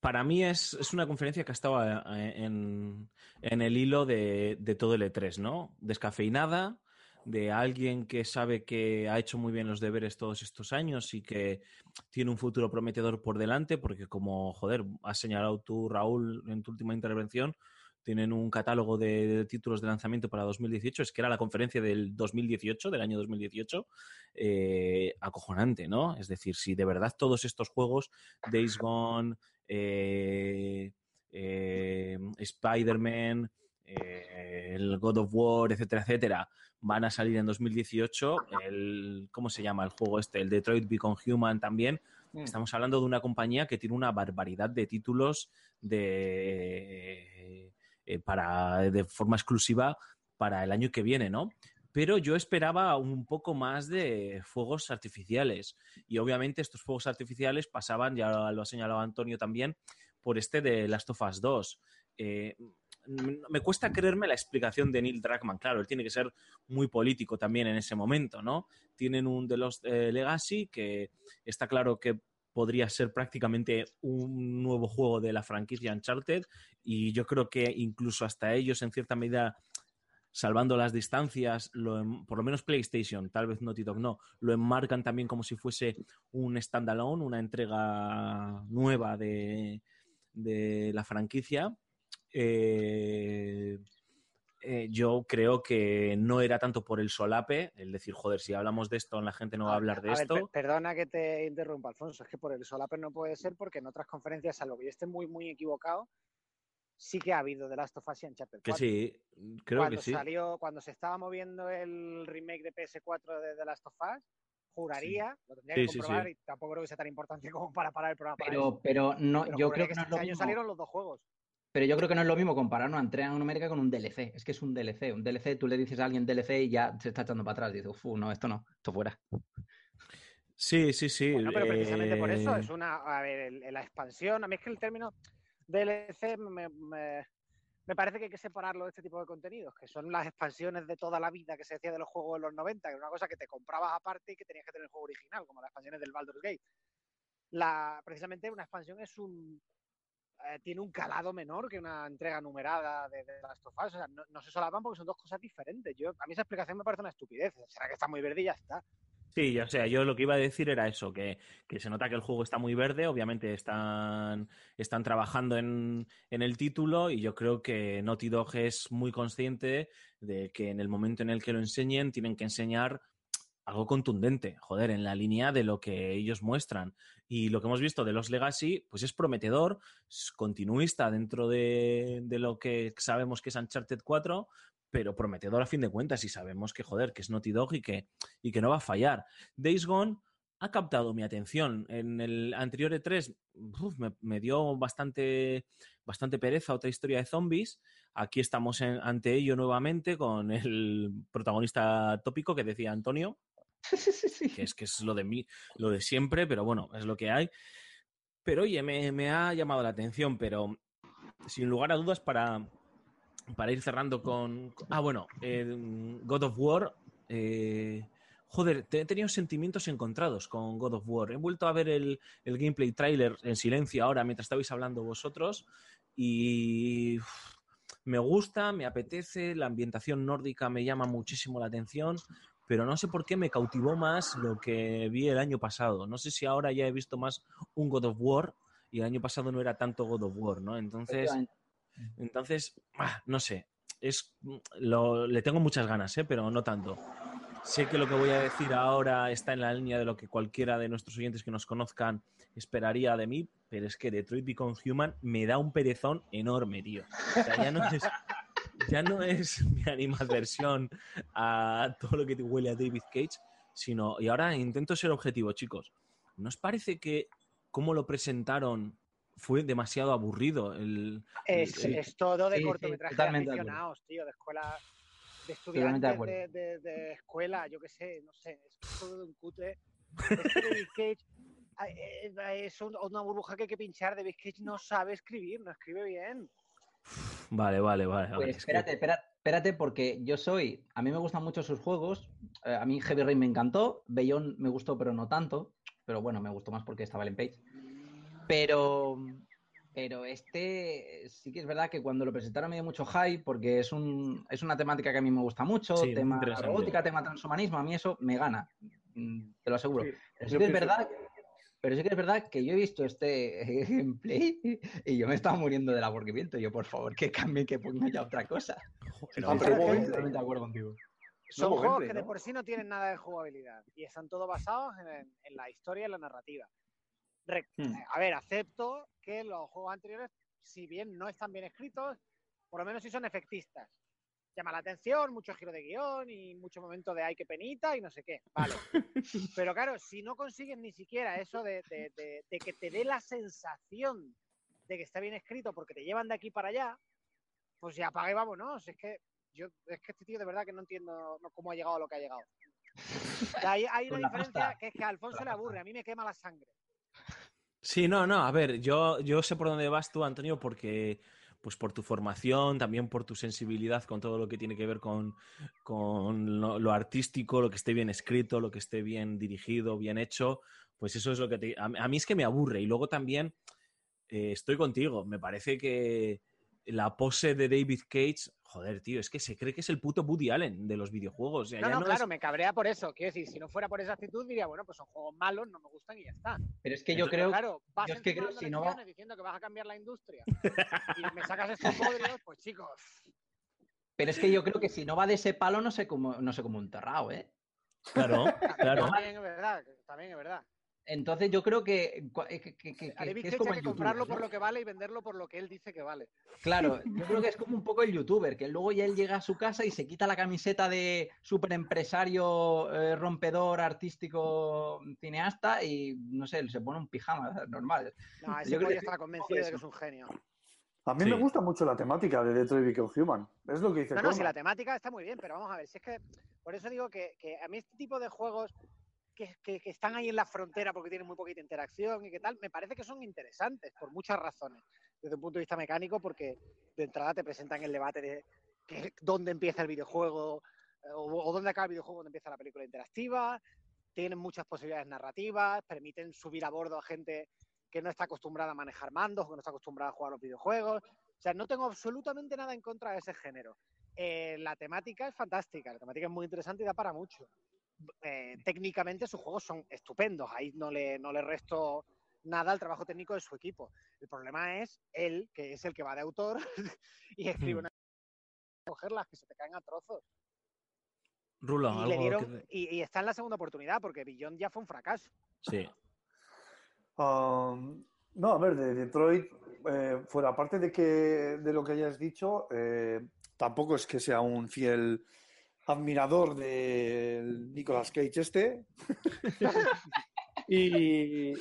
Para mí es, es una conferencia que ha estado eh, en, en el hilo de, de todo el E3, ¿no? Descafeinada, de alguien que sabe que ha hecho muy bien los deberes todos estos años y que tiene un futuro prometedor por delante, porque como, joder, has señalado tú, Raúl, en tu última intervención, tienen un catálogo de, de títulos de lanzamiento para 2018, es que era la conferencia del 2018, del año 2018, eh, acojonante, ¿no? Es decir, si de verdad todos estos juegos, Days Gone, eh, eh, Spider-Man, eh, el God of War, etcétera, etcétera, van a salir en 2018. El, ¿Cómo se llama el juego este? El Detroit Become Human también. Mm. Estamos hablando de una compañía que tiene una barbaridad de títulos de, eh, para, de forma exclusiva para el año que viene, ¿no? Pero yo esperaba un poco más de fuegos artificiales. Y obviamente estos fuegos artificiales pasaban, ya lo ha señalado Antonio también, por este de Last of Us 2. Eh, me cuesta creerme la explicación de Neil Druckmann. Claro, él tiene que ser muy político también en ese momento, ¿no? Tienen un de los eh, Legacy que está claro que podría ser prácticamente un nuevo juego de la franquicia Uncharted y yo creo que incluso hasta ellos en cierta medida salvando las distancias, lo por lo menos PlayStation, tal vez Naughty Dog no, lo enmarcan también como si fuese un standalone, una entrega nueva de, de la franquicia. Eh, eh, yo creo que no era tanto por el solape, el decir, joder, si hablamos de esto, la gente no va a hablar de esto. per- perdona que te interrumpa, Alfonso. Es que por el solape no puede ser porque en otras conferencias, salvo que yo esté muy, muy equivocado, sí que ha habido The Last of Us y Uncharted Que 4. sí, creo cuando que sí. salió, cuando se estaba moviendo el remake de PS4 de The Last of Us, juraría, lo tendría Sí, que comprobar sí. y tampoco creo que sea tan importante como para parar el programa para Pero, pero no, Pero yo creo que no es este lo año mismo. salieron los dos juegos. Pero yo creo que no es lo mismo comparar una entrega numérica con un DLC. Es que es un DLC. Un DLC, tú le dices a alguien DLC y ya se está echando para atrás. Dice, uff, no, esto no, esto fuera. Sí, sí, sí. Bueno, pero precisamente por eso eh, es una. A ver, la expansión. A mí es que el término DLC me, me- me parece que hay que separarlo de este tipo de contenidos, que son las expansiones de toda la vida que se decía de los juegos de los 90, que era una cosa que te comprabas aparte y que tenías que tener el juego original, como las expansiones del Baldur's Gate. La, precisamente una expansión es un. Eh, tiene un calado menor que una entrega numerada de, de Last of Us. O sea, no, no se solapan porque son dos cosas diferentes. Yo, a mí esa explicación me parece una estupidez. Será que está muy verde y ya está. Sí, o sea, yo lo que iba a decir era eso, que, que se nota que el juego está muy verde, obviamente están, están trabajando en, en el título y yo creo que Naughty Dog es muy consciente de que en el momento en el que lo enseñen tienen que enseñar algo contundente, joder, en la línea de lo que ellos muestran. Y lo que hemos visto de los Legacy, pues es prometedor, continuista dentro de, de lo que sabemos que es Uncharted 4, pero prometedor a fin de cuentas y sabemos que, joder, que es Naughty Dog y que, y que no va a fallar. Days Gone ha captado mi atención. En el anterior E3 uf, me, me dio bastante, bastante pereza otra historia de zombies. Aquí estamos en- ante ello nuevamente con el protagonista tópico que decía Antonio, es que es lo de mí, lo de siempre, pero bueno, es lo que hay. Pero oye, me, ha llamado la atención, pero sin lugar a dudas para, para ir cerrando con... Ah, bueno, God of War... eh, joder, he tenido sentimientos encontrados con God of War. He vuelto a ver el, el gameplay trailer en silencio ahora mientras estabais hablando vosotros y me gusta, me apetece, la ambientación nórdica me llama muchísimo la atención, pero no sé por qué me cautivó más lo que vi el año pasado. No sé si ahora ya he visto más un God of War y el año pasado no era tanto God of War, ¿no? Entonces, entonces ah, no sé, es, lo- le tengo muchas ganas, ¿eh? pero no tanto. Sé que lo que voy a decir ahora está en la línea de lo que cualquiera de nuestros oyentes que nos conozcan esperaría de mí, pero es que Detroit Become Human me da un perezón enorme, tío. O sea, ya no es, ya no es mi animadversión a todo lo que te huele a David Cage, sino, y ahora intento ser objetivo, chicos, ¿no os parece que cómo lo presentaron fue demasiado aburrido? El, Es, Sí. es todo de Sí, sí, cortometraje de totalmente de acuerdo. aficionados, tío, de escuela, de estudiantes de, de- de escuela, yo qué sé, no sé, es todo de un que David Cage, eh, es un- una burbuja que hay que pinchar. David Cage no sabe escribir, no escribe bien. Vale, vale, vale. vale, Pues es que- espérate, espérate, espérate, porque yo soy. A mí me gustan mucho sus juegos. eh, a mí Heavy Rain me encantó. Beyond me gustó, pero no tanto. Pero bueno, me gustó más porque estaba Ellen Page. Pero. Pero este sí que es verdad que cuando lo presentaron me dio mucho hype porque es, un, es una temática que a mí me gusta mucho, Sí, tema robótica, tema transhumanismo, a mí eso me gana, mm, te lo aseguro. Sí, Pero sí yo que es verdad, pero sí que es verdad que yo he visto este gameplay y yo me estaba muriendo del aburrimiento. Yo, por favor, que cambien, que pongan ya otra cosa. Joder, Ah, oye, pero Estoy gameplay. totalmente de acuerdo contigo. Son juegos gameplay, que de ¿no? por sí no tienen nada de jugabilidad y están todos basados en, en la historia y en la narrativa. Re- Hmm. A ver, acepto que los juegos anteriores, si bien no están bien escritos, por lo menos sí son efectistas. Llama la atención, mucho giro de guion y mucho momento de ay, qué penita y no sé qué. Vale. Pero claro, si no consigues ni siquiera eso de, de- de- de que te dé la sensación de que está bien escrito porque te llevan de aquí para allá, pues ya apaga y vámonos. Es que yo, es que este tío de verdad que no entiendo cómo ha llegado a lo que ha llegado. Hay, hay una la diferencia pasta. que es que a Alfonso le aburre, a mí me quema la sangre. Sí, no, no, a ver, yo, yo sé por dónde vas tú, Antonio, porque pues por tu formación, también por tu sensibilidad con todo lo que tiene que ver con, con lo, artístico, lo que esté bien escrito, lo que esté bien dirigido, bien hecho, pues eso es lo que a mí es que me aburre. Y luego también eh, estoy contigo, me parece que la pose de David Cage, joder, tío, es que se cree que es el puto Woody Allen de los videojuegos. o sea, No, ya no, no claro, es- me cabrea por eso. Quiero decir, si no fuera por esa actitud, diría, bueno, pues son juegos malos, no me gustan y ya está. Pero es que yo Entonces, creo. claro, vas yo es que creo si no diciendo que vas a cambiar la industria y me sacas estos podridos, pues chicos, Pero es que yo creo que si no va de ese palo, no sé cómo, no sé cómo un terrao, ¿eh? Claro, claro. también es verdad, también es verdad. Entonces yo creo que, cua- que- que- que- es como el que comprarlo por lo que vale y venderlo por lo que él dice que vale. Claro, yo creo que es como un poco el youtuber, que luego ya él llega a su casa y se quita la camiseta de super empresario, eh, rompedor, artístico, cineasta y no sé, se pone un pijama normal. No, ese Yo creo que está es convencido de que es un genio. A mí Sí. me gusta mucho la temática de Detroit Become Human. Es lo que dice No, no, si Cormac. la temática está muy bien, pero vamos a ver, si es que por eso digo que, que a mí este tipo de juegos que, están ahí en la frontera porque tienen muy poquita interacción y que tal, me parece que son interesantes por muchas razones. Desde un punto de vista mecánico, porque de entrada te presentan el debate de dónde empieza el videojuego eh, o, dónde acaba el videojuego, dónde empieza la película interactiva. Tienen muchas posibilidades narrativas, permiten subir a bordo a gente que no está acostumbrada a manejar mandos que no está acostumbrada a jugar los videojuegos. O sea, no tengo absolutamente nada en contra de ese género. Eh, la temática es fantástica, la temática es muy interesante y da para mucho. Eh, técnicamente sus juegos son estupendos, ahí no le, no le resto nada al trabajo técnico de su equipo. El problema es él, que es el que va de autor y escribe Hmm. una cogerlas que se te caen a trozos. Rulo, Y, le algo dieron, que te- y, y está en la segunda oportunidad porque Beyond ya fue un fracaso. Sí. Um, no, a ver, de Detroit, eh, fuera aparte de que de lo que hayas dicho, eh, tampoco es que sea un fiel admirador del Nicolas Cage este. y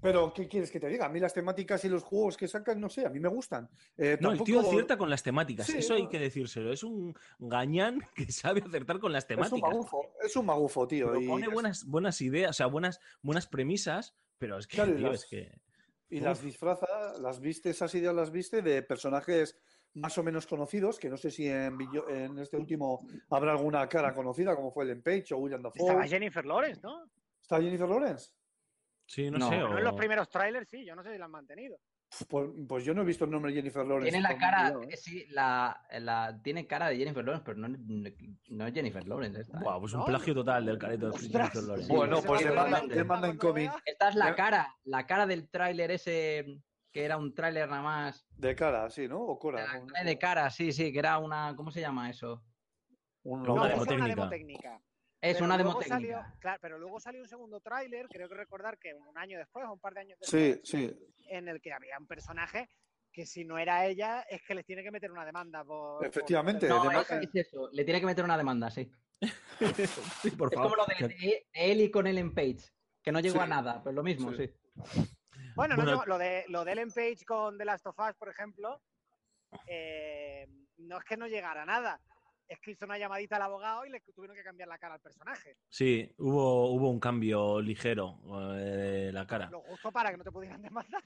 pero ¿qué quieres que te diga? A mí las temáticas y los juegos que sacan, no sé, a mí me gustan. Eh, No, el tío acierta con las temáticas, Sí, eso hay que decírselo. Es un gañán que sabe acertar con las es un temáticas. magufo, es un magufo, tío. Pero y pone es- buenas, buenas ideas, o sea, buenas, buenas premisas, pero es que, Claro, y tío, las- es que. Y las disfraza, las viste, esas ideas las viste de personajes más o menos conocidos, que no sé si en, en este último habrá alguna cara conocida, como fue Ellen Page o William Estaba Dafoe. Jennifer Lawrence, ¿no? ¿Está Jennifer Lawrence? Sí, no, No, sé. O- en los primeros trailers sí, yo no sé si la han mantenido. Pues, pues yo no he visto el nombre de Jennifer Lawrence. Tiene la cara, ¿eh? eh, sí, la, la- tiene cara de Jennifer Lawrence, pero no, no es Jennifer Lawrence esta. ¿eh? Buah, pues un ¿No? plagio total del careto de. Jennifer Lawrence. Bueno, pues va a le ser mandan, la le mandan cuando cómic Esta es la Ya. cara, la cara del tráiler ese, que era un tráiler nada más. de cara, sí, ¿no? O De Cora. cara de cara, sí, sí, que era una, ¿cómo se llama eso? Un No, No, una demo técnica. Es Pero una demo salió- técnica. claro, pero luego salió un segundo tráiler, creo que recordar que un año después, o un par de años Sí, después, sí. en el que había un personaje que si no era ella, es que les tiene que meter una demanda por... por- Efectivamente, No, de es, es eso, le tiene que meter una demanda, sí. Sí, por Es favor. como lo de, de Ellie con Ellen Page, que no llegó Sí. a nada, pero lo mismo, Sí. Bueno, no, Bueno, lo de lo de Ellen Page con The Last of Us, por ejemplo, eh, no es que no llegara a nada. es que hizo una llamadita al abogado y le tuvieron que cambiar la cara al personaje. Sí, hubo, hubo un cambio ligero eh, de la cara. Lo justo para que no te pudieran demandar.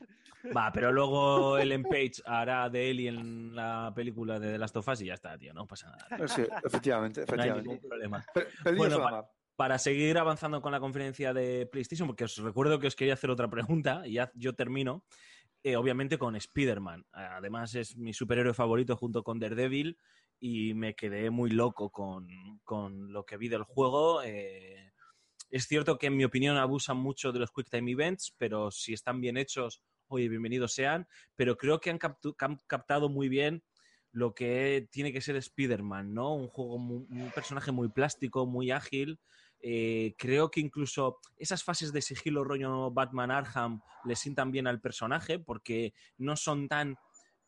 Va, pero luego Ellen Page hará de Ellie en la película de The Last of Us y ya está, tío, no pasa nada. Sí, efectivamente, No hay efectivamente. ningún problema. Pe- Bueno. Para seguir avanzando con la conferencia de PlayStation, porque os recuerdo que os quería hacer otra pregunta y ya yo termino, eh, obviamente con Spider-Man. Además es mi superhéroe favorito junto con Daredevil y me quedé muy loco con, con lo que vi del juego. eh, es cierto que en mi opinión abusan mucho de los Quick Time Events, pero si están bien hechos, oye, bienvenidos sean. Pero creo que han, han captado muy bien lo que tiene que ser Spider-Man, ¿no? Un juego, mu- un personaje muy plástico, muy ágil. Eh, creo que incluso esas fases de sigilo rollo Batman Arkham le sientan bien al personaje porque no son tan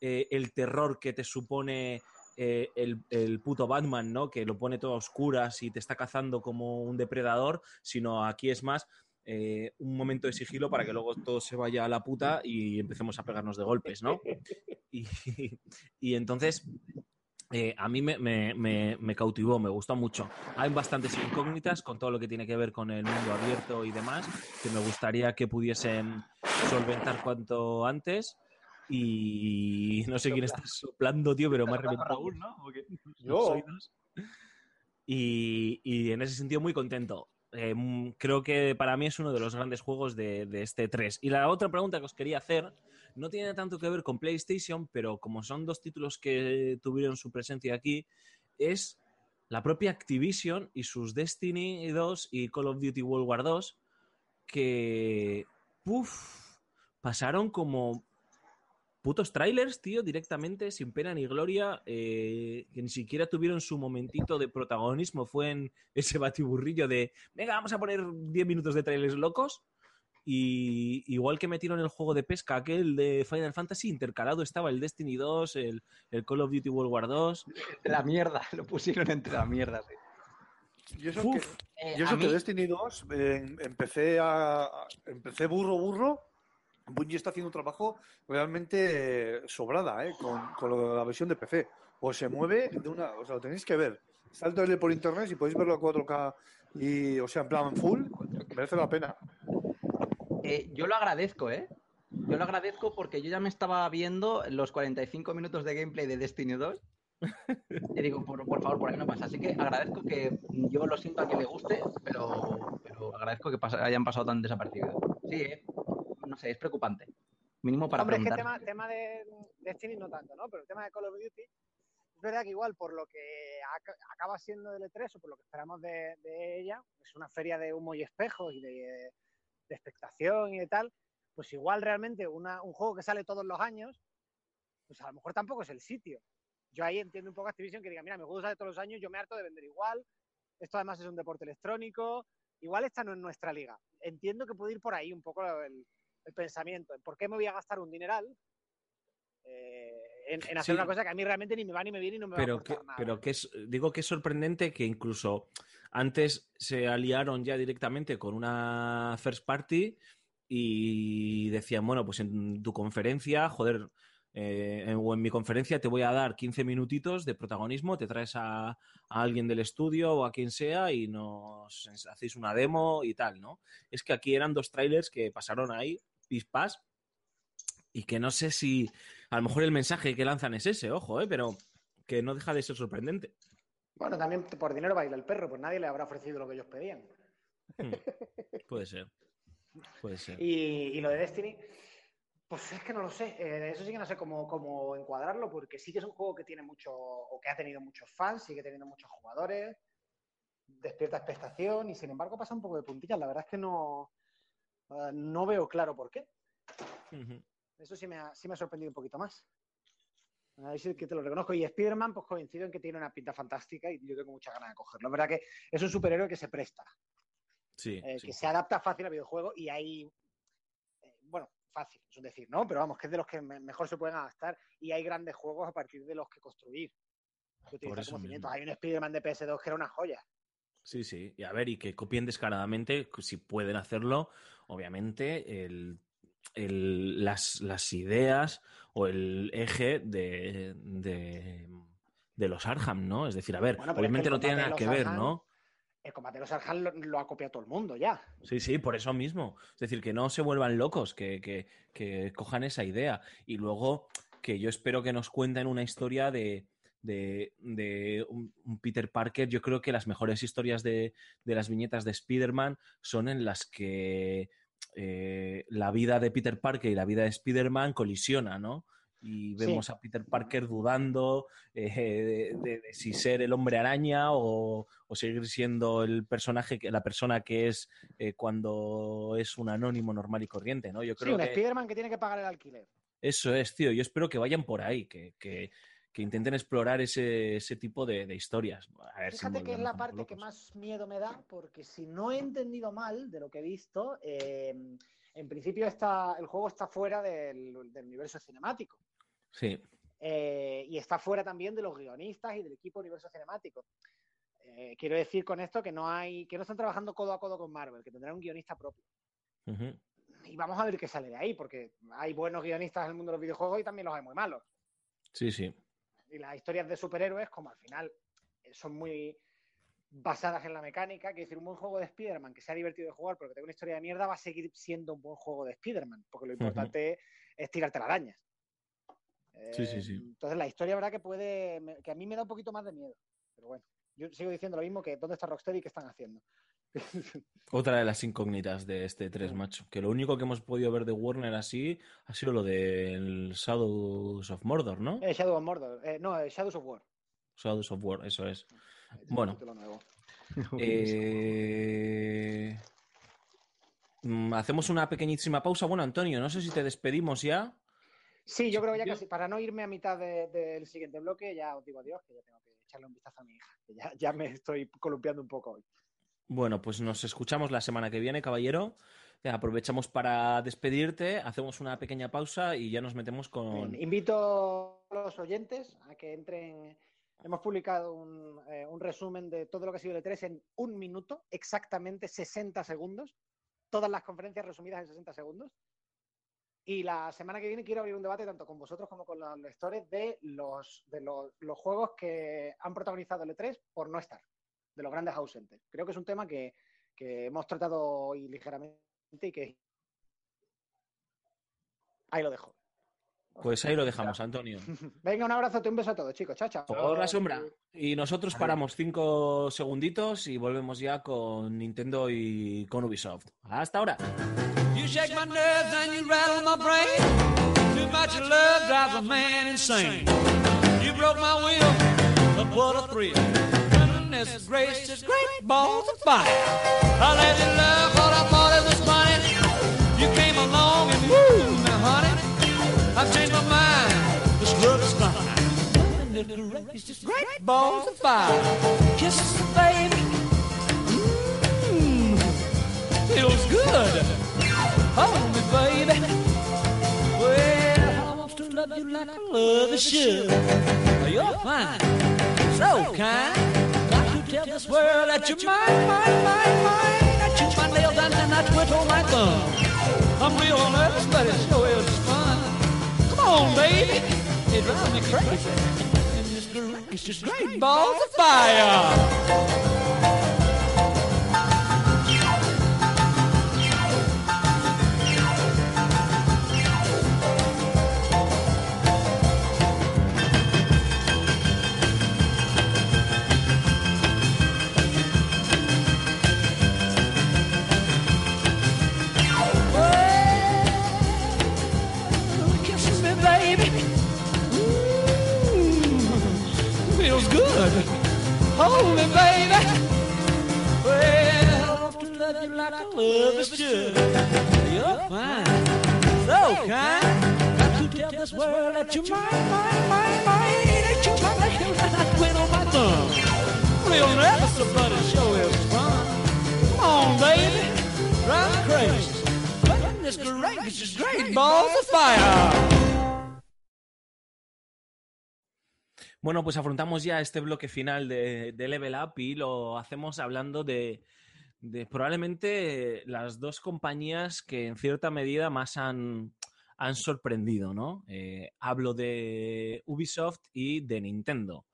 eh, el terror que te supone eh, el, el puto Batman, ¿no? Que lo pone todo a oscuras y te está cazando como un depredador, sino aquí es más eh, un momento de sigilo para que luego todo se vaya a la puta y empecemos a pegarnos de golpes, ¿no? Y, y entonces eh, a mí me, me- me- me cautivó, me gustó mucho. Hay bastantes incógnitas con todo lo que tiene que ver con el mundo abierto y demás, que me gustaría que pudiesen solventar cuanto antes. Y no sé quién está soplando, tío, pero me ha reventado Raúl, ¿no? Yo. Y, y en ese sentido muy contento. Eh, mm, creo que para mí es uno de los grandes juegos de, de este 3. Y la otra pregunta que os quería hacer no tiene tanto que ver con PlayStation, pero como son dos títulos que tuvieron su presencia aquí, es la propia Activision y sus Destiny 2 y Call of Duty World War 2, que puf, pasaron como putos trailers, tío, directamente, sin pena ni gloria, eh, que ni siquiera tuvieron su momentito de protagonismo. Fue en ese batiburrillo de, venga, vamos a poner 10 minutos de trailers locos. Y igual que metieron el juego de pesca, aquel de Final Fantasy, intercalado estaba el Destiny 2, el, el Call of Duty World War 2. Entre la mierda, lo pusieron entre la mierda, sí. Yo eso, Uf. que, Eh, yo que Destiny 2 eh, empecé a, a- empecé burro burro. Bungie está haciendo un trabajo realmente eh, sobrada eh, con, con lo de la versión de PC. O se mueve de una, o sea, lo tenéis que ver. Trailer por internet si podéis verlo a 4K y, o sea, en plan full, merece la pena. Eh, yo lo agradezco, ¿eh? Yo lo agradezco porque yo ya me estaba viendo los 45 minutos de gameplay de Destiny 2. Y digo, por, por favor, por ahí no pasa. Así que agradezco que yo lo siento a quien le guste, pero, pero agradezco que hayan pasado tan desapercibidos. Sí, ¿eh? no sé, es preocupante. Mínimo para Hombre, es que preguntar. tema, tema de Destiny no tanto, ¿no? Pero el tema de Call of Duty, es verdad que igual por lo que aca- acaba siendo del E3 o por lo que esperamos de, de ella, es una feria de humo y espejos y de, de expectación y de tal, pues igual realmente una- un juego que sale todos los años, pues a lo mejor tampoco es el sitio. Yo ahí entiendo un poco Activision que diga, mira, mi juego sale todos los años, yo me harto de vender igual, esto además es un deporte electrónico, igual esta no es nuestra liga. Entiendo que puede ir por ahí un poco el, el pensamiento. ¿Por qué me voy a gastar un dineral eh, en, en hacer Sí. una cosa que a mí realmente ni me va ni me viene y no me va a que, nada? pero que es, digo que es sorprendente que incluso antes se aliaron ya directamente con una first party y decían, bueno, pues en tu conferencia, joder, eh, o en mi conferencia te voy a dar 15 minutitos de protagonismo, te traes a, a alguien del estudio o a quien sea y nos hacéis una demo y tal, ¿no? Es que aquí eran dos trailers que pasaron ahí, pispas, y que no sé si a lo mejor el mensaje que lanzan es ese, ojo, ¿eh? pero que no deja de ser sorprendente. Bueno, también por dinero baila el perro, pues nadie le habrá ofrecido lo que ellos pedían. Hmm, Puede ser. Puede ser. Y, y lo de Destiny, pues es que no lo sé. Eh, eso sí que no sé cómo, cómo encuadrarlo, porque sí que es un juego que tiene mucho, o que ha tenido muchos fans, sigue teniendo muchos jugadores, despierta expectación y sin embargo pasa un poco de puntillas. La verdad es que no, eh, no veo claro por qué. Eso sí me ha, sí me ha sorprendido un poquito más. Que te lo reconozco. Y Spider-Man, pues coincido en que tiene una pinta fantástica y yo tengo muchas ganas de cogerlo. Es verdad que es un superhéroe que se presta, Sí, eh, sí. que se adapta fácil al videojuego y hay, eh, bueno, fácil, es decir, ¿no? Pero vamos, que es de los que me- mejor se pueden adaptar y hay grandes juegos a partir de los que construir. Que utilizar. Hay un Spider-Man de PS2 que era una joya. Sí, sí. Y a ver, y que copien descaradamente, si pueden hacerlo, obviamente, el, el- las, las ideas o el eje de, de, de los Arkham, ¿no? Es decir, a ver, Bueno, obviamente no tiene nada que ver, ¿no? El combate de los Arjan lo, lo ha copiado todo el mundo ya. Sí, sí, por eso mismo. Es decir, que no se vuelvan locos, que, que- que cojan esa idea. Y luego que yo espero que nos cuenten una historia de, de, de un, un Peter Parker. Yo creo que las mejores historias de, de las viñetas de Spider-Man son en las que eh, la vida de Peter Parker y la vida de Spider-Man colisiona, ¿no? Y Sí. vemos a Peter Parker dudando eh, de, de- de si ser el hombre araña o, o seguir siendo el personaje, que, la persona que es eh, cuando es un anónimo normal y corriente, ¿no? Yo Sí, creo un que Spider-Man que tiene que pagar el alquiler. eso es, tío. Yo espero que vayan por ahí, que, que- que intenten explorar ese, ese tipo de, de historias. A ver si Fíjate que es la parte que más miedo me da, porque si no he entendido mal de lo que he visto, eh, en principio está, el juego está fuera del, del universo cinemático. Sí, Eh, y está fuera también de los guionistas y del equipo universo cinemático. Eh, quiero decir con esto que no hay, que no están trabajando codo a codo con Marvel, que tendrán un guionista propio. Y vamos a ver qué sale de ahí, porque hay buenos guionistas en el mundo de los videojuegos y también los hay muy malos. sí, sí. Y las historias de superhéroes, como al final eh, son muy basadas en la mecánica, que decir, un buen juego de Spider-Man que sea divertido de jugar, pero que tenga una historia de mierda, va a seguir siendo un buen juego de Spider-Man, porque lo importante es tirarte las arañas. Sí, sí, sí. Entonces la historia, verdad que puede, que a mí me da un poquito más de miedo. Pero bueno, yo sigo diciendo lo mismo que dónde está Rocksteady y qué están haciendo. Otra de las incógnitas de este 3, macho. Que lo único que hemos podido ver de Warner así ha sido lo del Shadows of Mordor, ¿no? Eh, Shadow of Mordor, eh, no, eh, Shadows of War. Shadows of War, eso es. Bueno. Eh, mm, Hacemos una pequeñísima pausa. Bueno, Antonio, no sé si te despedimos ya. Sí, yo creo que ya casi, para no irme a mitad de- del siguiente bloque, ya os digo adiós, que ya tengo que echarle un vistazo a mi hija, que ya, ya me estoy columpiando un poco hoy. Bueno, pues nos escuchamos la semana que viene, caballero. Aprovechamos para despedirte, hacemos una pequeña pausa y ya nos metemos con... Invito a los oyentes a que entren. Hemos publicado un, eh, un resumen de todo lo que ha sido el E3 en un minuto, exactamente 60 segundos. Todas las conferencias resumidas en 60 segundos. Y la semana que viene quiero abrir un debate tanto con vosotros como con los lectores de los, de los juegos que han protagonizado el E3 por no estar, de los grandes ausentes. Creo que es un tema que, que hemos tratado hoy ligeramente y que ahí lo dejo. Pues ahí lo dejamos, Antonio. Venga, un abrazo, un beso a todos, chicos. Chao, chao. Por la sombra. Y nosotros paramos cinco segunditos y volvemos ya con Nintendo y con Ubisoft. Hasta ahora. You shake my nerves and you rattle my brain. Too much love drives a man insane. You broke my will, but what a thrill. Goodness gracious, great balls of fire. I let you love what I thought it was funny. You came along and woo, now honey, I've changed my mind. This love is fine. Goodness gracious, great balls of fire. Kisses, baby. Mmm, feels good. Hold me, baby. Well, I want to love you like I love a should. You're fine, so kind. Tell this world that you're mine, mine, mine, mine. I chew my nails and then I twiddle my thumb. I'm real nervous, but it sure is fun. Come on, baby. It drives me crazy. And this girl is just great balls of fire. Good. Me, baby. Well, I to love you like I love is should. You're fine, so kind. Got to tell this world that you're mine, mine, mine, mine. That you're my lady, and I twiddle my thumb. Real nervous, but it sure is fun. Come on, baby, drive crazy. Goodness gracious, great balls of fire. Bueno, pues afrontamos ya este bloque final de, Level Up y lo hacemos hablando de, probablemente las dos compañías que en cierta medida más han, han sorprendido, ¿no? Eh, hablo de Ubisoft y de Nintendo.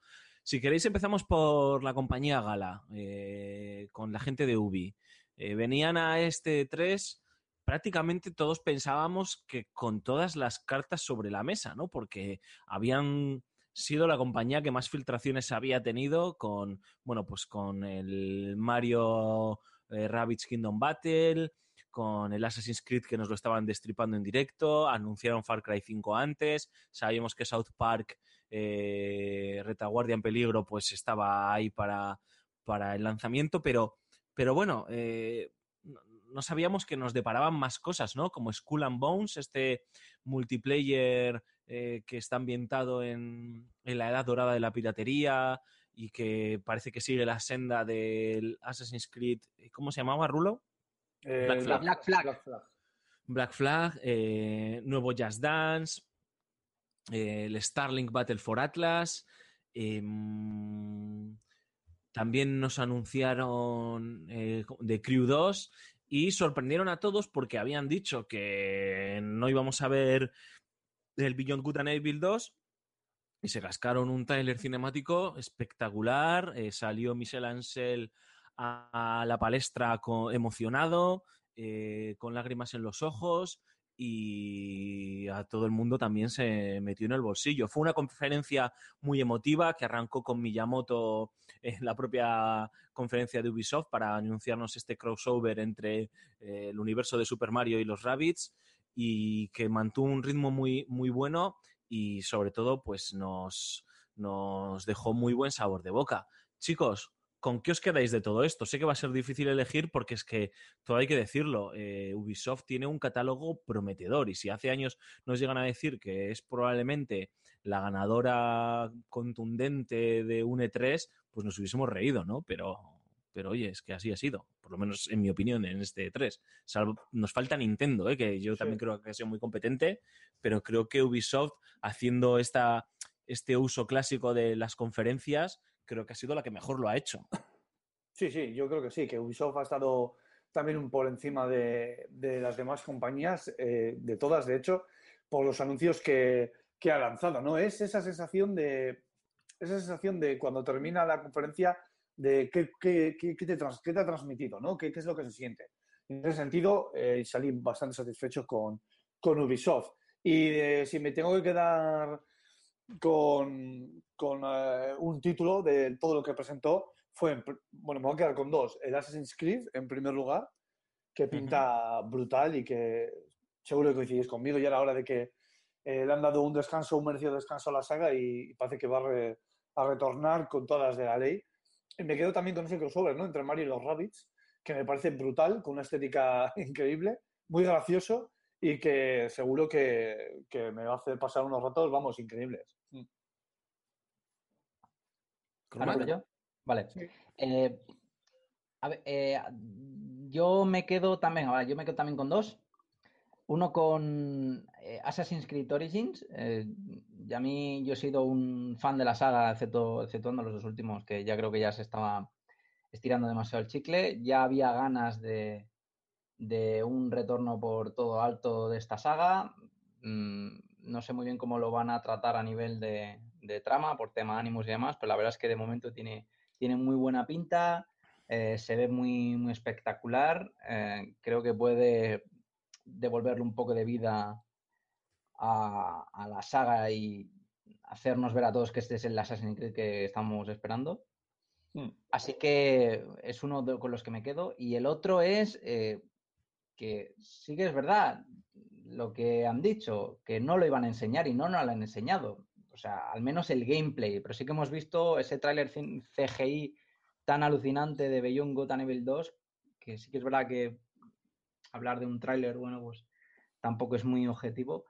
Si queréis, empezamos por la compañía Gala, eh, con la gente de Ubi. Eh, venían a este 3 prácticamente todos pensábamos que con todas las cartas sobre la mesa, ¿no? Porque habían sido la compañía que más filtraciones había tenido con, bueno, pues con el Mario eh, Rabbids Kingdom Battle, con el Assassin's Creed que nos lo estaban destripando en directo, anunciaron Far Cry 5 antes, sabíamos que South Park eh, Retaguardia en Peligro pues estaba ahí para, para el lanzamiento, pero, pero bueno, eh, no sabíamos que nos deparaban más cosas, ¿no? Como Skull and Bones, este multiplayer eh, que está ambientado en, en, la edad dorada de la piratería y que parece que sigue la senda del Assassin's Creed. ¿Cómo se llamaba, Rulo? Eh, Black, Flag. Black Flag. Black Flag. Black Flag, eh, nuevo Just Dance, eh, el Starlink Battle for Atlas. em, también nos anunciaron eh, de Crew 2 y sorprendieron a todos porque habían dicho que no íbamos a ver el Beyond Good and Evil 2 y se cascaron un trailer cinemático espectacular. eh, salió Michel Ansel a, la palestra co- emocionado, eh, con lágrimas en los ojos y a todo el mundo también se metió en el bolsillo. Fue una conferencia muy emotiva que arrancó con Miyamoto en la propia conferencia de Ubisoft para anunciarnos este crossover entre eh, el universo de Super Mario y los Rabbits y que mantuvo un ritmo muy, muy bueno y sobre todo pues nos, nos dejó muy buen sabor de boca. Chicos, ¿con qué os quedáis de todo esto? Sé que va a ser difícil elegir porque es que todo hay que decirlo. eh, Ubisoft tiene un catálogo prometedor y si hace años nos llegan a decir que es probablemente la ganadora contundente de un E3, pues nos hubiésemos reído, ¿no? Pero, pero oye, es que así ha sido, por lo menos en mi opinión, en este E3. Salvo, nos falta Nintendo, ¿eh? que yo Sí. también creo que ha sido muy competente, pero creo que Ubisoft, haciendo esta, este uso clásico de las conferencias, creo que ha sido la que mejor lo ha hecho. Sí, sí, yo creo que sí, que Ubisoft ha estado también un por encima de, de las demás compañías, eh, de todas, de hecho, por los anuncios que, que ha lanzado, ¿no? Es esa sensación de, esa sensación de cuando termina la conferencia de qué, qué- qué- qué te, qué te ha transmitido, ¿no? ¿Qué, qué es lo que se siente? En ese sentido, eh, salí bastante satisfecho con, con Ubisoft. Y eh, si me tengo que quedar con, con eh, un título de todo lo que presentó, fue, bueno, me voy a quedar con dos. El Assassin's Creed, en primer lugar, que pinta brutal y que seguro que coincidís conmigo. Ya era hora de que eh, le han dado un descanso, un merecido descanso a la saga y, parece que va a, re- a retornar con todas las de la ley. Me quedo también con ese crossover, ¿no? Entre Mario y los Rabbits, que me parece brutal, con una estética increíble, muy gracioso y que seguro que, que me va a hacer pasar unos ratos, vamos, increíbles. Mm. Ahora hablo yo. Vale. Sí. Eh, a ver, eh, yo me quedo también, ahora yo me quedo también con dos. Uno con eh, Assassin's Creed Origins. eh, y a mí yo he sido un fan de la saga, excepto, exceptuando los dos últimos, que ya creo que ya se estaba estirando demasiado el chicle. Ya había ganas de, de un retorno por todo alto de esta saga. Mm, no sé muy bien cómo lo van a tratar a nivel de, de trama, por tema ánimos y demás, pero la verdad es que de momento tiene, tiene muy buena pinta, eh, se ve muy, muy espectacular. creo que puede devolverle un poco de vida a, a la saga y hacernos ver a todos que este es el Assassin's Creed que estamos esperando. Mm. Así que es uno de- con los que me quedo. Y el otro es eh, que sí que es verdad lo que han dicho, que no lo iban a enseñar y no nos lo han enseñado. O sea, al menos el gameplay. Pero sí que hemos visto ese tráiler CGI tan alucinante de Beyond and Evil 2, que sí que es verdad que hablar de un tráiler, bueno, pues tampoco es muy objetivo.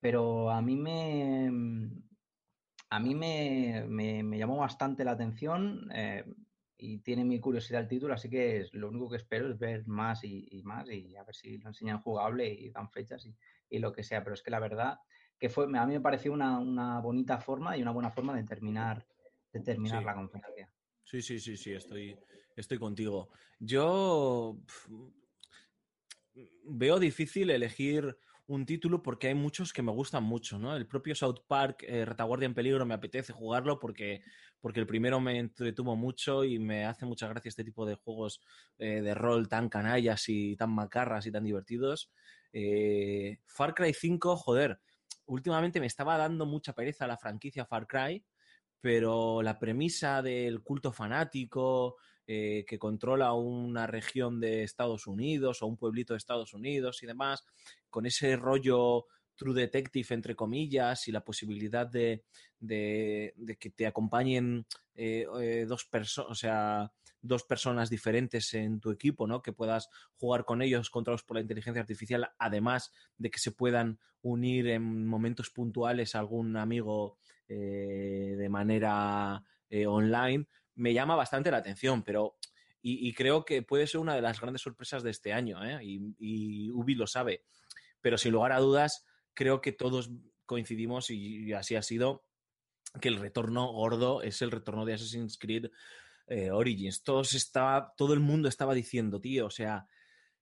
Pero a mí me, a mí me, me- me llamó bastante la atención eh, y tiene mi curiosidad el título, así que es- lo único que espero es ver más y, y más y a ver si lo enseñan jugable y dan fechas y, y lo que sea. Pero es que la verdad que fue, a mí me pareció una, una bonita forma y una buena forma de terminar, de terminar Sí. la conferencia. Sí, sí, sí, sí, estoy, estoy contigo. Yo veo difícil elegir un título porque hay muchos que me gustan mucho, ¿no? El propio South Park, eh, Retaguardia en Peligro, me apetece jugarlo porque, porque el primero me entretuvo mucho y me hace mucha gracia este tipo de juegos eh, de rol tan canallas y tan macarras y tan divertidos. Eh, Far Cry 5, joder, últimamente me estaba dando mucha pereza la franquicia Far Cry, pero la premisa del culto fanático, eh, que controla una región de Estados Unidos o un pueblito de Estados Unidos y demás, con ese rollo True Detective, entre comillas, y la posibilidad de, que te acompañen eh, eh, dos personas, diferentes en tu equipo, ¿no? Que puedas jugar con ellos controlados por la inteligencia artificial, además de que se puedan unir en momentos puntuales a algún amigo de manera online, me llama bastante la atención, pero y, creo que puede ser una de las grandes sorpresas de este año, ¿eh? y, Ubi lo sabe. Pero sin lugar a dudas, creo que todos coincidimos, y, así ha sido, que el retorno gordo es el retorno de Assassin's Creed eh, Origins. Todos estaba, todo el mundo estaba diciendo, tío, o sea,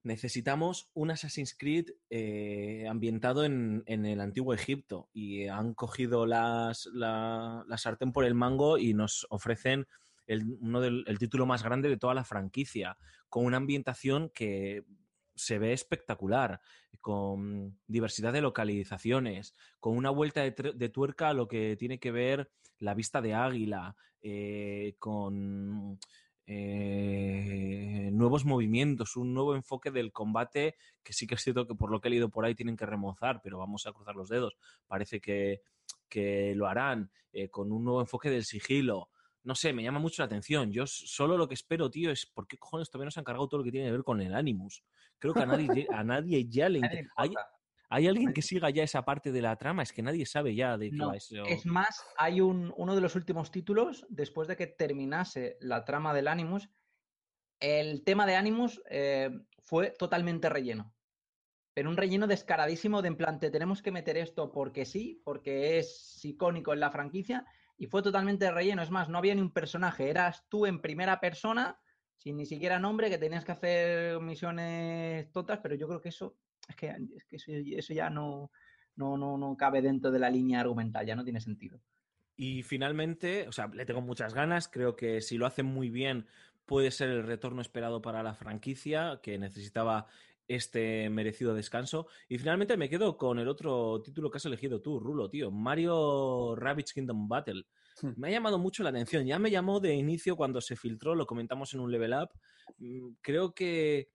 necesitamos un Assassin's Creed eh, ambientado en, en, el antiguo Egipto y han cogido las, la, la, sartén por el mango y nos ofrecen el, uno del, el título más grande de toda la franquicia, con una ambientación que se ve espectacular, con diversidad de localizaciones, con una vuelta de, tuerca a lo que tiene que ver la vista de águila, eh, con eh, nuevos movimientos, un nuevo enfoque del combate, que sí que es cierto que por lo que he leído por ahí tienen que remozar, pero vamos a cruzar los dedos. Parece que, que lo harán eh, con un nuevo enfoque del sigilo. No sé, me llama mucho la atención. Yo solo lo que espero, tío, es por qué cojones todavía no se han cargado todo lo que tiene que ver con el Animus. Creo que a nadie, a nadie ya le interesa. ¿Hay, ¿Hay, alguien que siga ya esa parte de la trama? Es que nadie sabe ya de qué no, va eso. Es más, hay un, uno de los últimos títulos, después de que terminase la trama del Animus, el tema de Animus eh, fue totalmente relleno. Pero un relleno descaradísimo de en plan, te tenemos que meter esto porque sí, porque es icónico en la franquicia, y fue totalmente relleno. Es más, no había ni un personaje, eras tú en primera persona, sin ni siquiera nombre, que tenías que hacer misiones totas, pero yo creo que eso, es que, es que eso, eso, ya no, no, no, no cabe dentro de la línea argumental, ya no tiene sentido. Y finalmente, o sea, le tengo muchas ganas, creo que si lo hacen muy bien puede ser el retorno esperado para la franquicia, que necesitaba este merecido descanso. Y finalmente me quedo con el otro título que has elegido tú, Rulo, tío. Mario Rabbids Kingdom Battle. Hmm. Me ha llamado mucho la atención. Ya me llamó de inicio cuando se filtró, lo comentamos en un level up. Mm, creo que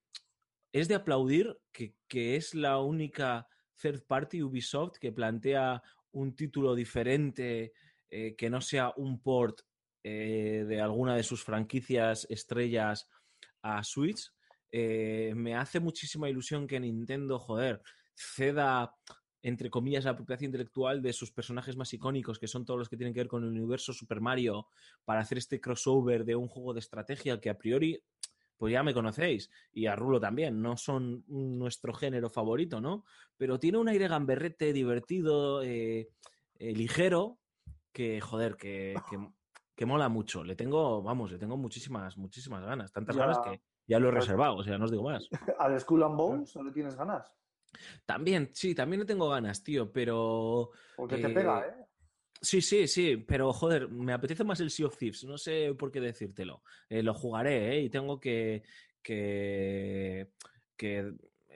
es de aplaudir que, que es la única third party Ubisoft que plantea un título diferente eh, que no sea un port eh, de alguna de sus franquicias estrellas a Switch. Eh, me hace muchísima ilusión que Nintendo, joder, ceda, entre comillas, la apropiación intelectual de sus personajes más icónicos, que son todos los que tienen que ver con el universo Super Mario, para hacer este crossover de un juego de estrategia que a priori, pues ya me conocéis, y a Rulo también, no son nuestro género favorito, ¿no? Pero tiene un aire gamberrete divertido, eh, eh, ligero, que, joder, que, que, que, mola mucho. Le tengo, vamos, le tengo muchísimas, muchísimas ganas, tantas ya. ganas que ya lo he reservado, o sea, no os digo más. ¿Al Skull and Bones no le tienes ganas? También, sí, también le tengo ganas, tío, pero. Porque eh, te pega, ¿eh? Sí, sí, sí, pero joder, me apetece más el Sea of Thieves, no sé por qué decírtelo. Eh, lo jugaré, ¿eh? Y tengo que, que, que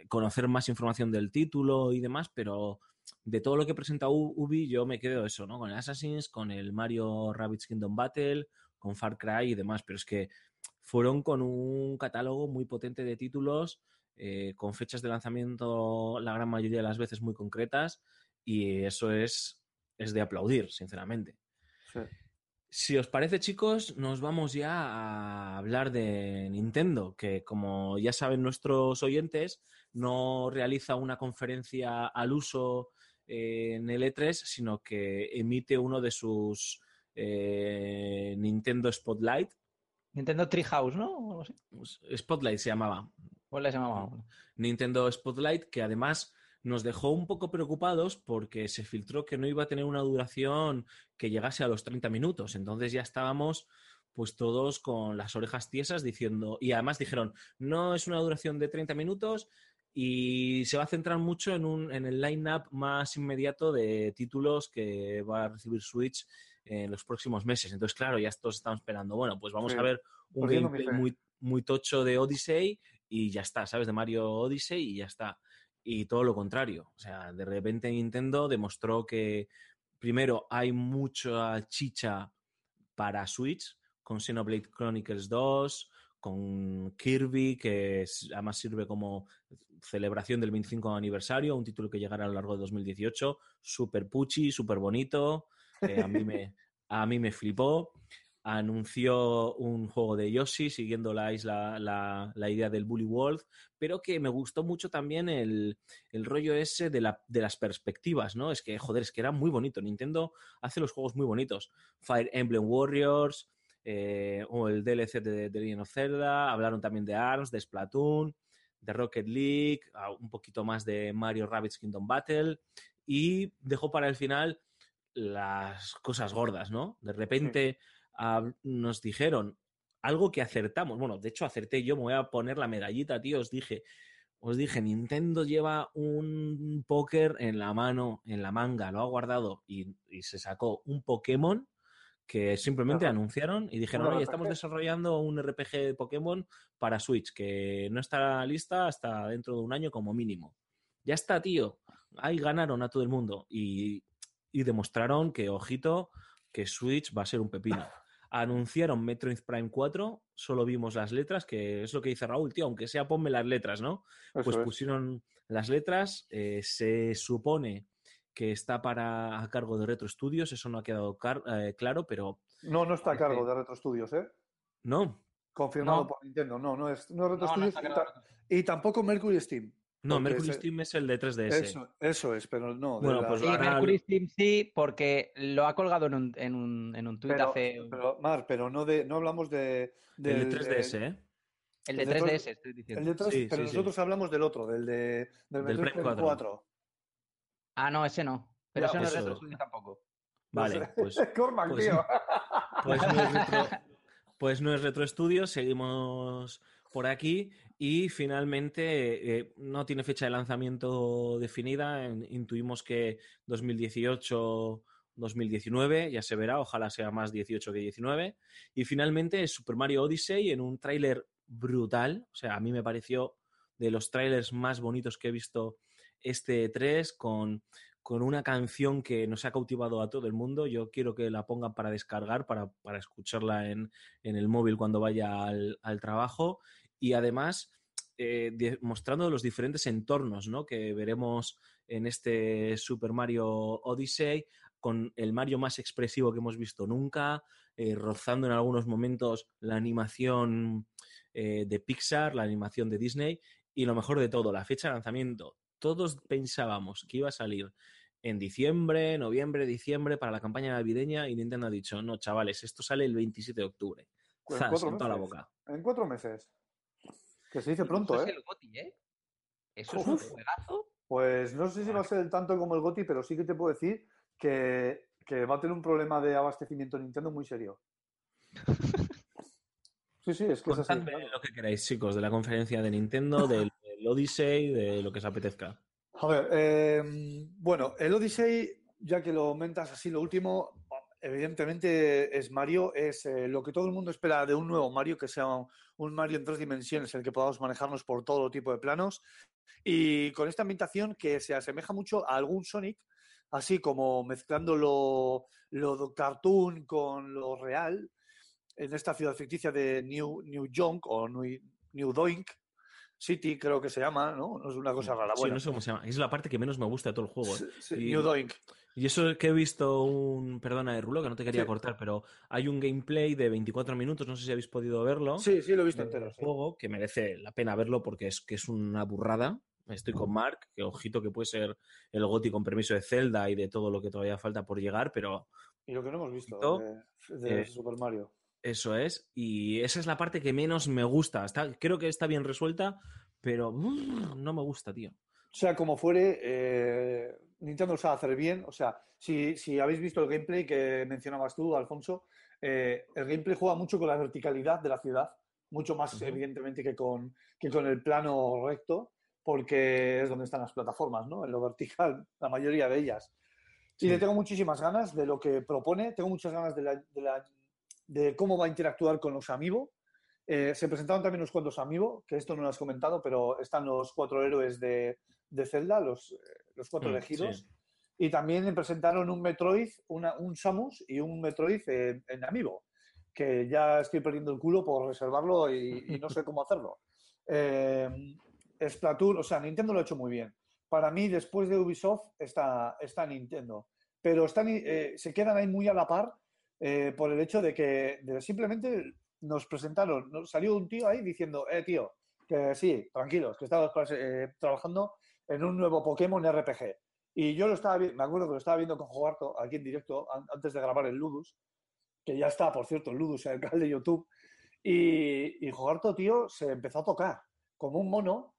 conocer más información del título y demás, pero de todo lo que presenta Ubi, yo me quedo eso, ¿no? Con el Assassin's, con el Mario Rabbids Kingdom Battle, con Far Cry y demás, pero es que fueron con un catálogo muy potente de títulos, eh, con fechas de lanzamiento la gran mayoría de las veces muy concretas, y eso es, es de aplaudir, sinceramente. Sí. Si os parece, chicos, nos vamos ya a hablar de Nintendo, que como ya saben nuestros oyentes, no realiza una conferencia al uso eh, en el E3, sino que emite uno de sus eh, Nintendo Spotlight, Nintendo Treehouse, ¿no? Spotlight se llamaba. Spotlight se llamaba. Nintendo Spotlight, que además nos dejó un poco preocupados porque se filtró que no iba a tener una duración que llegase a los 30 minutos. Entonces ya estábamos pues todos con las orejas tiesas diciendo, y además dijeron, no es una duración de 30 minutos y se va a centrar mucho en, un, en el line-up más inmediato de títulos que va a recibir Switch en los próximos meses. Entonces, claro, ya todos estamos esperando. Bueno, pues vamos Sí. a ver un mi gameplay muy, muy tocho de Odyssey y ya está, ¿sabes? De Mario Odyssey y ya está. Y todo lo contrario. O sea, de repente Nintendo demostró que primero hay mucha chicha para Switch con Xenoblade Chronicles 2, con Kirby, que es- además sirve como celebración del 25 aniversario, un título que llegará a lo largo de 2018, súper puchi, súper bonito, que a mí me, a mí me flipó. Anunció un juego de Yoshi siguiendo la la, la idea del Bully World, pero que me gustó mucho también el, el rollo ese de, la- de las perspectivas, ¿no? Es que, joder, es que era muy bonito. Nintendo hace los juegos muy bonitos. Fire Emblem Warriors, eh, o el DLC de, Legend of Zelda, hablaron también de ARMS, de Splatoon, de Rocket League, ah, un poquito más de Mario Rabbids Kingdom Battle y dejó para el final las cosas gordas, ¿no? De repente nos dijeron algo que acertamos, bueno, de hecho acerté yo, me voy a poner la medallita, tío, os dije, os dije, Nintendo lleva un póker en la mano, en la manga, lo ha guardado y, y se sacó un Pokémon que simplemente Ajá. anunciaron y dijeron, ¿Un oye, estamos desarrollando un RPG de Pokémon para Switch, que no estará lista hasta dentro de un año como mínimo. Ya está, tío. Ahí ganaron a todo el mundo y, y demostraron que, ojito, que Switch va a ser un pepino. Anunciaron Metroid Prime 4, solo vimos las letras, que es lo que dice Raúl, tío, aunque sea ponme las letras, ¿no? Eso pues es. pusieron las letras, eh, se supone que está para a cargo de Retro Studios, eso no ha quedado car- eh, claro, pero No, no está a cargo Sí. de Retro Studios, ¿eh? no, Confirmado No. por Nintendo. No, no es, no es Retro No, no Studios y, ta- y tampoco Mercury Steam. No, Porque Mercury ese- Steam es el de 3DS. Eso, eso es, pero no. Bueno, la- pues Sí, Mercury Steam sí, porque lo ha colgado en un, en un, en un tuit pero, hace... pero, Mar, pero no, de, no hablamos de, el de 3DS, ¿eh? el de el de 3DS, todo- estoy El diciendo. de 3, Sí, pero sí, sí. nosotros hablamos del otro, del de del Del Metroid Prime Prime 4. 4. Ah, no, ese no. Pero Ya, ese no es pues Retro tampoco. Vale, pues, Cormac, pues- tío. pues no es Retro, pues no es Retro Studios, seguimos por aquí y finalmente eh, no tiene fecha de lanzamiento definida, intuimos que 2018... 2019, ya se verá, ojalá sea más 18 que 19. Y finalmente Super Mario Odyssey en un tráiler brutal, o sea, a mí me pareció de los trailers más bonitos que he visto este 3 con, con una canción que nos ha cautivado a todo el mundo. Yo quiero que la pongan para descargar, para, para escucharla en, en el móvil cuando vaya al, al trabajo. Y además, eh, mostrando los diferentes entornos ¿no? que veremos en este Super Mario Odyssey, con el Mario más expresivo que hemos visto nunca, eh, rozando en algunos momentos la animación eh, de Pixar, la animación de Disney, y lo mejor de todo, la fecha de lanzamiento. Todos pensábamos que iba a salir en diciembre, noviembre, diciembre para la campaña navideña y Nintendo ha dicho, no, chavales, esto sale el 27 de octubre. En Zas, cuatro en toda la boca. En cuatro meses. Que se dice pronto, Eso ¿eh? es el ¿eh? Eso es un juegazo. Pues no sé si va a ser tanto como el GOTY, pero sí que te puedo decir que, que va a tener un problema de abastecimiento Nintendo muy serio. Sí, sí, es que es así. Lo que queráis, chicos, de la conferencia de Nintendo, del, del Odyssey, de lo que os apetezca. A ver, eh, bueno, el Odyssey, ya que lo aumentas así lo último, evidentemente es Mario, es eh, lo que todo el mundo espera de un nuevo Mario, que sea un, Mario en tres dimensiones, en el que podamos manejarnos por todo tipo de planos. Y con esta ambientación que se asemeja mucho a algún Sonic, así como mezclando lo, lo cartoon con lo real, en esta ciudad ficticia de New, New York o New, New Doink City, creo que se llama, ¿no? No es una cosa rara. Sí, Bueno, no sé cómo se llama. Es la parte que menos me gusta de todo el juego. ¿eh? Sí, sí, Y- New Doink. Y eso que he visto un. Perdona, de Rulo, que no te quería Sí. cortar, pero hay un gameplay de 24 minutos, no sé si habéis podido verlo. Sí, sí, lo he visto entero. sí. juego, que merece la pena verlo porque es que es una burrada. Estoy con Mark, que ojito que puede ser el GOTI con permiso de Zelda y de todo lo que todavía falta por llegar, pero Y lo que no hemos visto Ojito, de, de eh, Super Mario. Eso es. Y esa es la parte que menos me gusta. Está, creo que está bien resuelta, pero mm, no me gusta, tío. Sea como fuere, eh, Nintendo lo sabe hacer bien. O sea, si, si habéis visto el gameplay que mencionabas tú, Alfonso, eh, el gameplay juega mucho con la verticalidad de la ciudad, mucho más Ujú. evidentemente que con, que con el plano recto. porque es donde están las plataformas, ¿no? En lo vertical, la mayoría de ellas. Y le tengo muchísimas ganas de lo que propone, tengo muchas ganas de, la- de la- de cómo va a interactuar con los Amiibo. Eh, se presentaron también unos cuantos Amiibo, que esto no lo has comentado, pero están los cuatro héroes de, de Zelda, los, eh, los cuatro Mm, elegidos. sí. Y también presentaron un Metroid, una- un Samus y un Metroid en, en Amiibo, que ya estoy perdiendo el culo por reservarlo y, y no sé cómo hacerlo. Eh, Splatoon, o sea, Nintendo lo ha hecho muy bien. Para mí, después de Ubisoft, está, está Nintendo. Pero están, eh, se quedan ahí muy a la par eh, por el hecho de que de simplemente nos presentaron, nos salió un tío ahí diciendo, eh, tío, que sí, tranquilos, que estamos eh, trabajando en un nuevo Pokémon RPG. Y yo lo estaba viendo, me acuerdo que lo estaba viendo con Jogarto aquí en directo an- antes de grabar el Ludus, que ya está, por cierto, el Ludus en el canal de YouTube. Y, y Jogarto, tío, se empezó a tocar como un mono.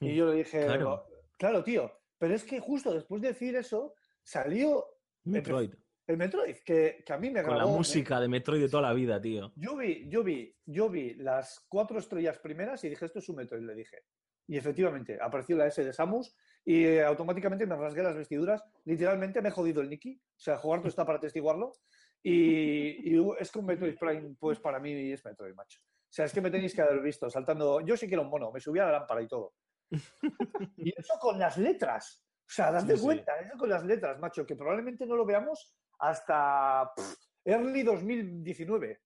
Y yo le dije, Claro. claro, tío, pero es que justo después de decir eso, salió Metroid. El Metroid, que, que a mí me Con la grabó, música de Metroid de toda la vida, tío. yo vi, yo vi, yo vi las cuatro estrellas primeras y dije, esto es un Metroid, le dije. Y efectivamente, apareció la S de Samus y eh, automáticamente me rasgué las vestiduras. Literalmente me he jodido el Nicky. O sea, Jugarto está para testiguarlo. Y, y es que un Metroid Prime, pues para mí es Metroid, macho. O sea, es que me tenéis que haber visto saltando. Yo sí que era un mono, me subía a la lámpara y todo. Y eso con las letras. O sea, date Sí, sí. cuenta, eso con las letras, macho, que probablemente no lo veamos hasta pff, early 2019.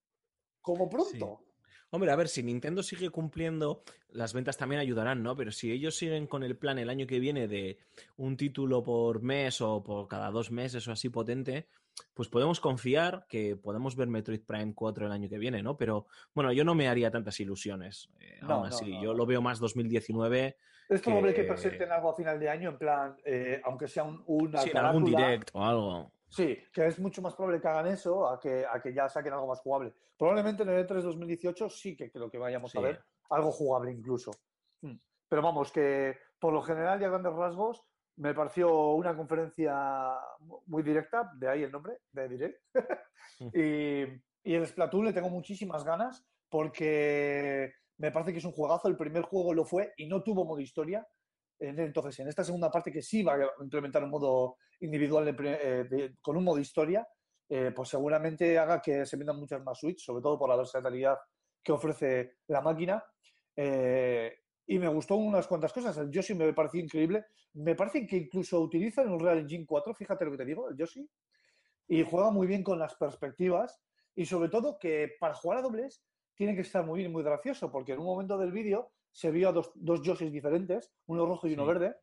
Como pronto. Hombre, a ver, si Nintendo sigue cumpliendo, las ventas también ayudarán, ¿no? Pero si ellos siguen con el plan el año que viene de un título por mes o por cada dos meses o así potente, pues podemos confiar que podemos ver Metroid Prime 4 el año que viene, ¿no? Pero bueno, yo no me haría tantas ilusiones. eh, No, aún así, no, yo lo veo más 2019, Es probable que que- presenten algo a final de año, en plan, eh, aunque sea un, una sí, en algún carátula. direct o algo. Sí, que es mucho más probable que hagan eso a que, a que ya saquen algo más jugable. Probablemente en el E3 2018 sí que creo que vayamos a ver algo jugable incluso. Mm. Pero vamos, que por lo general y a grandes rasgos me pareció una conferencia mu- muy directa, de ahí el nombre, de Direct. y, y el Splatoon le tengo muchísimas ganas porque me parece que es un juegazo. El primer juego lo fue y no tuvo modo historia. En- Entonces, en esta segunda parte que sí va a implementar un modo individual de eh, de- con un modo historia, eh, pues seguramente haga que se vendan muchas más Switch, sobre todo por la versatilidad que ofrece la máquina. Eh, y me gustó unas cuantas cosas. El Yoshi me pareció increíble. Me parece que incluso utilizan un Real Engine 4, fíjate lo que te digo, el Yoshi, y juega muy bien con las perspectivas. Y sobre todo que para jugar a dobles tiene que estar muy bien, muy gracioso, porque en un momento del vídeo se vio a dos, dos Yoshis diferentes, uno rojo y uno Sí. verde,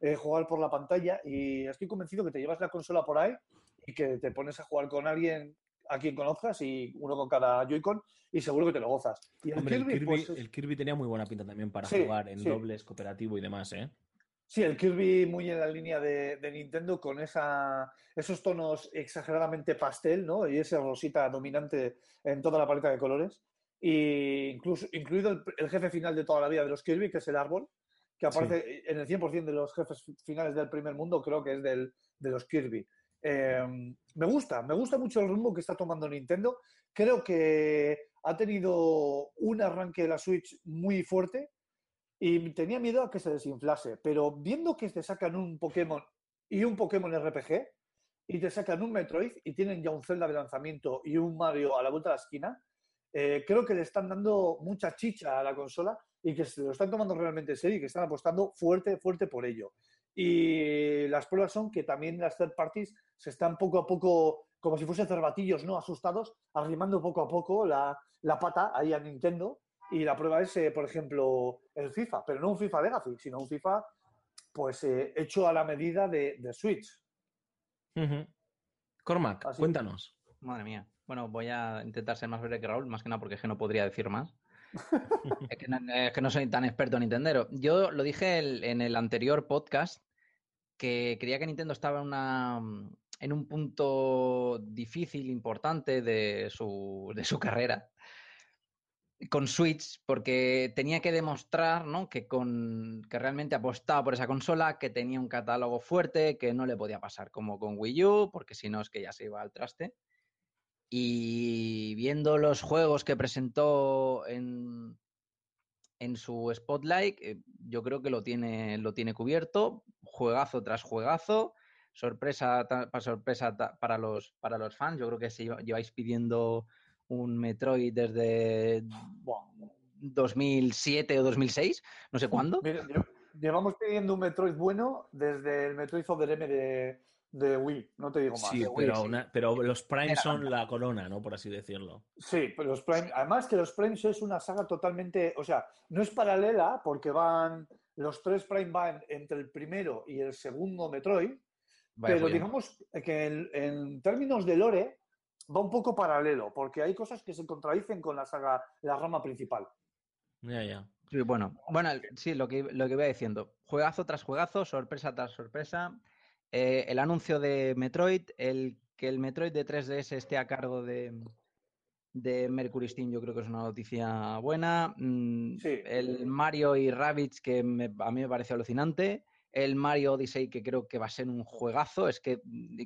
eh, jugar por la pantalla. Y estoy convencido que te llevas la consola por ahí y que te pones a jugar con alguien a quien conozcas y uno con cada Joy-Con y seguro que te lo gozas. Y el Hombre, el Kirby, Kirby, pues, es- el Kirby tenía muy buena pinta también para Sí, jugar en sí. dobles, cooperativo y demás, ¿eh? Sí, el Kirby muy en la línea de, de Nintendo con esa, esos tonos exageradamente pastel, ¿no? Y esa rosita dominante en toda la paleta de colores. Y incluso, incluido el, el jefe final de toda la vida de los Kirby, que es el árbol, que aparece en el 100% de los jefes finales del primer mundo, creo que es del, de los Kirby. Eh, me gusta, me gusta mucho el rumbo que está tomando Nintendo. Creo que ha tenido un arranque de la Switch muy fuerte y tenía miedo a que se desinflase, pero viendo que te sacan un Pokémon y un Pokémon RPG y te sacan un Metroid y tienen ya un Zelda de lanzamiento y un Mario a la vuelta de la esquina, eh, creo que le están dando mucha chicha a la consola y que se lo están tomando realmente en serio y que están apostando fuerte, fuerte por ello. Y las pruebas son que también las third parties se están poco a poco, como si fuesen cervatillos, ¿no? Asustados, arrimando poco a poco la, la pata ahí a Nintendo. Y la prueba es, eh, por ejemplo, el FIFA, pero no un FIFA Legacy, sino un FIFA pues eh, hecho a la medida de, de Switch. Cormac, Así. cuéntanos. Madre mía. Bueno, voy a intentar ser más breve que Raúl, más que nada porque es que no podría decir más. es, que no, soy tan experto Nintendero. Yo lo dije en el anterior podcast que creía que Nintendo estaba en, en un punto difícil, importante de su, de su carrera con Switch, porque tenía que demostrar ¿no? que, con, que realmente apostaba por esa consola, que tenía un catálogo fuerte, que no le podía pasar como con Wii U, porque si no es que ya se iba al traste. Y viendo los juegos que presentó en, en su spotlight, eh, yo creo que lo tiene, lo tiene cubierto, juegazo tras juegazo, sorpresa para sorpresa para los, para los fans. Yo creo que si lleváis pidiendo un Metroid desde buah, 2007 o 2006, no sé cuándo. Mira, lle- llevamos pidiendo un Metroid bueno desde el Metroid Other M de, de Wii, no te digo más. Sí, de Wii, pero, sí. una- pero los Prime Era son la corona, ¿no? Por así decirlo. Sí, pero los Prime, además que los Primes es una saga totalmente, o sea, no es paralela porque van, los tres Prime van entre el primero y el segundo Metroid, Vaya pero digamos que en, en términos de lore va un poco paralelo, porque hay cosas que se contradicen con la saga, la rama principal. Ya, ya. Sí, bueno, bueno, sí, lo que, lo que iba diciendo. Juegazo tras juegazo, sorpresa tras sorpresa. Eh, el anuncio de Metroid, el que el Metroid de 3DS esté a cargo de, de Mercury Steam, yo creo que es una noticia buena. Mm, Sí. El Mario y Rabbids, que me- a mí me pareció alucinante. El Mario Odyssey, que creo que va a ser un juegazo. Es que,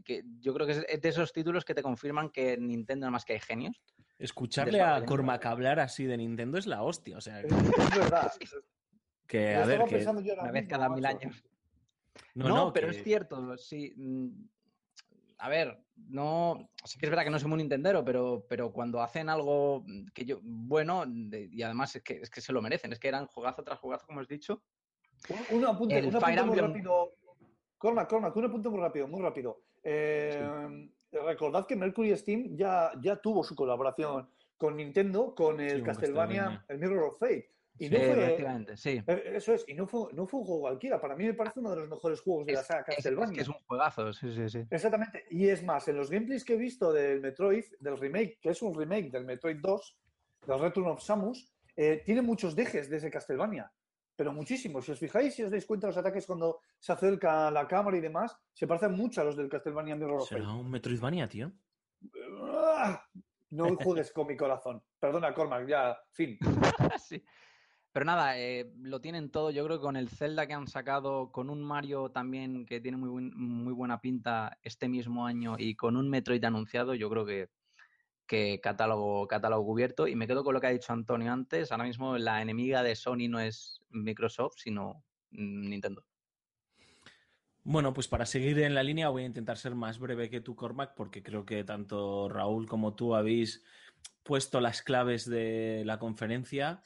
que yo creo que es de esos títulos que te confirman que Nintendo nada más que hay genios. Escucharle a. Cormac hablar así de Nintendo es la hostia. O sea, Es, que, es verdad. que, a ver, que. Una vez cada mil años. No, No, no, pero que- es cierto, sí. mm, A ver, no. Sí que es verdad que no soy muy nintendero, pero, pero cuando hacen algo mm, que yo. Bueno, de- y además es que, es que se lo merecen. Es que eran jugazo tras jugazo, como has dicho. Un, un apunte, un apunte muy rápido. Cormac, Cormac, un apunte muy rápido, muy rápido. Eh, Recordad que Mercury Steam ya, ya tuvo su colaboración con Nintendo, con el Castlevania. el Mirror of Fate. Y Sí, no Eh, fue, efectivamente, sí. eh, eso es, y no fue, no fue un juego cualquiera. Para mí me parece uno de los mejores juegos de la saga es- es Castlevania. que es un juegazo, sí, sí, sí. Exactamente. Y es más, en los gameplays que he visto del Metroid, del remake, que es un remake del Metroid 2, del Return of Samus, eh, tiene muchos dejes de ese Castlevania. Pero muchísimos. Si os fijáis, si os dais cuenta, los ataques cuando se acerca la cámara y demás, se parecen mucho a los del Castlevania Mirror. ¿Será un Metroidvania, tío? ¡Ah! No juegues con mi corazón. Perdona, Cormac, ya, fin. Sí. Pero nada, eh, lo tienen todo. Yo creo que con el Zelda que han sacado, con un Mario también que tiene muy, buen- muy buena pinta este mismo año y con un Metroid anunciado, yo creo que, que catálogo, catálogo cubierto. Y me quedo con lo que ha dicho Antonio antes. Ahora mismo la enemiga de Sony no es Microsoft, sino mm, Nintendo. Bueno, pues para seguir en la línea voy a intentar ser más breve que tú, Cormac, porque creo que tanto Raúl como tú habéis puesto las claves de la conferencia.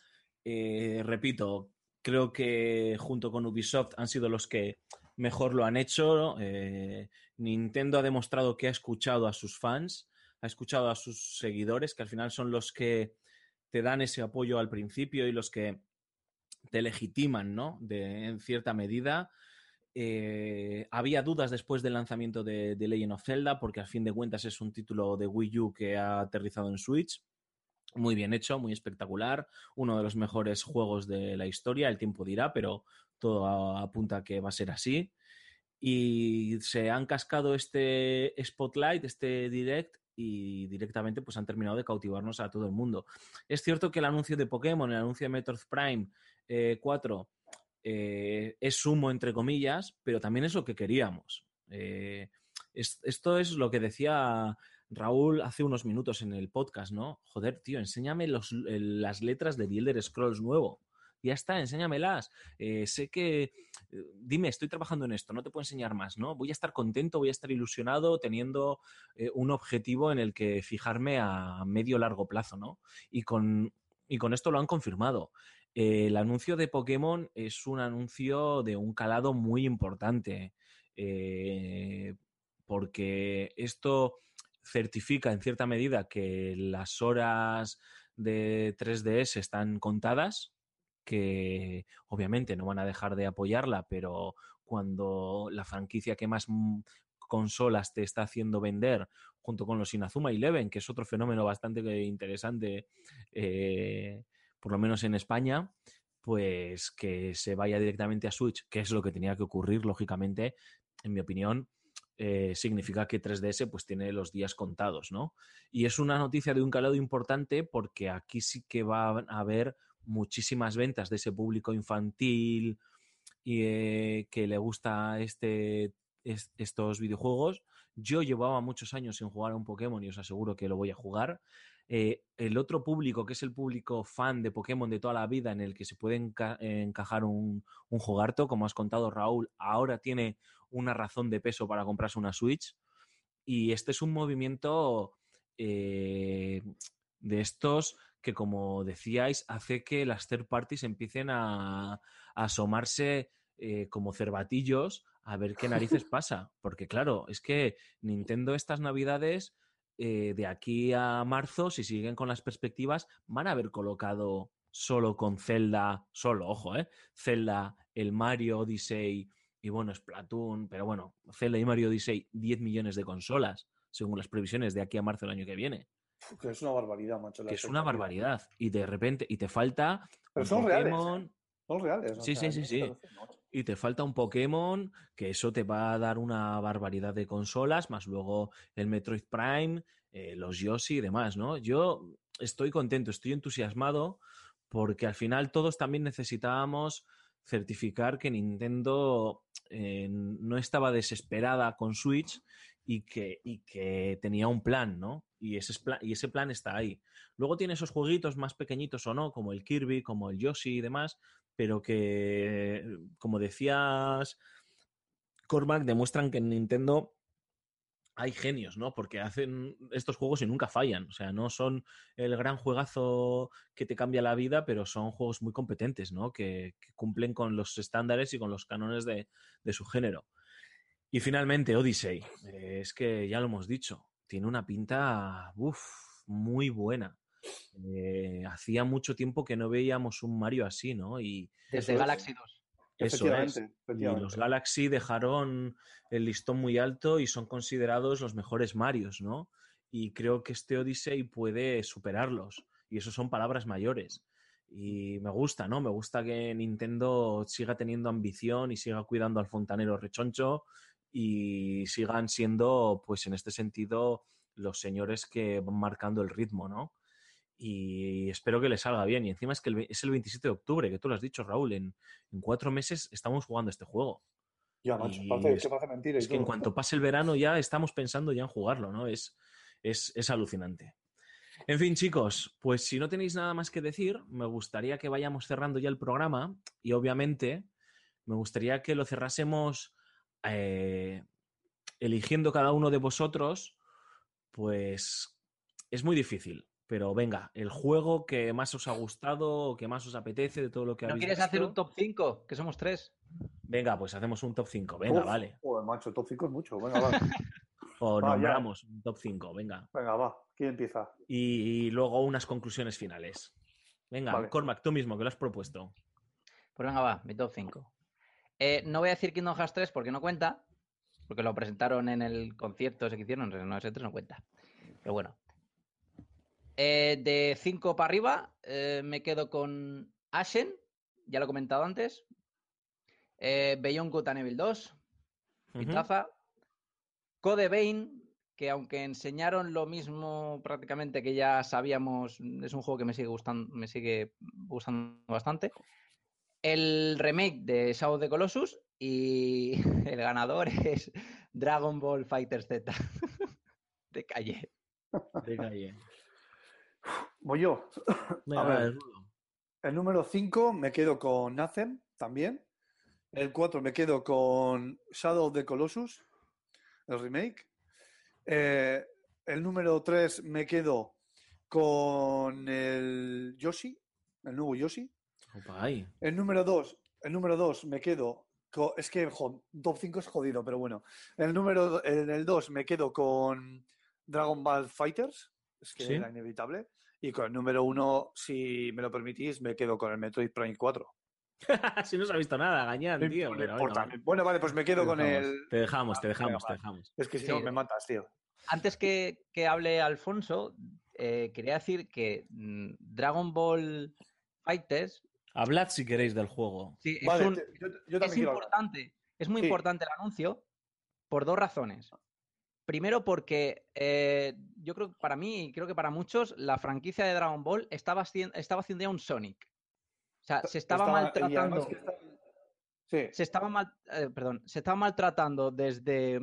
Eh, repito, creo que junto con Ubisoft han sido los que mejor lo han hecho. Eh, Nintendo ha demostrado que ha escuchado a sus fans, ha escuchado a sus seguidores, que al final son los que te dan ese apoyo al principio y los que te legitiman, ¿no? En cierta medida. Eh, había dudas después del lanzamiento de, de, Legend of Zelda, porque al fin de cuentas es un título de Wii U que ha aterrizado en Switch. Muy bien hecho, muy espectacular. Uno de los mejores juegos de la historia, el tiempo dirá, pero todo apunta a que va a ser así. Y se han cascado este spotlight, este direct, y directamente pues han terminado de cautivarnos a todo el mundo. Es cierto que el anuncio de Pokémon, el anuncio de Metroid Prime eh, 4, eh, es sumo, entre comillas, pero también es lo que queríamos. Eh, es, esto es lo que decía Raúl hace unos minutos en el podcast, ¿no? Joder, tío, enséñame los, las letras de The Scrolls nuevo. Ya está, enséñamelas. Eh, sé que. Dime, estoy trabajando en esto, no te puedo enseñar más, ¿no? Voy a estar contento, voy a estar ilusionado teniendo eh, un objetivo en el que fijarme a medio largo plazo, ¿no? Y con, y con esto lo han confirmado. Eh, el anuncio de Pokémon es un anuncio de un calado muy importante, eh, porque esto certifica en cierta medida que las horas de 3DS están contadas, que obviamente no van a dejar de apoyarla, pero cuando la franquicia que más consolas te está haciendo vender junto con los Inazuma Eleven, que es otro fenómeno bastante interesante, eh, por lo menos en España, pues que se vaya directamente a Switch, que es lo que tenía que ocurrir, lógicamente, en mi opinión, eh, significa que 3DS pues tiene los días contados, ¿no? Y es una noticia de un calado importante porque aquí sí que va a haber muchísimas ventas de ese público infantil y eh, que le gusta este, es- estos videojuegos. Yo llevaba muchos años sin jugar a un Pokémon y os aseguro que lo voy a jugar. Eh, el otro público, que es el público fan de Pokémon de toda la vida, en el que se puede enca- encajar un, un jugarto, como has contado Raúl, ahora tiene una razón de peso para comprarse una Switch. Y este es un movimiento eh, de estos que, como decíais, hace que las third parties empiecen a, a asomarse eh, como cervatillos a ver qué narices pasa. Porque claro, es que Nintendo estas navidades, eh, de aquí a marzo, si siguen con las perspectivas, van a haber colocado solo con Zelda, solo, ojo, ¿eh? Zelda, el Mario Odyssey y bueno, Splatoon, pero bueno, Zelda y Mario Odyssey, 10 millones de consolas, según las previsiones de aquí a marzo del año que viene. Uf, que es una barbaridad, macho. Que es una expectativa. barbaridad. Y de repente, y te falta Pero un son reales, ¿eh? Pokémon, Son reales. o Sí, sea, sí, sí, sí. y te falta un Pokémon, que eso te va a dar una barbaridad de consolas, más luego el Metroid Prime, eh, los Yoshi y demás, ¿no? Yo estoy contento, estoy entusiasmado, porque al final todos también necesitábamos certificar que Nintendo eh, no estaba desesperada con Switch y que, y que tenía un plan, ¿no? Y ese, es pla- y ese plan está ahí. Luego tiene esos jueguitos más pequeñitos o no, como el Kirby, como el Yoshi y demás, pero que, como decías, Cormac, demuestran que en Nintendo hay genios, ¿no? Porque hacen estos juegos y nunca fallan. O sea, no son el gran juegazo que te cambia la vida, pero son juegos muy competentes, ¿no? Que, que cumplen con los estándares y con los cánones de, de su género. Y finalmente, Odyssey. Eh, es que ya lo hemos dicho, tiene una pinta uf, muy buena. Eh, hacía mucho tiempo que no veíamos un Mario así, ¿no? Y Desde es. Galaxy 2. Eso es. Y los Galaxy dejaron el listón muy alto y son considerados los mejores Marios, ¿no? Y creo que este Odyssey puede superarlos. Y eso son palabras mayores. Y me gusta, ¿no? Me gusta que Nintendo siga teniendo ambición y siga cuidando al fontanero rechoncho y sigan siendo, pues en este sentido, los señores que van marcando el ritmo, ¿no? Y espero que le salga bien. Y encima es que el es el 27 de octubre, que tú lo has dicho, Raúl. En, en cuatro meses estamos jugando este juego. Ya, macho, y parece, es- que parece mentira. Es que en cuanto pase el verano ya estamos pensando ya en jugarlo, ¿no? Es, es, es alucinante. En fin, chicos, pues si no tenéis nada más que decir, me gustaría que vayamos cerrando ya el programa y obviamente me gustaría que lo cerrásemos eh, eligiendo cada uno de vosotros, pues es muy difícil. Pero venga, el juego que más os ha gustado que más os apetece de todo lo que ¿No habéis quieres hacer un top 5? Que somos tres. Venga, pues hacemos un top 5. Venga, Uf, vale. Joder, macho, top 5 es mucho. Venga, va. O Va, ya. nombramos un top 5, venga. Venga, va. ¿Quién empieza? Y, luego unas conclusiones finales. Venga, Vale. Cormac, tú mismo, que lo has propuesto. Pues venga, va, mi top 5. no voy a decir Kingdom Hearts 3 porque no cuenta, porque lo presentaron en el concierto ese que hicieron, no, ese 3 no cuenta. Pero bueno. Eh, de 5 para arriba, eh, me quedo con Ashen, ya lo he comentado antes. Eh, Beyond Good and Evil 2, Ujú. pintaza. Code Vein, que aunque enseñaron lo mismo prácticamente que ya sabíamos, es un juego que me sigue gustando, me sigue gustando bastante. El remake de Shadow of the Colossus y el ganador es Dragon Ball Fighter Z de calle. De calle. Voy yo. Venga, A ver. Rulo. El número 5 me quedo con Nathem también. El 4 me quedo con Shadow of the Colossus, el remake. Eh, el número 3 me quedo con el Yoshi, el nuevo Yoshi. Opa. El número 2, el número 2 me quedo con, es que jo, top 5 es jodido, pero bueno. El número en el 2 me quedo con Dragon Ball Fighters, es que Sí. era inevitable. Y con el número 1, si me lo permitís, me quedo con el Metroid Prime 4. si no se ha visto nada, gañán, No tío. no pero importa. Bueno, vale, pues me quedo te con dejamos, el. Te dejamos, te Ah, dejamos, te dejamos. Es que si Sí. no me matas, tío. Antes que, que hable Alfonso, eh, quería decir que mm, Dragon Ball Fighters Hablad si queréis del juego. sí, es, Vale, un- te- yo, yo también es quiero hablar. importante. Es muy Sí. importante el anuncio por dos razones. Primero, porque eh, yo creo que para mí y creo que para muchos, la franquicia de Dragon Ball estaba haciendo, estaba haciendo ya un Sonic. O sea, se estaba, maltratando. además que está- Sí. se estaba mal, eh, perdón, se estaba maltratando desde,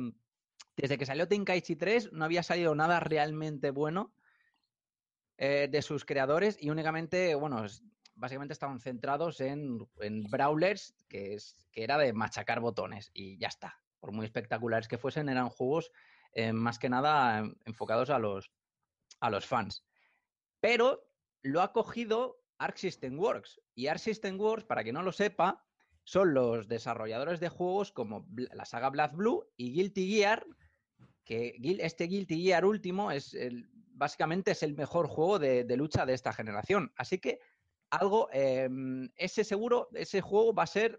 desde que salió Tenkaichi 3, no había salido nada realmente bueno eh, de sus creadores y únicamente, bueno, básicamente estaban centrados en, en brawlers, que, es, que era de machacar botones y ya está. Por muy espectaculares que fuesen, eran juegos eh, más que nada eh, enfocados a los, a los fans. Pero lo ha cogido Arc System Works. Y Arc System Works, para quien no lo sepa, son los desarrolladores de juegos como la saga Black Blue y Guilty Gear, que este Guilty Gear último es básicamente es el mejor juego de, de lucha de esta generación. Así que algo, em, ese seguro, ese juego va a ser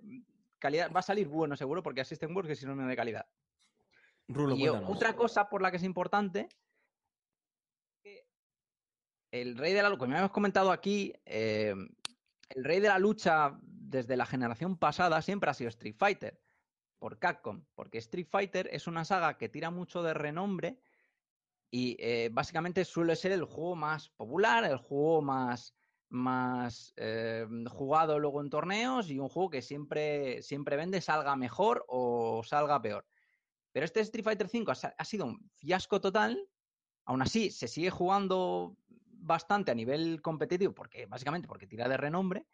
calidad, va a salir bueno seguro porque System Works es sinónimo de calidad. Rulo, Y otra cosa por la que es importante, que el rey de la lucha, como ya hemos comentado aquí, eh, el rey de la lucha desde la generación pasada siempre ha sido Street Fighter, por Capcom, porque Street Fighter es una saga que tira mucho de renombre y eh, básicamente suele ser el juego más popular, el juego más, más eh, jugado luego en torneos y un juego que siempre, siempre vende, salga mejor o salga peor. Pero este Street Fighter V ha, sido un fiasco total. Aún así, se sigue jugando bastante a nivel competitivo, porque básicamente porque tira de renombre,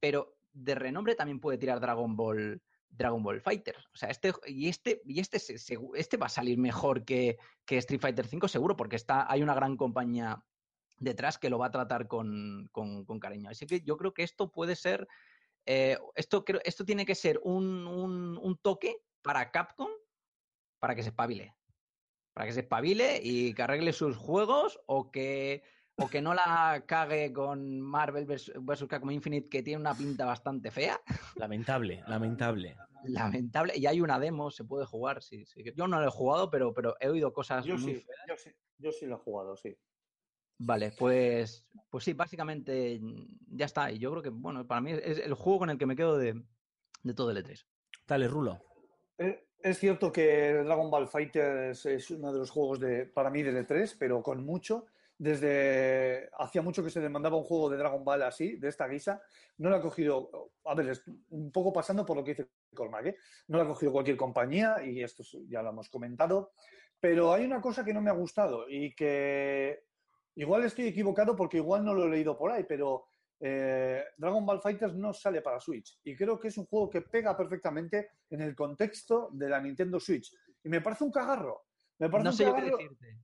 pero de renombre también puede tirar Dragon Ball, Dragon Ball Fighter. O sea, este y este y este este va a salir mejor que, Street Fighter V seguro, porque está, hay una gran compañía detrás que lo va a tratar con, cariño. Así que yo creo que esto puede ser, eh, esto, esto tiene que ser un toque para Capcom para que se espabile. Para que se espabile y que arregle sus juegos o que, o que no la cague con Marvel vs. Capcom Infinite, que tiene una pinta bastante fea. Lamentable, lamentable. Lamentable. Y hay una demo, se puede jugar. Sí, sí. Yo no lo he jugado, pero, pero he oído cosas Yo muy sí, feas. yo sí, yo sí lo he jugado, sí. Vale, pues, pues sí, básicamente ya está. Y yo creo que, bueno, para mí es el juego con el que me quedo de, de todo el E3. Dale, Rulo. Eh, Es cierto que Dragon Ball Fighters es uno de los juegos de, para mí de E3, pero con mucho. Desde hacía mucho que se demandaba un juego de Dragon Ball así, de esta guisa. No lo ha cogido, a ver, un poco pasando por lo que dice Cormac, ¿eh? no lo ha cogido cualquier compañía y esto es- ya lo hemos comentado. Pero hay una cosa que no me ha gustado y que igual estoy equivocado porque igual no lo he leído por ahí, pero eh, Dragon Ball Fighters no sale para Switch. Y creo que es un juego que pega perfectamente en el contexto de la Nintendo Switch. Y me parece un cagarro. Me parece No un sé yo qué decirte.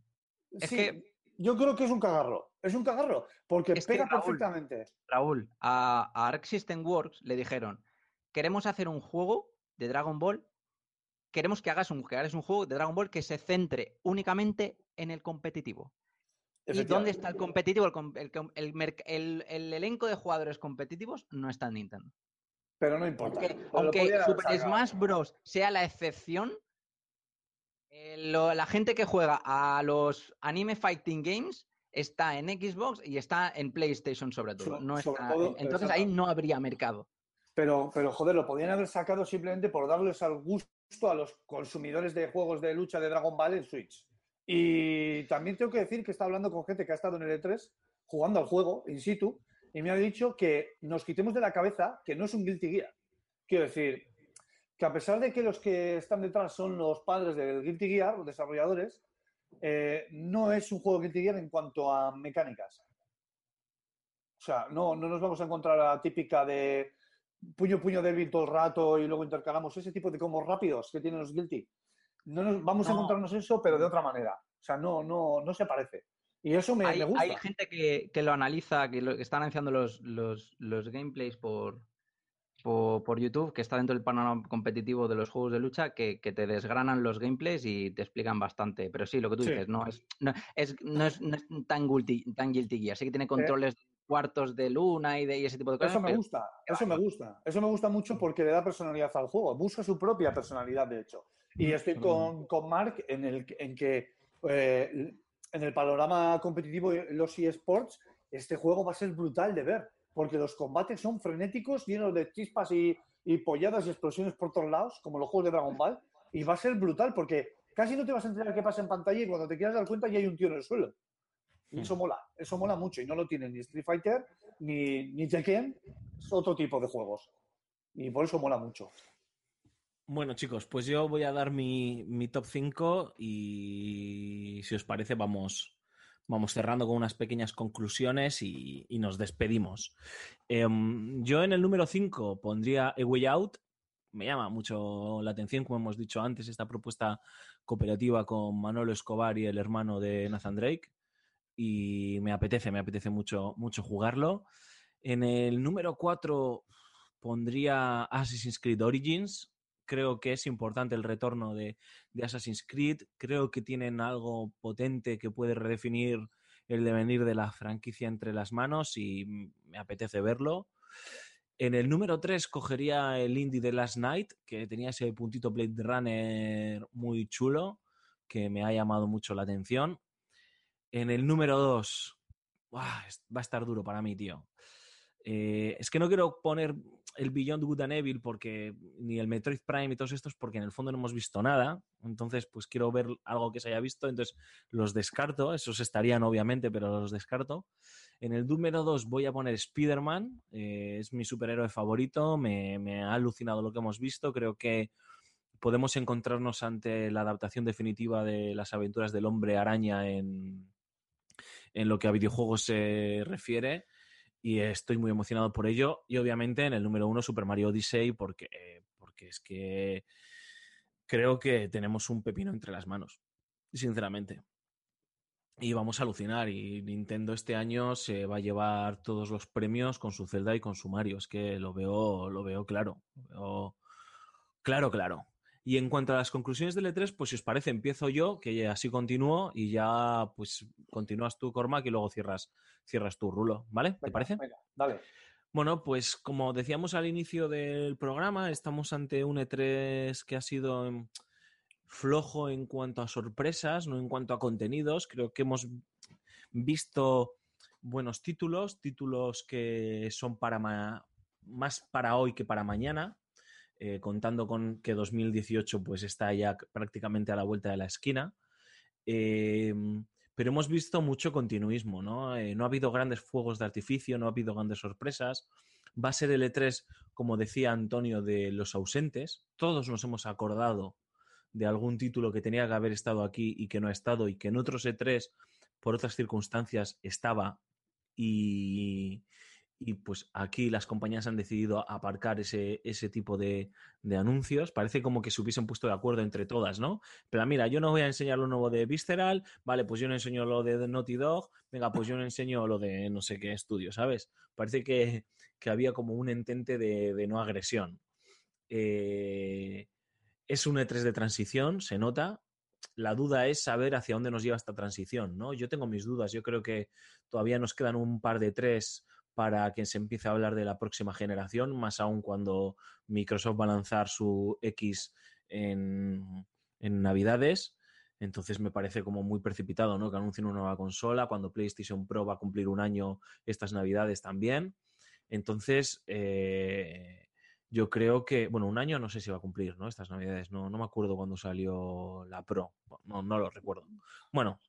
Es Sí, que- yo creo que es un cagarro. Es un cagarro. Porque Es que, pega Raúl, perfectamente. Raúl, a, a Arc System Works le dijeron, queremos hacer un juego de Dragon Ball, queremos que hagas un, que hagas un juego de Dragon Ball que se centre únicamente en el competitivo. ¿Y dónde está el competitivo? El, el el el- el elenco de jugadores competitivos no está en Nintendo. Pero no importa. Aunque, Super. Smash Bros. sea la excepción, eh, lo- la gente que juega a los anime fighting games está en Xbox y está en PlayStation sobre todo. So- no sobre está- todo, entonces ahí no habría mercado. Pero, pero joder, lo podían haber sacado simplemente por darles al gusto a los consumidores de juegos de lucha de Dragon Ball en Switch. Y también tengo que decir que está hablando con gente que ha estado en el E3 jugando al juego in situ y me ha dicho que nos quitemos de la cabeza que no es un Guilty Gear. Quiero decir, que a pesar de que los que están detrás son los padres del Guilty Gear, los desarrolladores, eh, no es un juego Guilty Gear en cuanto a mecánicas. O sea, no, no nos vamos a encontrar la típica de puño, puño débil todo el rato y luego intercalamos ese tipo de combos rápidos que tienen los Guilty. No nos, vamos a No. encontrarnos eso, pero de otra manera. O sea, no, no, no se parece. Y eso me, hay, me gusta. hay gente que, que lo analiza, que, lo, que están analizando los, los, los gameplays por, por, por YouTube, que está dentro del panorama competitivo de los juegos de lucha, que, que te desgranan los gameplays y te explican bastante. Pero sí, lo que tú Sí. dices, no es, no, es, no es, no es tan, guilty, tan guilty gear. Sí que tiene controles de cuartos de luna y de y ese tipo de cosas. Eso me pero- gusta, eso me gusta. Eso me gusta mucho porque le da personalidad al juego. Busca su propia personalidad, de hecho. Y estoy con, con Mark en, el, en que eh, en el panorama competitivo los eSports, este juego va a ser brutal de ver. Porque los combates son frenéticos, llenos de chispas y, y polladas y explosiones por todos lados, como los juegos de Dragon Ball. Y va a ser brutal porque casi no te vas a enterar qué pasa en pantalla y cuando te quieras dar cuenta ya hay un tío en el suelo. Y eso mola, eso mola mucho. Y no lo tiene ni Street Fighter ni, ni Tekken, es otro tipo de juegos. Y por eso mola mucho. Bueno, chicos, pues yo voy a dar mi, top 5 y si os parece vamos, vamos cerrando con unas pequeñas conclusiones y, y nos despedimos. Em, yo en el número 5 pondría A Way Out. Me llama mucho la atención, como hemos dicho antes, esta propuesta cooperativa con Manolo Escobar y el hermano de Nathan Drake. Y me apetece, me apetece mucho, mucho jugarlo. En el número 4 pondría Assassin's Creed Origins. Creo que es importante el retorno de, Assassin's Creed. Creo que tienen algo potente que puede redefinir el devenir de la franquicia entre las manos y me apetece verlo. En el número 3 cogería el indie de Last Night, que tenía ese puntito Blade Runner muy chulo, que me ha llamado mucho la atención. En el número 2, va a estar duro para mí, tío. Eh, es que no quiero poner el Beyond Good and Evil porque ni el Metroid Prime y todos estos porque en el fondo no hemos visto nada. Entonces, pues quiero ver algo que se haya visto. Entonces, los descarto. Esos estarían obviamente, pero los descarto. En el número 2 voy a poner Spider-Man. Eh, es mi superhéroe favorito. Me, me ha alucinado lo que hemos visto. Creo que podemos encontrarnos ante la adaptación definitiva de las aventuras del hombre araña en, en lo que a videojuegos se refiere y estoy muy emocionado por ello. Y obviamente en el número uno Super Mario Odyssey porque, porque es que creo que tenemos un pepino entre las manos, sinceramente. Y vamos a alucinar. Y Nintendo este año se va a llevar todos los premios con su Zelda y con su Mario. Es que lo veo, lo veo claro. Claro, claro. Y en cuanto a las conclusiones del E3, pues si os parece, empiezo yo, que así continúo y ya pues continúas tú, Cormac, y luego cierras, cierras tu rulo, ¿vale? ¿Te parece? venga, dale. Bueno, pues como decíamos al inicio del programa, estamos ante un E3 que ha sido em, flojo en cuanto a sorpresas, no en cuanto a contenidos. Creo que hemos visto buenos títulos, títulos que son para más para hoy que para mañana, eh, contando con que 2018 pues está ya prácticamente a la vuelta de la esquina. Eh, pero hemos visto mucho continuismo, ¿no? Eh, no ha habido grandes fuegos de artificio, no ha habido grandes sorpresas. Va a ser el E3, como decía Antonio, de los ausentes. Todos nos hemos acordado de algún título que tenía que haber estado aquí y que no ha estado y que en otros E3, por otras circunstancias, estaba y, y pues aquí las compañías han decidido aparcar ese, ese tipo de, de anuncios. Parece como que se hubiesen puesto de acuerdo entre todas, ¿no? Pero mira, yo no voy a enseñar lo nuevo de Visceral, vale, pues yo no enseño lo de Naughty Dog, venga, pues yo no enseño lo de no sé qué estudio, ¿sabes? Parece que, que había como un entente de, de no agresión. Eh, es un E3 de transición, se nota. La duda es saber hacia dónde nos lleva esta transición, ¿no? Yo tengo mis dudas, yo creo que todavía nos quedan un par de tres para que se empiece a hablar de la próxima generación, más aún cuando Microsoft va a lanzar su X en, en Navidades. Entonces me parece como muy precipitado, ¿no? Que anuncien una nueva consola cuando PlayStation Pro va a cumplir un año estas Navidades también. Entonces, eh, yo creo que, bueno, un año no sé si va a cumplir, ¿no? Estas Navidades, no, no me acuerdo cuándo salió la Pro, no, no lo recuerdo. Bueno,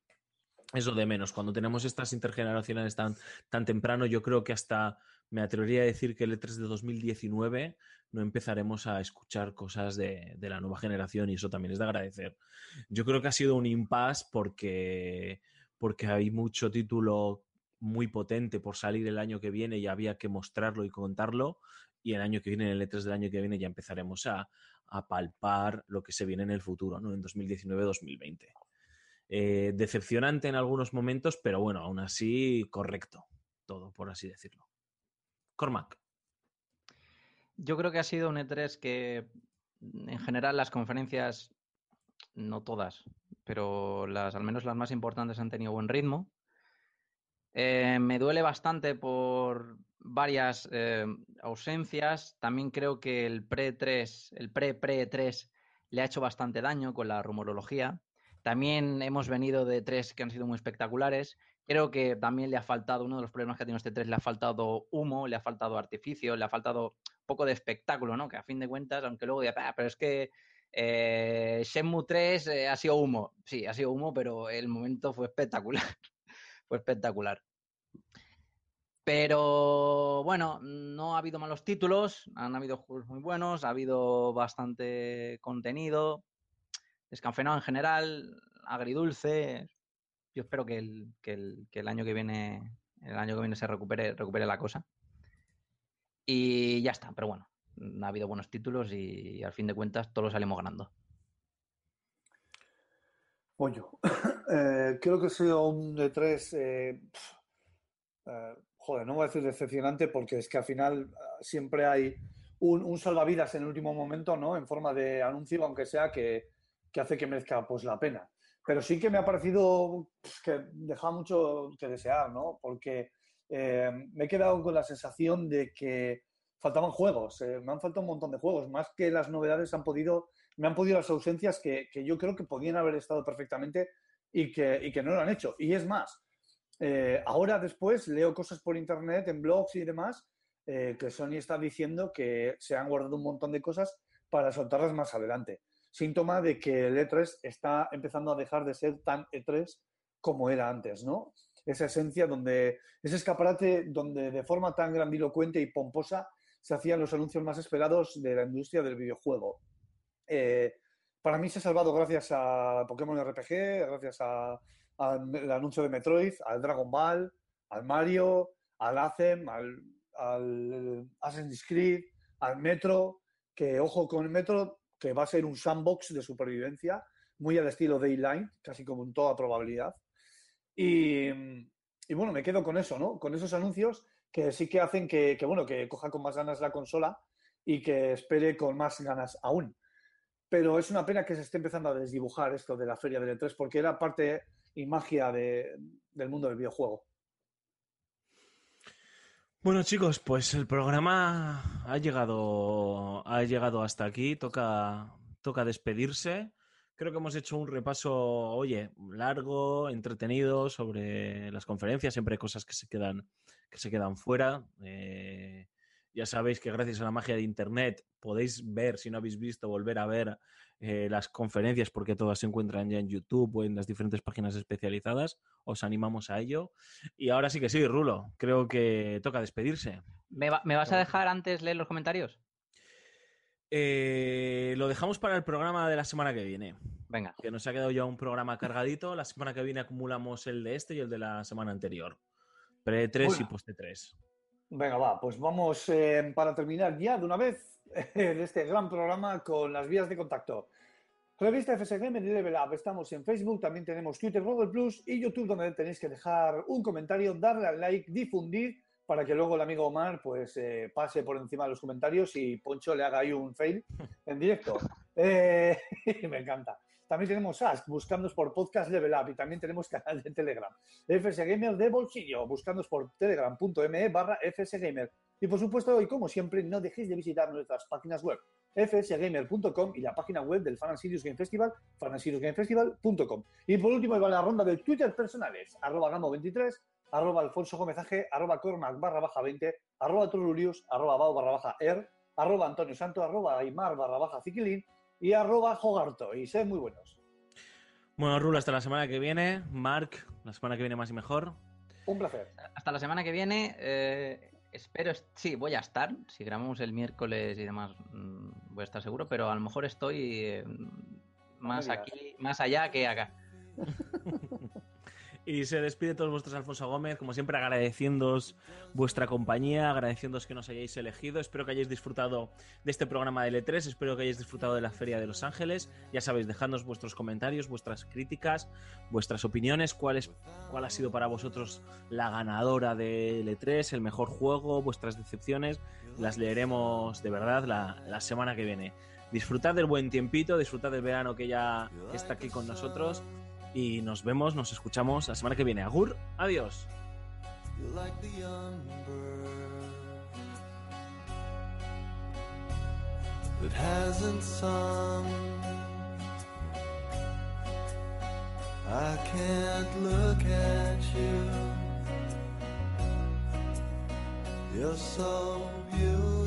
eso de menos. Cuando tenemos estas intergeneracionales tan, tan temprano, yo creo que hasta me atrevería a decir que el E3 de 2019 no empezaremos a escuchar cosas de, de la nueva generación y eso también es de agradecer. Yo creo que ha sido un impasse porque, porque hay mucho título muy potente por salir el año que viene y había que mostrarlo y contarlo. Y el año que viene, en el E3 del año que viene, ya empezaremos a, a palpar lo que se viene en el futuro, ¿no? En 2019-2020. Eh, decepcionante en algunos momentos, pero bueno, aún así correcto. Todo, por así decirlo. Cormac. Yo creo que ha sido un E3 que, en general, las conferencias, no todas, pero las, al menos las más importantes han tenido buen ritmo. Eh, me duele bastante por varias eh, ausencias. También creo que el pre-3, el pre-pre-3 le ha hecho bastante daño con la rumorología. También hemos venido de tres que han sido muy espectaculares. Creo que también le ha faltado, uno de los problemas que ha tenido este 3, le ha faltado humo, le ha faltado artificio, le ha faltado un poco de espectáculo, ¿no? Que a fin de cuentas, aunque luego diga, "Ah, pero es que eh, Shenmue 3 eh, ha sido humo. Sí, ha sido humo, pero el momento fue espectacular. fue espectacular. Pero bueno, no ha habido malos títulos, han habido juegos muy buenos, ha habido bastante contenido, descanfenado en general, agridulce. Yo espero que el, que el, que el año que viene, el año que viene se recupere, recupere la cosa. Y ya está, pero bueno, ha habido buenos títulos y, al fin de cuentas todos salimos ganando. Pollo. Eh, creo que ha sido un de tres. Eh, eh, joder, no voy a decir decepcionante porque es que al final ah, siempre hay un, un, salvavidas en el último momento, ¿no? En forma de anuncio, aunque sea que, que hace que merezca pues la pena. Pero sí que me ha parecido pues, que dejaba mucho que desear, ¿no? Porque eh, me he quedado con la sensación de que faltaban juegos, eh, me han faltado un montón de juegos, más que las novedades han podido, me han podido las ausencias que, que yo creo que podían haber estado perfectamente y que, y que no lo han hecho. Y es más, eh, ahora después leo cosas por internet, en blogs y demás, que Sony está diciendo que se han guardado un montón de cosas para soltarlas más adelante. Síntoma de que el E3 está empezando a dejar de ser tan E3 como era antes, ¿no? Esa esencia donde, ese escaparate donde de forma tan grandilocuente y pomposa se hacían los anuncios más esperados de la industria del videojuego. Eh, para mí se ha salvado gracias a Pokémon RPG, gracias a, al anuncio de Metroid, al Dragon Ball, al Mario, al Acem, al, al Assassin's Creed, al Metro, que ojo con el Metro, que va a ser un sandbox de supervivencia, muy al estilo Daylight, casi como en toda probabilidad. Y, bueno, me quedo con eso, ¿no? Con esos anuncios que sí que hacen que, que, bueno, que coja con más ganas la consola y que espere con más ganas aún. Pero es una pena que se esté empezando a desdibujar esto de la feria del E3 porque era parte y magia de, del mundo del videojuego. Bueno chicos, pues el programa ha llegado, ha llegado hasta aquí, toca, toca despedirse. Creo que hemos hecho un repaso, oye, largo, entretenido sobre las conferencias, siempre hay cosas que se quedan, que se quedan fuera. Eh, ya sabéis que gracias a la magia de Internet podéis ver, si no habéis visto, volver a ver eh, las conferencias porque todas se encuentran ya en YouTube o en las diferentes páginas especializadas. Os animamos a ello. Y ahora sí que sí, Rulo, creo que toca despedirse. ¿Me, va, ¿me vas a dejar antes leer los comentarios? Eh, lo dejamos para el programa de la semana que viene. Venga. Que nos ha quedado ya un programa cargadito. La semana que viene acumulamos el de este y el de la semana anterior. Pre-3 bueno. y post-3. Venga, va, pues vamos eh, para terminar ya de una vez en este gran programa con las vías de contacto. Revista FSGM de Level Up. Estamos en Facebook, también tenemos Twitter, Google Plus y YouTube, donde tenéis que dejar un comentario, darle al like, difundir, para que luego el amigo Omar pues eh, pase por encima de los comentarios y Poncho le haga ahí un fail en directo. Eh, me encanta. También tenemos Ask, buscándonos por Podcast Level Up y también tenemos canal de Telegram. FSGamer de bolsillo, buscándonos por telegram.me barra FSGamer. Y por supuesto, y como siempre, no dejéis de visitar nuestras páginas web fsgamer.com y la página web del Fan Sirius Game Festival, fansiriusgamefestival.com. Y por último, va la ronda de Twitter personales, arroba gamo23, arroba alfonso gomezaje, arroba cormac barra baja 20, arroba trululius, arroba bao barra baja er, arroba antonio santo, arroba aymar barra baja ziquilín, y arroba Jogarto. Y sed muy buenos. Bueno, Rulo, hasta la semana que viene. Marc, la semana que viene más y mejor. Un placer. Hasta la semana que viene. Eh, espero, sí, voy a estar. Si grabamos el miércoles y demás, mmm, voy a estar seguro, pero a lo mejor estoy eh, más aquí, más allá que acá. Y se despide todos vuestros Alfonso Gómez, como siempre agradeciéndoos vuestra compañía, agradeciéndoos que nos hayáis elegido. Espero que hayáis disfrutado de este programa de L3, espero que hayáis disfrutado de la Feria de Los Ángeles. Ya sabéis, dejadnos vuestros comentarios, vuestras críticas, vuestras opiniones, cuál, es, cuál ha sido para vosotros la ganadora de L3, el mejor juego, vuestras decepciones. Las leeremos de verdad la, la semana que viene. Disfrutad del buen tiempito, disfrutad del verano que ya está aquí con nosotros y nos vemos, nos escuchamos la semana que viene. Agur, adiós. Like that hasn't sung. I can't look at you. You're so beautiful.